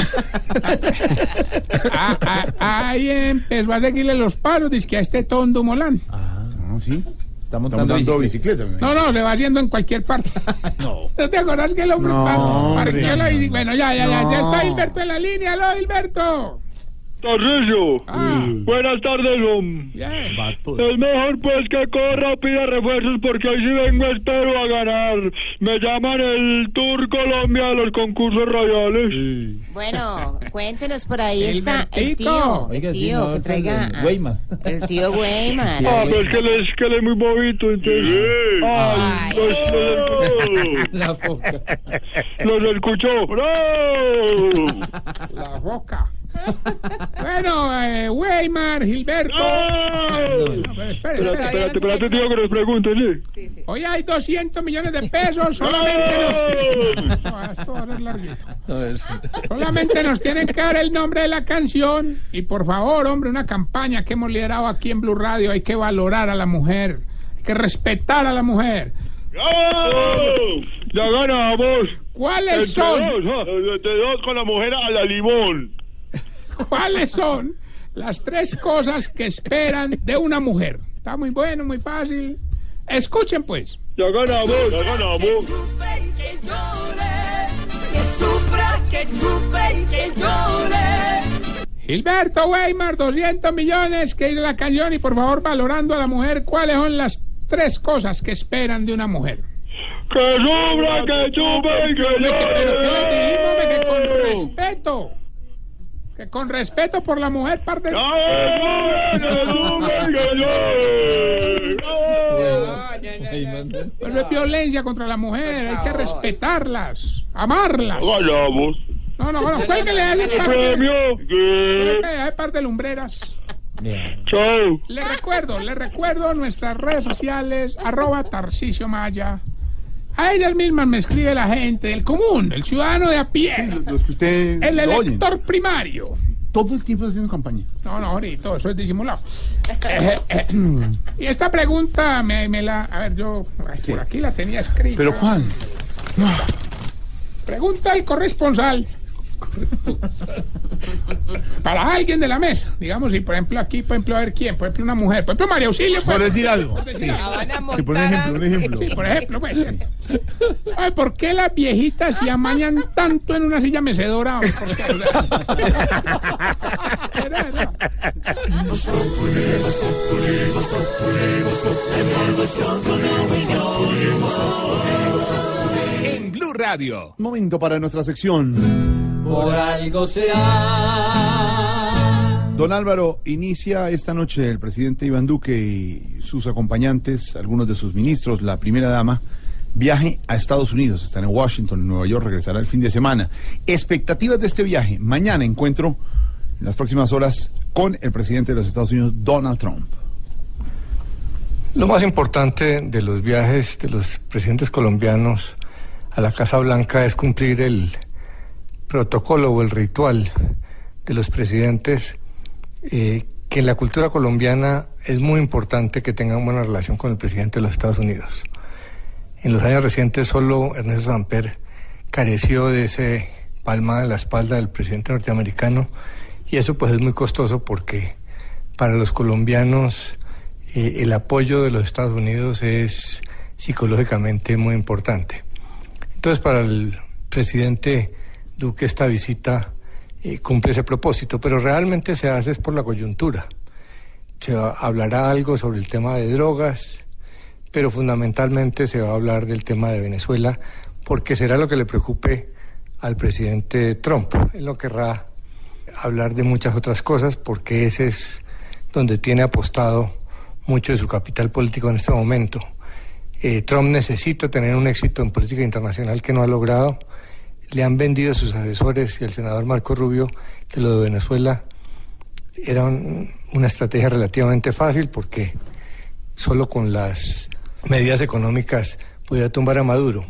Ah, ah, ahí empezó a seguirle los paros, dice que a este tondo Molán. Ah, sí. Está Está montando montando bicicleta. bicicleta. No, no, le va haciendo en cualquier parte. No. ¿No te acordás que el hombre No, parqueó la bici- Bueno, ya, ya, ya, ya está Hilberto en la línea. ¡Aló, Hilberto! Tarcisio, Ah. buenas tardes. Bien. Vato. Es mejor pues que corra, pida refuerzos porque hoy sí vengo espero a ganar. Me llaman el Tour Colombia de los concursos radiales. Bueno, cuéntenos por ahí está el tío, el Oiga, sí, tío no, que es traiga el Weimar. el tío Weimar. Ah, pues que él es, que él es muy bobito, entonces. Ay, Ay. los, La foca. los, los escuchó. ¡Bravo! La boca. Bueno, eh, Weimar, Gilberto. Espérate, espérate, espérate, tío, que les pregunte, ¿sí? Hoy hay 200 millones de pesos. Solamente nos. Esto, esto va a ser larguito. No, es- Solamente nos tienen que dar el nombre de la canción. Y por favor, hombre, una campaña que hemos liderado aquí en Blue Radio. Hay que valorar a la mujer. Hay que respetar a la mujer. ¡Bravo! Ya ganamos. ¿Cuáles Entre son? dos, ah, entre dos con la mujer a la limón. ¿Cuáles son las tres cosas que esperan de una mujer? Está muy bueno, muy fácil. Escuchen pues. Ya ganamos, ya ganamos. que llore, que sufra, que chupe y que llore. Gilberto Weimar, 200 millones que hizo la canción y por favor valorando a la mujer, ¿cuáles son las tres cosas que esperan de una mujer? Que sufra, que chupe y que Pero ¿qué le dijimos? hombre? Que con llore. respeto. Que con respeto por la mujer parte... Llore. Ahí manda. Pero no es violencia contra la mujer, hay que respetarlas, amarlas. Ganamos. No, no, no, cuélguele a ese par de- a par de lumbreras. Bien. Chao. Le recuerdo, le recuerdo nuestras redes sociales, arroba Tarcisio Maya. A ellas mismas me escribe la gente, el común, el ciudadano de a pie, Los, los que usted el oyen. elector primario. Todo el tiempo haciendo campaña. No, no, ahorita, eso es disimulado. Eh, eh, y esta pregunta me, me la... A ver, yo por aquí la tenía escrita. ¿Pero cuál? Pregunta el corresponsal. Para alguien de la mesa, digamos, y por ejemplo aquí, por ejemplo, a ver quién, por ejemplo una mujer, por ejemplo María Auxilio. Por decir algo. Por decir Sí. algo. Sí, por ejemplo, un ejemplo. Sí, por ejemplo, pues. Ay, ¿por qué las viejitas se amañan tanto en una silla mecedora? ¿Por. En Blue Radio. Momento para nuestra sección. Por algo será. Don Álvaro, inicia esta noche el presidente Iván Duque y sus acompañantes, algunos de sus ministros, la primera dama, viaje a Estados Unidos. Están en Washington, en Nueva York, regresará el fin de semana. Expectativas de este viaje. Mañana encuentro en las próximas horas con el presidente de los Estados Unidos, Donald Trump. Lo más importante de los viajes de los presidentes colombianos a la Casa Blanca es cumplir el protocolo o el ritual de los presidentes, eh, que en la cultura colombiana es muy importante que tengan buena relación con el presidente de los Estados Unidos. En los años recientes solo Ernesto Samper careció de ese palma de la espalda del presidente norteamericano y eso pues es muy costoso porque para los colombianos eh, el apoyo de los Estados Unidos es psicológicamente muy importante. Entonces, para el presidente Duque esta visita eh, cumple ese propósito, pero realmente se hace es por la coyuntura. Se va- hablará algo sobre el tema de drogas, pero fundamentalmente se va a hablar del tema de Venezuela, porque será lo que le preocupe al presidente Trump. Él no querrá hablar de muchas otras cosas, porque ese es donde tiene apostado mucho de su capital político en este momento. Eh, Trump necesita tener un éxito en política internacional que no ha logrado. Le han vendido a sus asesores y al senador Marco Rubio que lo de Venezuela era un- una estrategia relativamente fácil porque solo con las medidas económicas podía tumbar a Maduro.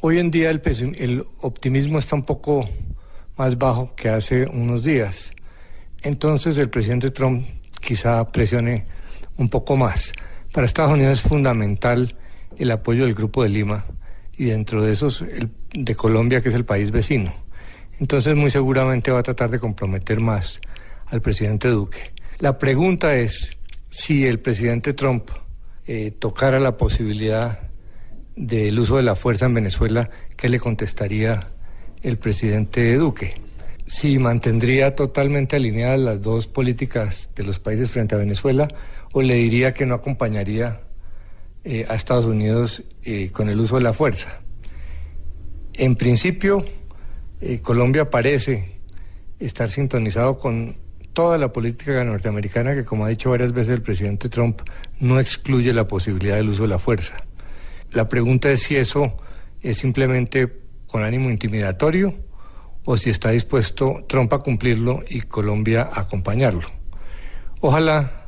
Hoy en día el, el optimismo está un poco más bajo que hace unos días. Entonces el presidente Trump quizá presione un poco más. Para Estados Unidos es fundamental el apoyo del Grupo de Lima y dentro de esos el de Colombia, que es el país vecino. Entonces muy seguramente va a tratar de comprometer más al presidente Duque. La pregunta es si el presidente Trump eh, tocara la posibilidad del uso de la fuerza en Venezuela, ¿qué le contestaría el presidente Duque? Si mantendría totalmente alineadas las dos políticas de los países frente a Venezuela, o le diría que no acompañaría eh, a Estados Unidos eh, con el uso de la fuerza. En principio, eh, Colombia parece estar sintonizado con toda la política norteamericana que, como ha dicho varias veces el presidente Trump, no excluye la posibilidad del uso de la fuerza. La pregunta es si eso es simplemente con ánimo intimidatorio o si está dispuesto Trump a cumplirlo y Colombia a acompañarlo. Ojalá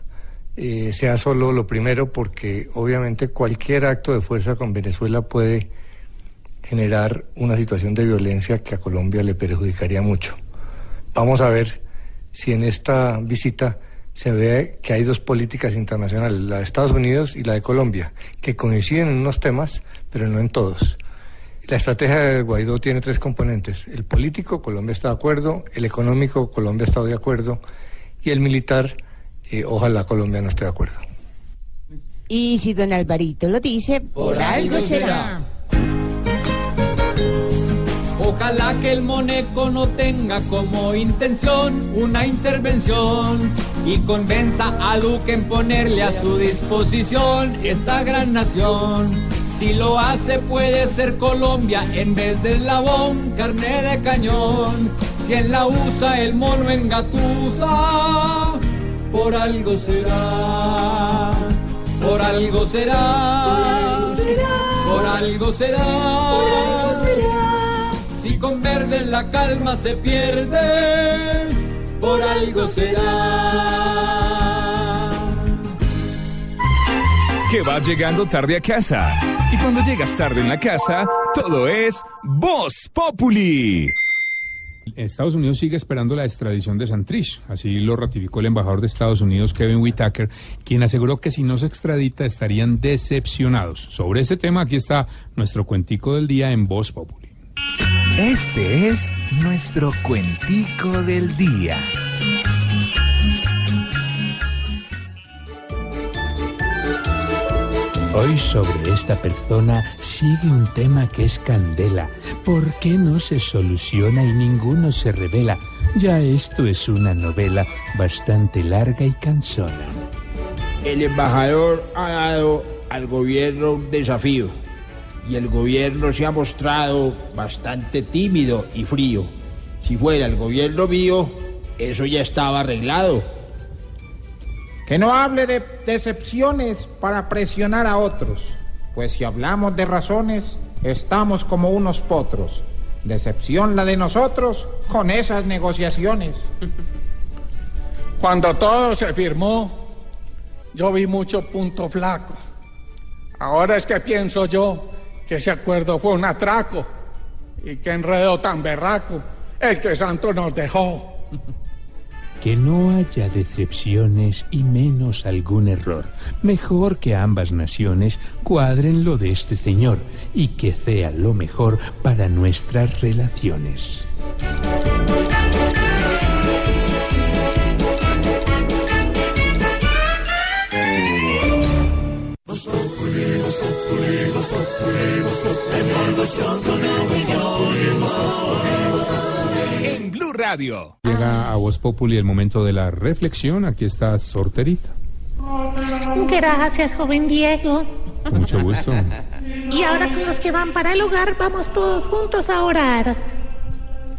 eh, sea solo lo primero porque obviamente cualquier acto de fuerza con Venezuela puede generar una situación de violencia que a Colombia le perjudicaría mucho. Vamos a ver si en esta visita se ve que hay dos políticas internacionales, la de Estados Unidos y la de Colombia, que coinciden en unos temas, pero no en todos. La estrategia de Guaidó tiene tres componentes. El político, Colombia está de acuerdo, el económico, Colombia está de acuerdo, y el militar, eh, ojalá Colombia no esté de acuerdo. Y si don Alvarito lo dice, por, algo será. Ojalá que el Moneco no tenga como intención una intervención y convenza a Duque en ponerle a su disposición esta gran nación. Si lo hace puede ser Colombia en vez de eslabón, carne de cañón. Si él la usa el mono engatusa, por algo será, por algo será, por algo será. Si con verde la calma se pierde, por algo será. Que vas llegando tarde a casa. Y cuando llegas tarde en la casa, todo es Voz Populi. Estados Unidos sigue esperando la extradición de Santrich. Así lo ratificó el embajador de Estados Unidos, Kevin Whitaker, quien aseguró que si no se extradita estarían decepcionados. Sobre ese tema, aquí está nuestro cuentico del día en Voz Populi. Este es nuestro cuentico del día. Hoy sobre esta persona sigue un tema que es candela. ¿Por qué no se soluciona y ninguno se revela? Ya esto es una novela bastante larga y cansona. El embajador ha dado al gobierno un desafío y el gobierno se ha mostrado bastante tímido y frío. Si fuera el gobierno mío, eso ya estaba arreglado. Que no hable de decepciones para presionar a otros, pues si hablamos de razones, estamos como unos potros. Decepción la de nosotros con esas negociaciones. Cuando todo se firmó, yo vi mucho punto flaco. Ahora es que pienso yo que ese acuerdo fue un atraco y que enredo tan berraco el que Santo nos dejó. Que no haya decepciones y menos algún error. Mejor que ambas naciones cuadren lo de este señor y que sea lo mejor para nuestras relaciones. Radio. Llega a Voz Populi el momento de la reflexión. Aquí está Sorterita. Gracias, joven Diego. Con mucho gusto. Y ahora con los que van para el hogar, vamos todos juntos a orar.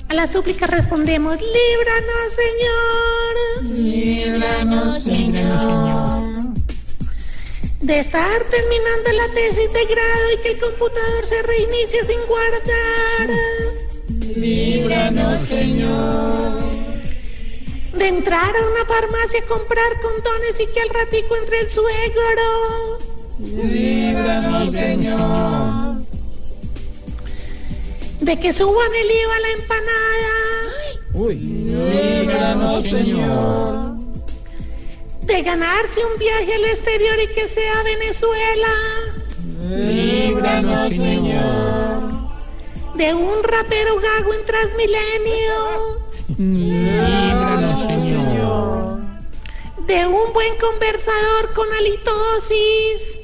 A la súplica respondemos, líbranos, Señor. Líbranos, Señor. De estar terminando la tesis de grado y que el computador se reinicie sin guardar. Líbranos, Señor. De entrar a una farmacia a comprar condones y que al ratico entre el suegro. Líbranos, Señor. De que suban el IVA a la empanada. Uy. Líbranos, Señor. De ganarse un viaje al exterior y que sea Venezuela. Líbranos, Señor. De un rapero gago en Transmilenio. Líbranos, Señor. De un buen conversador con halitosis.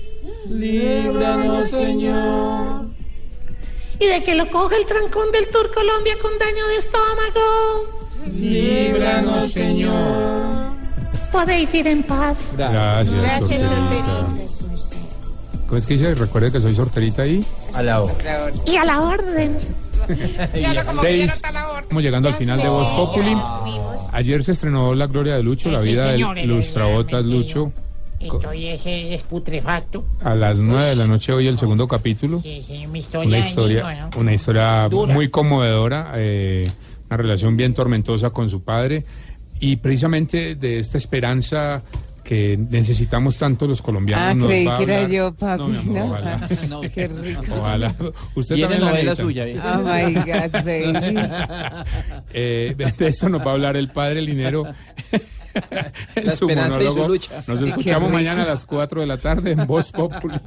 Líbranos, Señor. Y de que lo coge el trancón del Tour Colombia con daño de estómago. Líbranos, Señor. Podéis ir en paz. Gracias, Gracias. ¿Cómo es que dice? Recuerde que soy Sorterita ahí. A la hora. Y a la orden. Seis. Estamos llegando al final de Voz Populi. Ayer se estrenó La Gloria de Lucho, la Sí, vida el- lustrabotas Lucho. Estoy ese es putrefacto. A las nueve de la noche hoy el segundo capítulo. Sí, sí, mi historia. Una de historia, niño, ¿no? una historia Dura. muy conmovedora, eh, una relación bien tormentosa con su padre y precisamente de esta esperanza que necesitamos tanto los colombianos. Ah, nos creí que era yo, papi. No, mi amor, No, ojalá. no, qué rico. Ojalá. Usted Viene también la novela necesita. suya, ¿eh? Oh my God, baby. Eh, de, esto nos va a hablar el padre Linero. en La su esperanza y su monólogo. lucha. Nos escuchamos mañana a las 4 de la tarde en Voz Populi.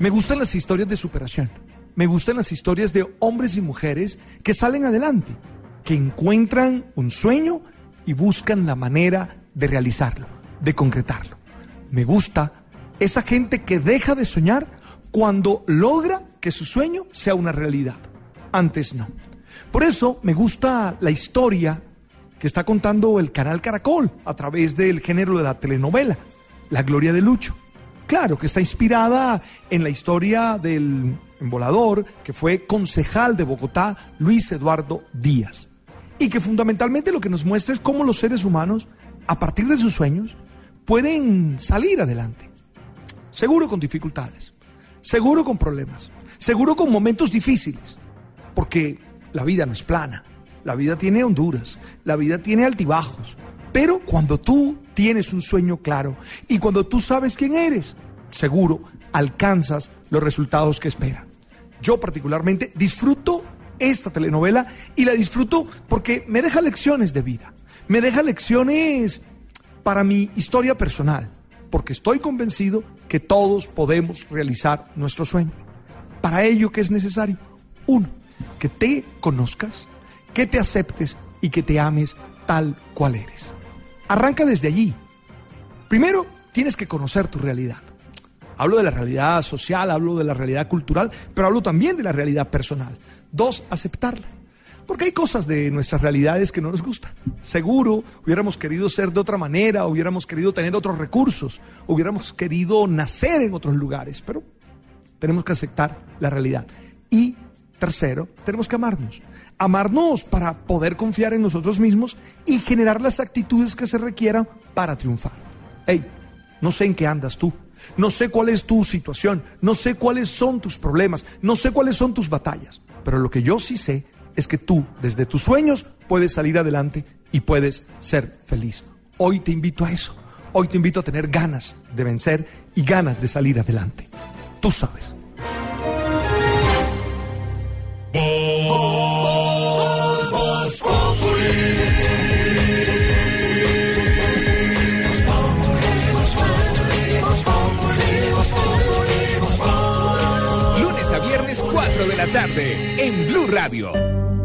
Me gustan las historias de superación. Me gustan las historias de hombres y mujeres que salen adelante, que encuentran un sueño y buscan la manera de realizarlo, de concretarlo. Me gusta esa gente que deja de soñar cuando logra que su sueño sea una realidad. Antes no. Por eso me gusta la historia que está contando el canal Caracol a través del género de la telenovela, La Gloria de Lucho. Claro que está inspirada en la historia del embolador que fue concejal de Bogotá, Luis Eduardo Díaz. Y que fundamentalmente lo que nos muestra es cómo los seres humanos, a partir de sus sueños, pueden salir adelante. Seguro con dificultades, seguro con problemas, seguro con momentos difíciles, porque la vida no es plana, la vida tiene honduras, la vida tiene altibajos, pero cuando tú tienes un sueño claro y cuando tú sabes quién eres, seguro alcanzas los resultados que esperan. Yo particularmente disfruto esta telenovela y la disfruto porque me deja lecciones de vida, me deja lecciones para mi historia personal, porque estoy convencido que todos podemos realizar nuestros sueños. Para ello, ¿qué es necesario? Uno, que te conozcas, que te aceptes y que te ames tal cual eres. Arranca desde allí. Primero, tienes que conocer tu realidad. Hablo de la realidad social, hablo de la realidad cultural, pero hablo también de la realidad personal. Dos, aceptarla. Porque hay cosas de nuestras realidades que no nos gustan. Seguro hubiéramos querido ser de otra manera, hubiéramos querido tener otros recursos, hubiéramos querido nacer en otros lugares, pero tenemos que aceptar la realidad. Y tercero, tenemos que amarnos. Amarnos para poder confiar en nosotros mismos y generar las actitudes que se requieran para triunfar. Hey, no sé en qué andas tú. No sé cuál es tu situación, no sé cuáles son tus problemas, no sé cuáles son tus batallas, pero lo que yo sí sé es que tú, desde tus sueños, puedes salir adelante y puedes ser feliz. Hoy te invito a eso. Hoy te invito a tener ganas de vencer y ganas de salir adelante. Tú sabes. En Blue Radio.